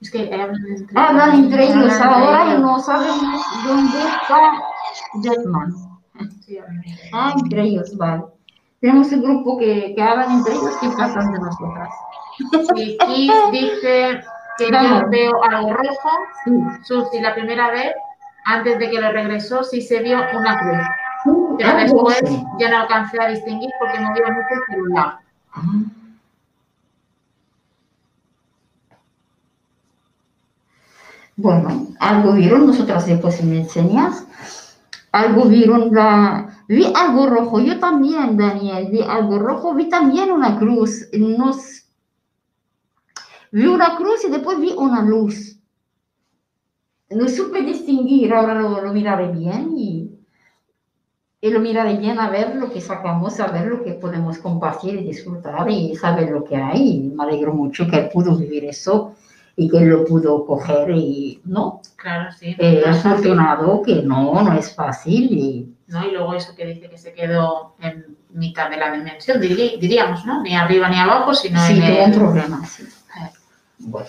Es que ellos Hablan ahora y no sabemos dónde está Jetman. Sí. Ah, entre ellos, vale. Tenemos un grupo que, que hablan entre ellos que pasan de nosotras. Sí, Kiss dice que Vamos. yo veo algo rojo. Sí. Susi, la primera vez, antes de que lo regresó, sí se vio una cruz. Sí, Pero después ya no alcancé a distinguir porque movía mucho el celular. Ah. Bueno, algo vieron, nosotras después me enseñas. Algo vieron la... Vi algo rojo, yo también, Daniel, vi algo rojo, vi también una cruz. Nos... Vi una cruz y después vi una luz. No supe distinguir, ahora lo, lo miraré bien y, y lo miraré bien a ver lo que sacamos, a ver lo que podemos compartir y disfrutar y saber lo que hay. Me alegro mucho que pudo vivir eso y que lo pudo coger y, ¿no? Claro, sí. Eh, afortunado que no, no es fácil y ¿no? Y luego eso que dice que se quedó en mitad de la dimensión, diríamos, ¿no? Ni arriba ni abajo, sino sí, en tuvo un el... problema, sí. Eh. Bueno.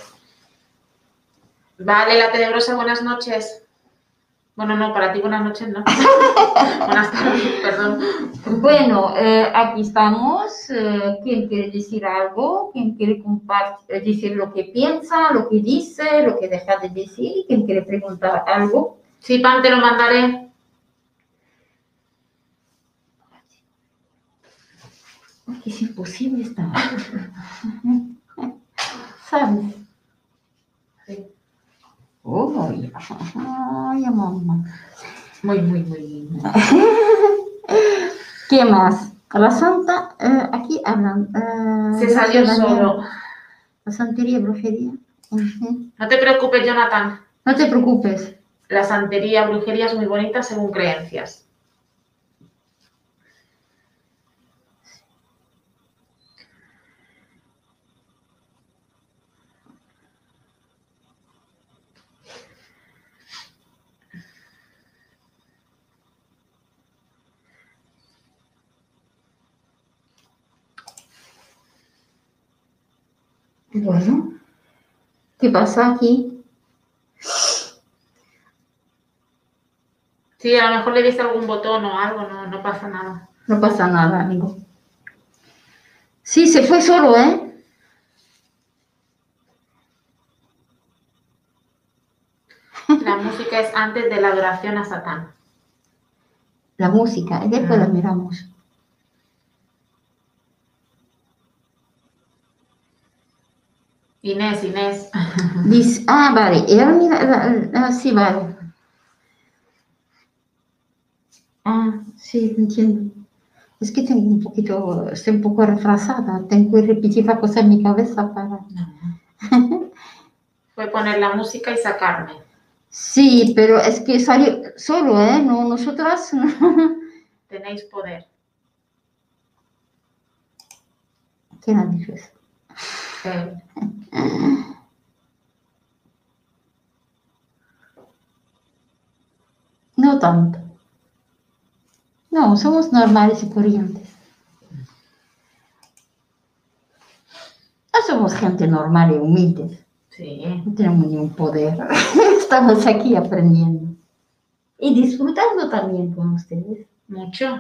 Vale, la tenebrosa, buenas noches. Bueno, no, para ti buenas noches, no. buenas tardes, perdón. Bueno, eh, aquí estamos. Eh, ¿Quién quiere decir algo? ¿Quién quiere compartir, eh, decir lo que piensa, lo que dice, lo que deja de decir? ¿Quién quiere preguntar algo? Sí, Pan, te lo mandaré. Porque es imposible estar. ¿Sabes? Oh. Ay, mamá. Muy, muy, muy. ¿Qué más? La santa, eh, aquí hablan. eh, Se salió solo. La santería, brujería. No te preocupes, Jonathan. No te preocupes. La santería, brujería es muy bonita según creencias. Bueno, ¿qué pasa aquí? Sí, a lo mejor le dice algún botón o algo, no, no pasa nada. No pasa nada, amigo. Sí, se fue solo, ¿eh? La música es antes de la adoración a Satán. La música, es después ah. la miramos. Inés, Inés. Dice, ah, vale, mira, la- la- sí, vale. Ah, sí, entiendo. Es que tengo un poquito, estoy un poco retrasada, tengo que repetir la cosa en mi cabeza para... Fue poner la música y sacarme. Sí, pero es que salió solo, ¿eh? No, nosotras... Tenéis poder. ¿Quién ha dicho eso? No tanto. No, somos normales y corrientes. No somos gente normal y humilde. Sí. No tenemos ningún poder. Estamos aquí aprendiendo. Y disfrutando también con ustedes. Mucho.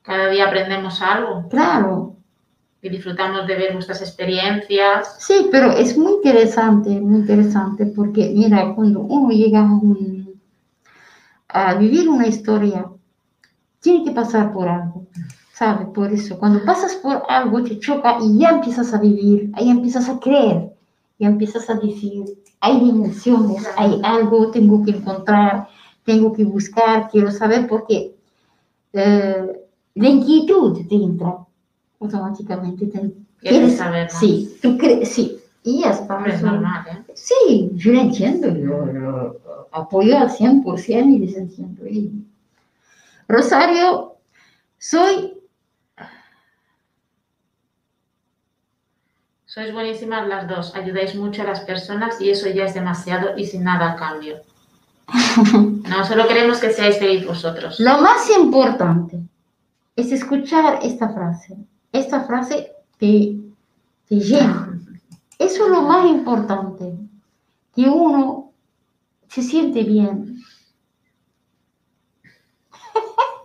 Cada día aprendemos algo Claro, y disfrutamos de ver vuestras experiencias. sí, pero es muy interesante, muy interesante porque, mira, cuando uno llega a, un- a vivir una historia, tiene que pasar por algo, ¿sabes? Por eso, cuando pasas por algo te choca y ya empiezas a vivir, ahí empiezas a creer, ya empiezas a decir, hay dimensiones, hay algo, tengo que encontrar, tengo que buscar, quiero saber, porque eh, la inquietud te entra automáticamente. te- Quieres quieres- saber más. Sí, tú crees, sí. Y está. Hombre, es normal, ¿eh? Sí, yo lo entiendo, lo, lo apoyo al 100% y les entiendo. Y- Rosario, soy, Sois buenísimas las dos. Ayudáis mucho a las personas y eso ya es demasiado y sin nada a cambio. No, solo queremos que seáis felices vosotros. lo más importante es escuchar esta frase. Esta frase te, te llena. Eso es lo más importante, que uno se siente bien.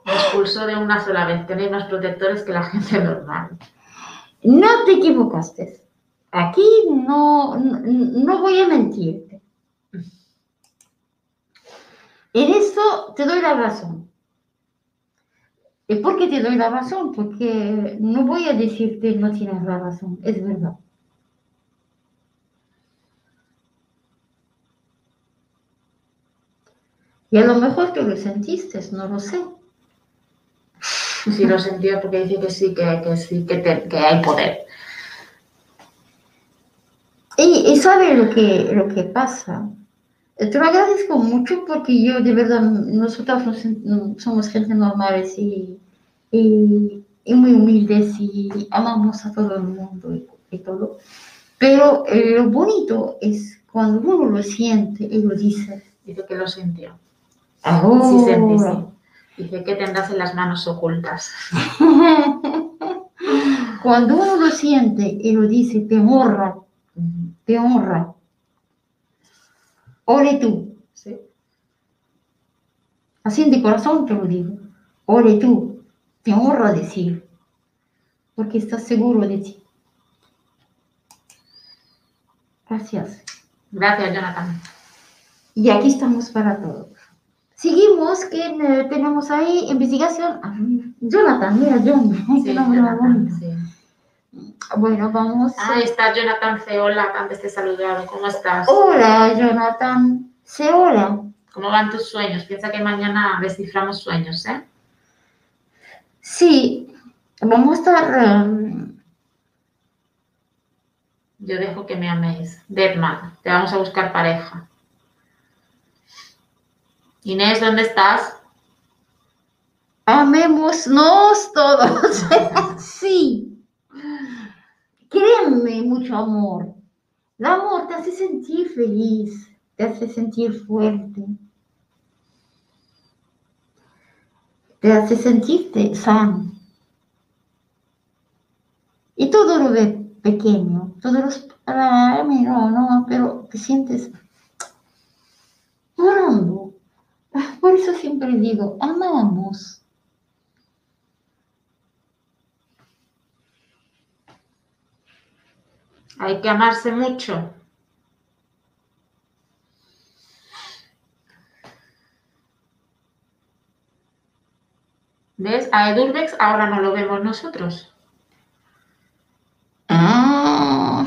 Me expulsó de una sola vez. Tenéis más protectores que la gente normal. No te equivocaste. Aquí no, no, no voy a mentirte. En esto te doy la razón. ¿Y por qué te doy la razón? Porque no voy a decirte no tienes la razón, es verdad. Y a lo mejor tú lo sentiste, no lo sé. Sí lo sentía porque dice que sí, que, que sí, que, te- que hay poder. Y, y sabe lo que, lo que pasa. Eh, Te lo agradezco mucho porque yo de verdad, nosotros no- somos gente normales y, y, y muy humildes y amamos a todo el mundo y, y todo. Pero eh, lo bonito es cuando uno lo siente y lo dice. Dice que lo sintió. Ahora. Sí, sentí, sí. Dice que tendrás en las manos ocultas. Cuando uno lo siente y lo dice, te honra, te honra. Ore tú. Sí. Así de corazón te lo digo. Ore tú. Te honra decir. Porque estás seguro de ti. Gracias. Gracias, Jonathan. Y aquí estamos para todos. Seguimos, que eh, tenemos ahí investigación. Ah, Jonathan, mira, John. Sí, Jonathan, sí. Bueno, vamos. Ah, está Jonathan C. Hola, antes te he saludado. ¿Cómo estás? Hola, Jonathan. Se hola. ¿Cómo van tus sueños? Piensa que mañana desciframos sueños, ¿eh? Sí, vamos a estar. um, Yo dejo que me améis. Deadman, te vamos a buscar pareja. Inés, ¿dónde estás? amémonos todos. sí. Créeme mucho amor. El amor te hace sentir feliz, te hace sentir fuerte. Te hace sentirte sano. Y todo lo ve pequeño, todos los... no, no, pero te sientes llorando. Por eso siempre digo, amamos. Hay que amarse mucho. ¿Ves? A Edurbex ahora no lo vemos nosotros. Ah.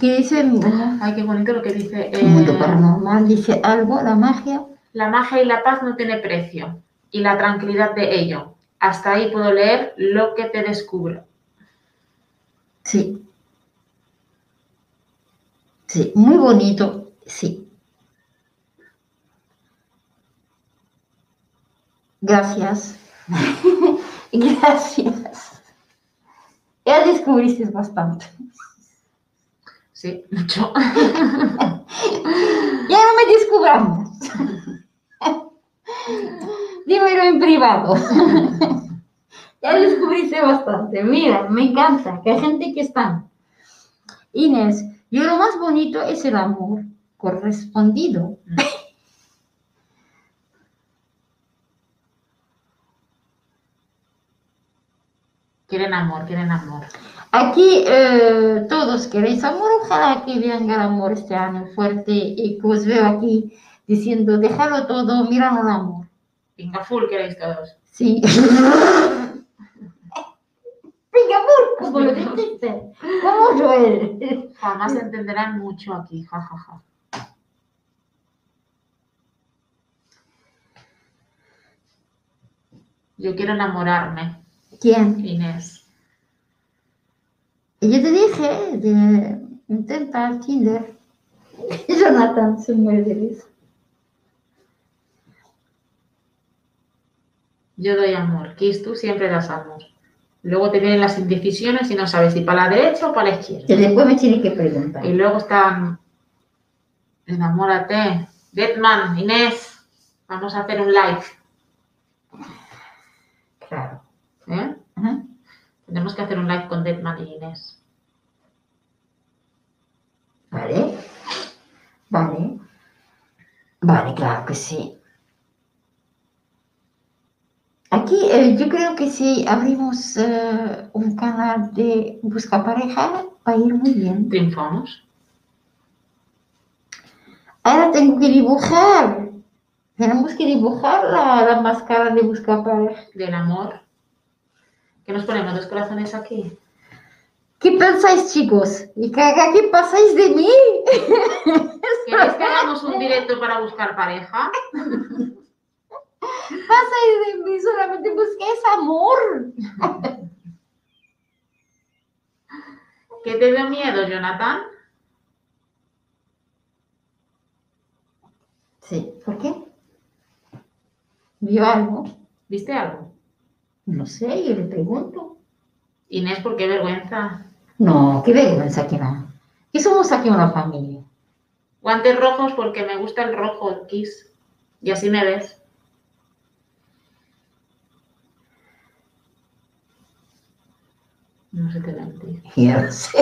¿Qué dice? Ah. Ay, qué bonito lo que dice. Eh, mundo paranormal dice algo, la magia. La magia y la paz no tiene precio. Y la tranquilidad de ello. Hasta ahí puedo leer lo que te descubro. Sí. Sí, muy bonito, sí. Gracias. Gracias. Ya descubriste bastante. Sí, mucho. Ya no me descubramos. Dímelo en privado. Ya descubriste bastante. Mira, me encanta que hay gente que está. Inés, yo lo más bonito es el amor correspondido. Quieren amor, quieren amor. Aquí eh, todos queréis amor, ojalá que venga el amor este año fuerte y que os veo aquí diciendo, déjalo todo, míralo el amor. Venga, full queréis todos. Sí. Venga, amor, como lo. Jamás entenderán mucho aquí, jajaja. Yo quiero enamorarme, ¿Quién? Inés. Yo te dije de intentar Tinder. Jonathan se muere de risa. Yo doy amor. Kiss, tú siempre das amor. Luego te vienen las indecisiones y no sabes si para la derecha o para la izquierda. Que después me tiene que preguntar. Y luego están. Enamórate. Deadman, Inés. Vamos a hacer un live. Claro. ¿eh? Tenemos que hacer un live con Deadman y Inés. Vale. Vale. Vale, claro que sí. Aquí eh, yo creo que si abrimos eh, un canal de busca pareja va a ir muy bien. Triunfamos. Ahora tengo que dibujar. Tenemos que dibujar la, la máscara de busca pareja. Del amor. ¿Qué nos ponemos? Dos corazones aquí. ¿Qué pensáis, chicos? ¿Y qué, qué pasáis de mí? ¿Queréis que hagamos un directo para buscar pareja? Pasáis de mí, solamente busquéis amor. ¿Qué te dio miedo, Jonathan? Sí, ¿por qué? ¿Vio algo? ¿Viste algo? No sé, yo le pregunto. Inés, ¿por qué vergüenza? No, qué vergüenza que no. Que somos aquí una familia. Guantes rojos porque me gusta el rojo, kiss. Y así me ves. No se te va a mentir. Ya sé.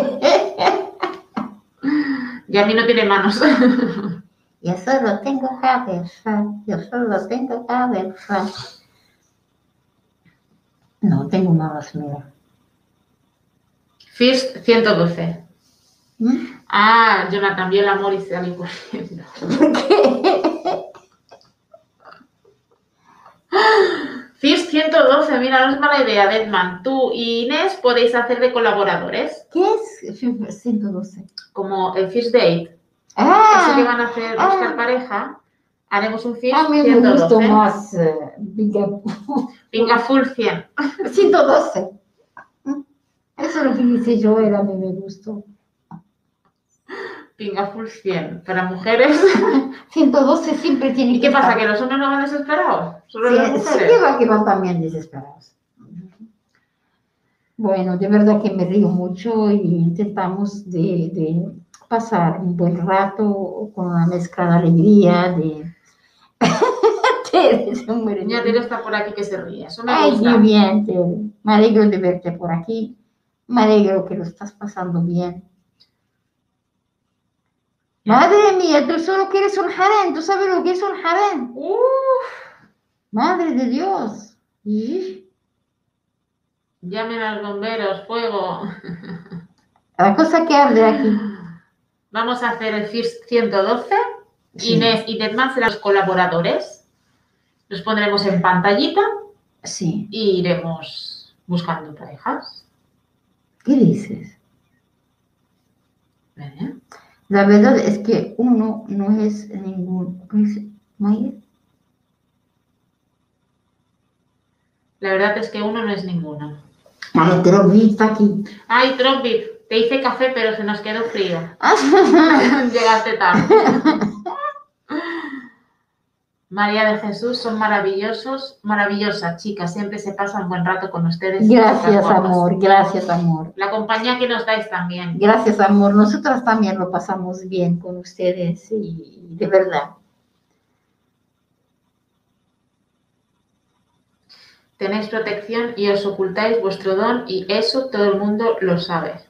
Y a mí no tiene manos. Yo solo tengo cabeza. Yo solo tengo cabeza. No, tengo malas, mira. First 112. ¿Mm? Ah, Jonathan vio el amor y salió corriendo. ¿Por qué? First 112, mira, no es mala idea, Deadman. Tú y Inés podéis hacer de colaboradores, ¿Qué es 112? como el First Date. Eso que Ah, van a hacer ah. buscar pareja, haremos un First a mí me 112. gustó más. Venga, full 100. 112. Eso es lo que dice Joel, a mí me gustó. Full 100. Para mujeres. 112 siempre tiene ¿Y qué pasa? ¿Que los hombres no van desesperados? Solo las Sí, sí mujeres. va, que van también desesperados. Bueno, de verdad que me río mucho y intentamos de, de pasar un buen rato con una mezcla de alegría, de... Tere. Niña Tere está por aquí que se ríe. Eso me Ay, gusta. qué bien, Tere. Me alegro de verte por aquí. Me alegro que lo estás pasando bien. Madre mía, tú solo quieres un harén. ¿Tú sabes lo que es un harén? Uf, Madre de Dios. ¿Y? llamen a los bomberos, fuego. La cosa que arde aquí. Vamos a hacer el First 112. Sí. Inés y Deadman serán los colaboradores. Los pondremos en pantallita Sí. y iremos buscando parejas. ¿Qué dices? ¿eh? La verdad es que uno no es ningún... Maya? La verdad es que uno no es ninguno. Ay, te lo vi, está aquí. Ay, Trumpy, te hice café, pero se nos quedó frío. Ah, Llegaste tarde. María de Jesús, son maravillosos, maravillosas chicas, siempre se pasa un buen rato con ustedes. Gracias, amor, gracias, amor. La compañía que nos dais también. Gracias, amor. Nosotras también lo pasamos bien con ustedes y de verdad. Tenéis protección y os ocultáis vuestro don y eso todo el mundo lo sabe.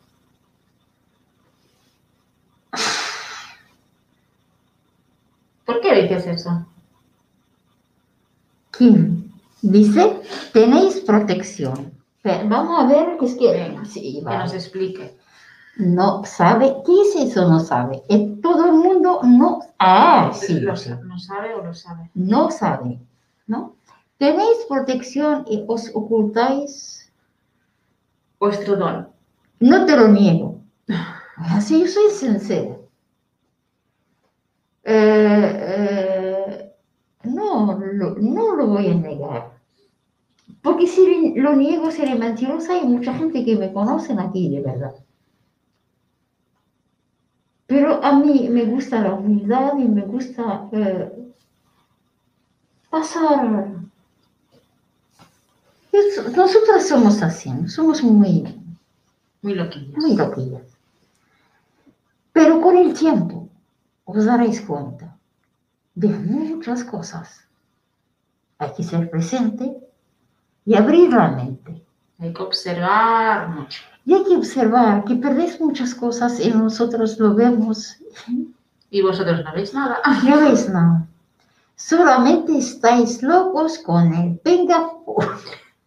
¿Por qué dices eso? Dice, tenéis protección. Pero Vamos a ver, es que... Sí, Que nos explique. No sabe, ¿qué es eso? No sabe. Eh, Todo el mundo no... Ah, sí, Lo ¿No sabe o lo sabe? no sabe, ¿no? Tenéis protección y os ocultáis, Vuestro don. no te lo niego. Así yo soy sincera. Eh, eh, lo, no lo voy a negar. Porque si lo niego seré mentirosa hay mucha gente que me conocen aquí de verdad. Pero a mí me gusta la humildad y me gusta eh, pasar. Nosotras somos así, somos muy, Muy loquillas. muy loquillas. Pero con el tiempo os daréis cuenta de muchas cosas. Hay que ser presente y abrir la mente. Hay que observar mucho. Y hay que observar que perdéis muchas cosas y nosotros lo vemos Y vosotros no veis nada. No veis nada. Solamente estáis locos con el pingafo.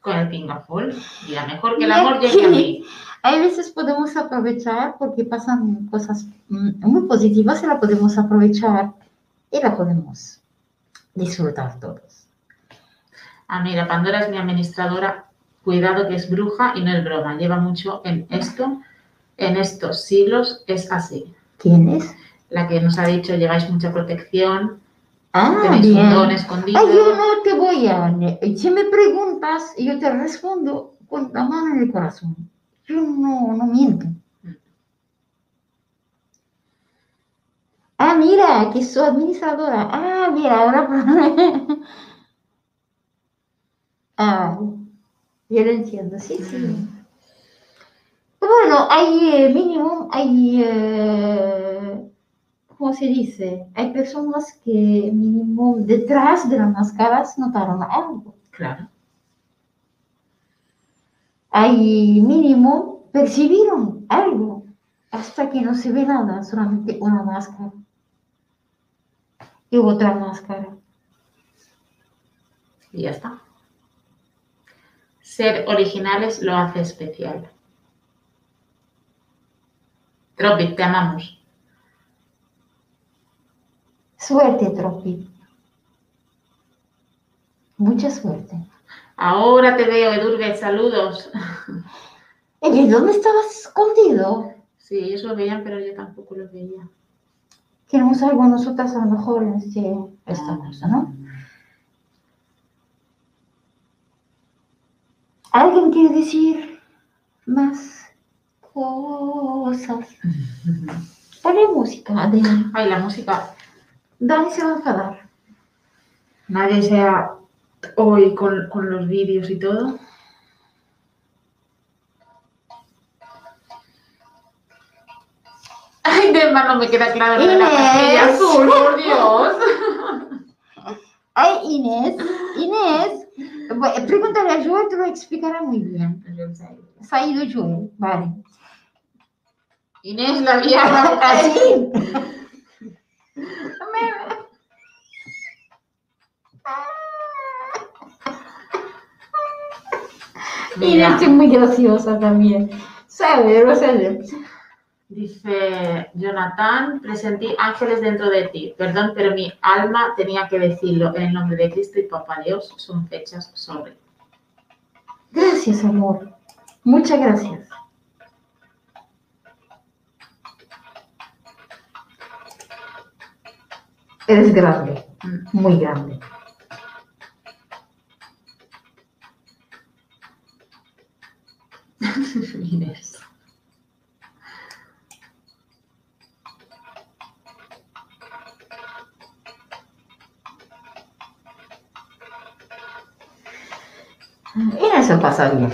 Con el pingafol. Mira, mejor que el amor llegue a mí. Hay veces podemos aprovechar porque pasan cosas mm, muy positivas y la podemos aprovechar y la podemos disfrutar todos. Ah, mira, Pandora es mi administradora. Cuidado que es bruja y no es broma. Lleva mucho en esto. En estos siglos es así. ¿Quién es? La que nos ha dicho lleváis mucha protección, Ah, tenéis un don escondido. Ay, yo no te voy a... Si me preguntas, yo te respondo con la mano en el corazón. Yo no, no miento. Ah, mira, que soy administradora. Ah, mira, ahora... ah, yo lo entiendo, sí, sí. Bueno, hay eh, mínimo, hay... eh, ¿Cómo se dice? Hay personas que mínimo detrás de las máscaras notaron algo. Claro. Hay mínimo percibieron algo hasta que no se ve nada, solamente una máscara y otra máscara. Y ya está. Ser originales lo hace especial. Tropic, te amamos. Suerte, Tropi. Mucha suerte. Ahora te veo, Edurbe, saludos. Oye, ¿dónde estabas escondido? Sí, ellos lo veían, pero yo tampoco lo veía. Queremos algo nosotras a lo mejor en este, esta cosa, ¿no? ¿Alguien quiere decir más cosas? Ponle música, Adela. Ay, la música. Dani se va a enfadar. Nadie sea hoy con, con los vídeos y todo. Ay, de no me queda claro de la Inés. pastilla azul, por Dios. Ay, Inés, Inés, pregúntale a Joel, te lo explicará muy bien. Se ha ido Joel, vale. Inés, la vieja. Así. Mira, Inés es muy graciosa también. Sabe, sabe. Dice Jonathan, presentí ángeles dentro de ti. Perdón, pero mi alma tenía que decirlo. En el nombre de Cristo y Papá Dios son fechas sobre. Gracias, amor. Muchas gracias. Eres grande, Mm. muy grande. Inés. Y eso pasa bien.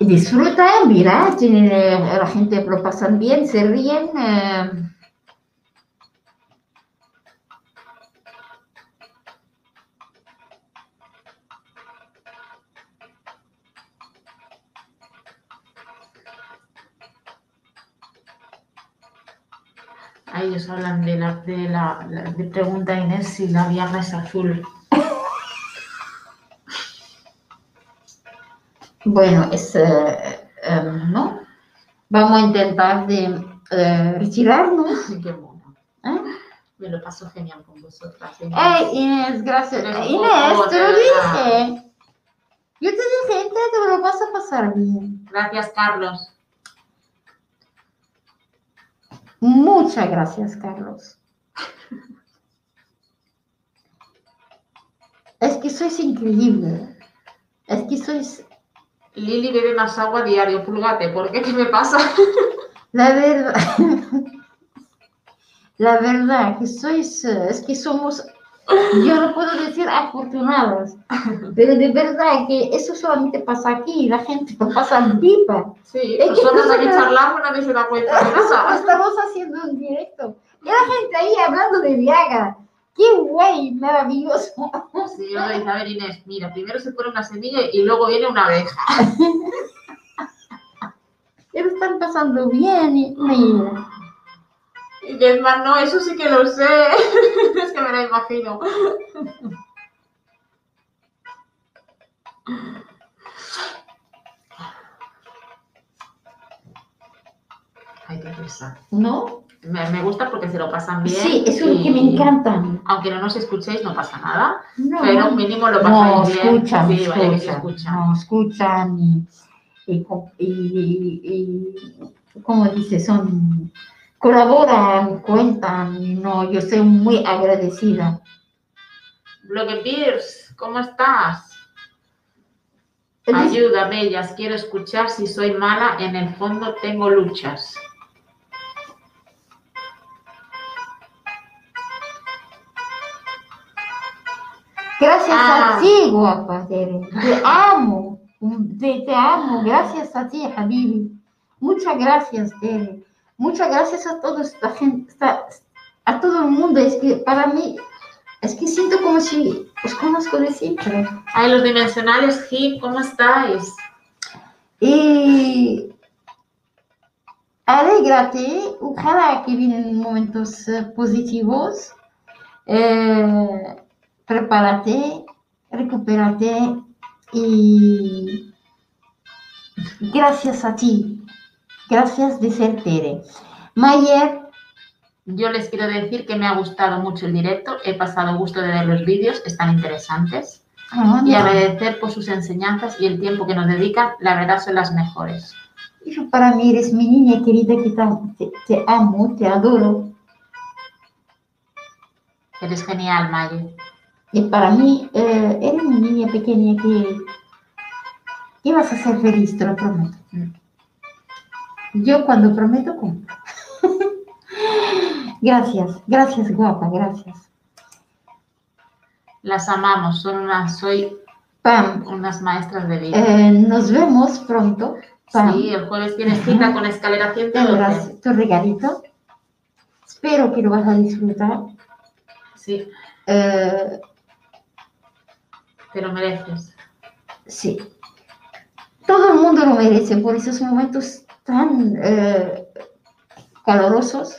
Disfrutan, mira, tienen, eh, la gente lo pasan bien, se ríen. eh, ellos hablan de la, de la- de pregunta Inés si la viaja es azul. Bueno, es, eh, eh, ¿no? Vamos a intentar de eh, retirarnos. Qué mono. ¿eh? Me lo paso genial con vosotras. Inés. Ay, Inés, gracias. Inés, poco te lo dije. Yo te dije, te lo vas a pasar bien. Gracias, Carlos. Muchas gracias, Carlos. Es que sois increíble. Es que sois, Lili bebe más agua diario, pulgate. ¿Por qué? ¿Qué me pasa? la verdad, la verdad que sois, es que somos, yo no puedo decir afortunadas, pero de verdad que eso solamente pasa aquí, la gente lo pasa pipa. Sí, Es que nosotros no se aquí me- charlamos, nadie se da cuenta. Estamos haciendo un directo. Y la gente ahí hablando de Viagra. ¡Qué guay! Maravilloso. Sí, yo le dije, a ver, Inés, mira, primero se pone una semilla y luego viene una abeja. Que lo están pasando bien. Y mira. Y que es más, no, eso sí que lo sé. es que me la imagino. Ay, qué risa. ¿No? Me, me gusta porque se lo pasan bien. Sí, eso es lo que me encanta. Aunque no nos escuchéis, no pasa nada. No, Pero mínimo lo pasáis bien. escuchan, sí, vaya que se escuchan, escuchan. no escuchan y, y, y- y- como dice, son, colaboran, cuentan, no, yo soy muy agradecida. Bloque Pierce, ¿cómo estás? Es- Ayuda, bellas, quiero escuchar si soy mala, en el fondo tengo luchas. Ah. a ti, guapa. Te amo. Te, te amo. Gracias a ti, Habibi. Muchas gracias, Tere. Muchas gracias a todos, la gente, esta- a todo el mundo. Es que para mí, es que siento como si os conozco de siempre. Ay, los dimensionales, Hip, ¿cómo estáis? Y alégrate, ojalá que vienen momentos eh, positivos. Eh, prepárate, recupérate y gracias a ti, gracias de ser Tere. Mayer, Yo les quiero decir que me ha gustado mucho el directo, he pasado gusto de ver los vídeos, están interesantes. ah, Y agradecer por sus enseñanzas y el tiempo que nos dedican, la verdad son las mejores. para mí eres mi niña querida que te, te- amo, te adoro. Eres genial, Maye. Y para mí, eh, eres mi niña pequeña que, que vas a ser feliz, te lo prometo. Yo cuando prometo, cumplo. gracias, gracias, guapa, gracias. Las amamos, son unas, soy Pam, unas maestras de vida. eh, nos vemos pronto. Pam, Sí, el jueves tienes cita con Escalera 112. tendrás tu regalito. Espero que lo vas a disfrutar. Sí, Eh, te lo mereces. sí. Todo el mundo lo merece por esos momentos tan eh, calorosos.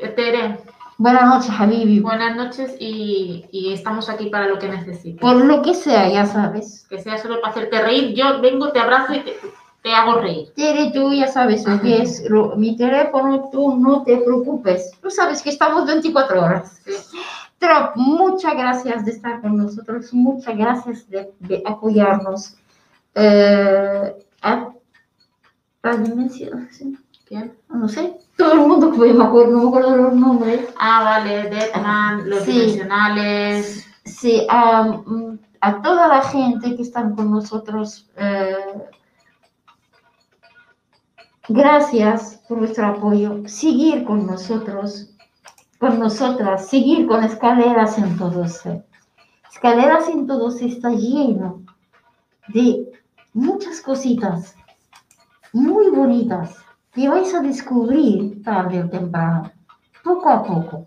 Eh, Tere, Buenas noches, Habibi. buenas noches y, y estamos aquí para lo que necesites. Por lo que sea, ya sabes. Que sea solo para hacerte reír, yo vengo, te abrazo y te, te hago reír. Tere, tú ya sabes lo que es lo- mi teléfono, tú no te preocupes. Tú sabes que estamos 24 horas. Sí. Trop, muchas gracias de estar con nosotros, muchas gracias de, de apoyarnos. Eh, a, a sí, ¿Quién? no sé, todo el mundo que me acuerdo, no me acuerdo los nombres. Ah, vale, Deadman, los Sí. dimensionales. Sí, a, a toda la gente que están con nosotros, eh, gracias por vuestro apoyo. Seguir con nosotros, con nosotras, seguir con Escaleras en Todos. Escaleras en Todos está lleno de muchas cositas muy bonitas que vais a descubrir tarde o temprano, poco a poco.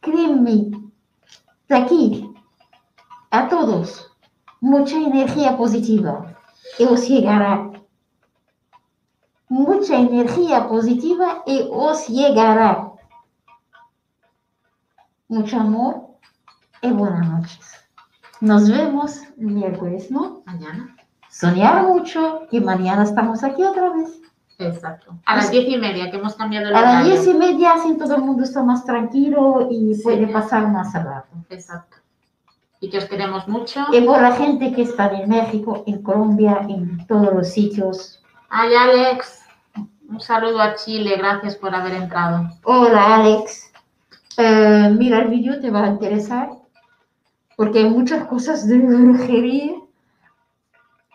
Créeme, de aquí a todos mucha energía positiva y os llegará. Mucha energía positiva y os llegará. Mucho amor y buenas noches. Nos vemos miércoles, ¿no? Mañana. Soñar mucho que mañana estamos aquí otra vez. Exacto. A las diez y media, que hemos cambiado el A las diez y media, así todo el mundo está más tranquilo y Sí. puede pasar más rato. Exacto. Y que os queremos mucho. Y por la gente que está en México, en Colombia, en todos los sitios. Ay, Alex. Un saludo a Chile. Gracias por haber entrado. Hola, Alex. Eh, mira el vídeo, te va a interesar. Porque hay muchas cosas de brujería.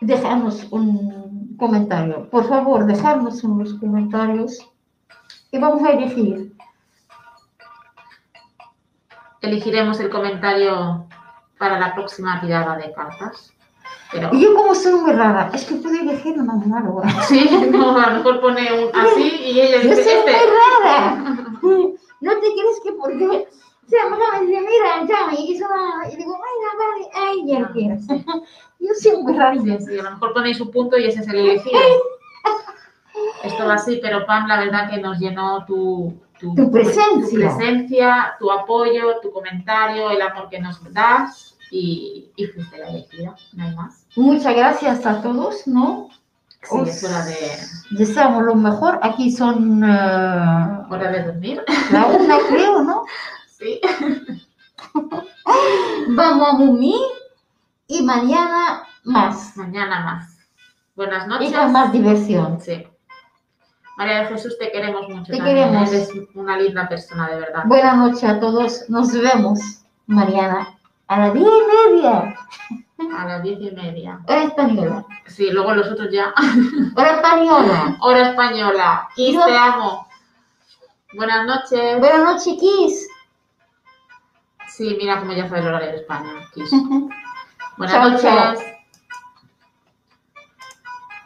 Dejadnos un comentario. Por favor, dejadnos en los comentarios. Y vamos a elegir. Elegiremos el comentario para la próxima tirada de cartas. Pero Y yo como soy muy rara, es que puedo elegir una malo. sí, no, a lo mejor pone un así y ella Yo dice soy este. muy rara. No te crees que porque... O sea, me dice, mira, ya, y una... Y digo, ay, vale, ay, ya quieres. Yo rara. Sí, sí, a lo mejor ponéis un punto y ese es el elegido. Esto va así, pero Pam, la verdad que nos llenó tu, tu, Tu presencia. tu presencia, tu apoyo, tu comentario, el amor que nos das y, y fuiste la elegida, no hay más. Muchas gracias a todos, ¿no? Sí, es hora de, Deseamos lo mejor. Aquí son eh, hora de dormir. la una, creo, ¿no? Sí. Vamos a dormir y mañana más. Mañana más. Buenas Y noches. con más diversión. Sí. María de Jesús, te queremos mucho. Te también, queremos. Eres una linda persona, de verdad. Buenas noches a todos. Nos vemos mañana a las diez y media. A las diez y media. Hora española. Sí, luego los otros ya. Hora española. Hora española. Kiss, te amo. Buenas noches. Buenas noches, Kiss. Sí, mira cómo ya sabe el horario de España. Kiss. Buenas Chao, noches. chao.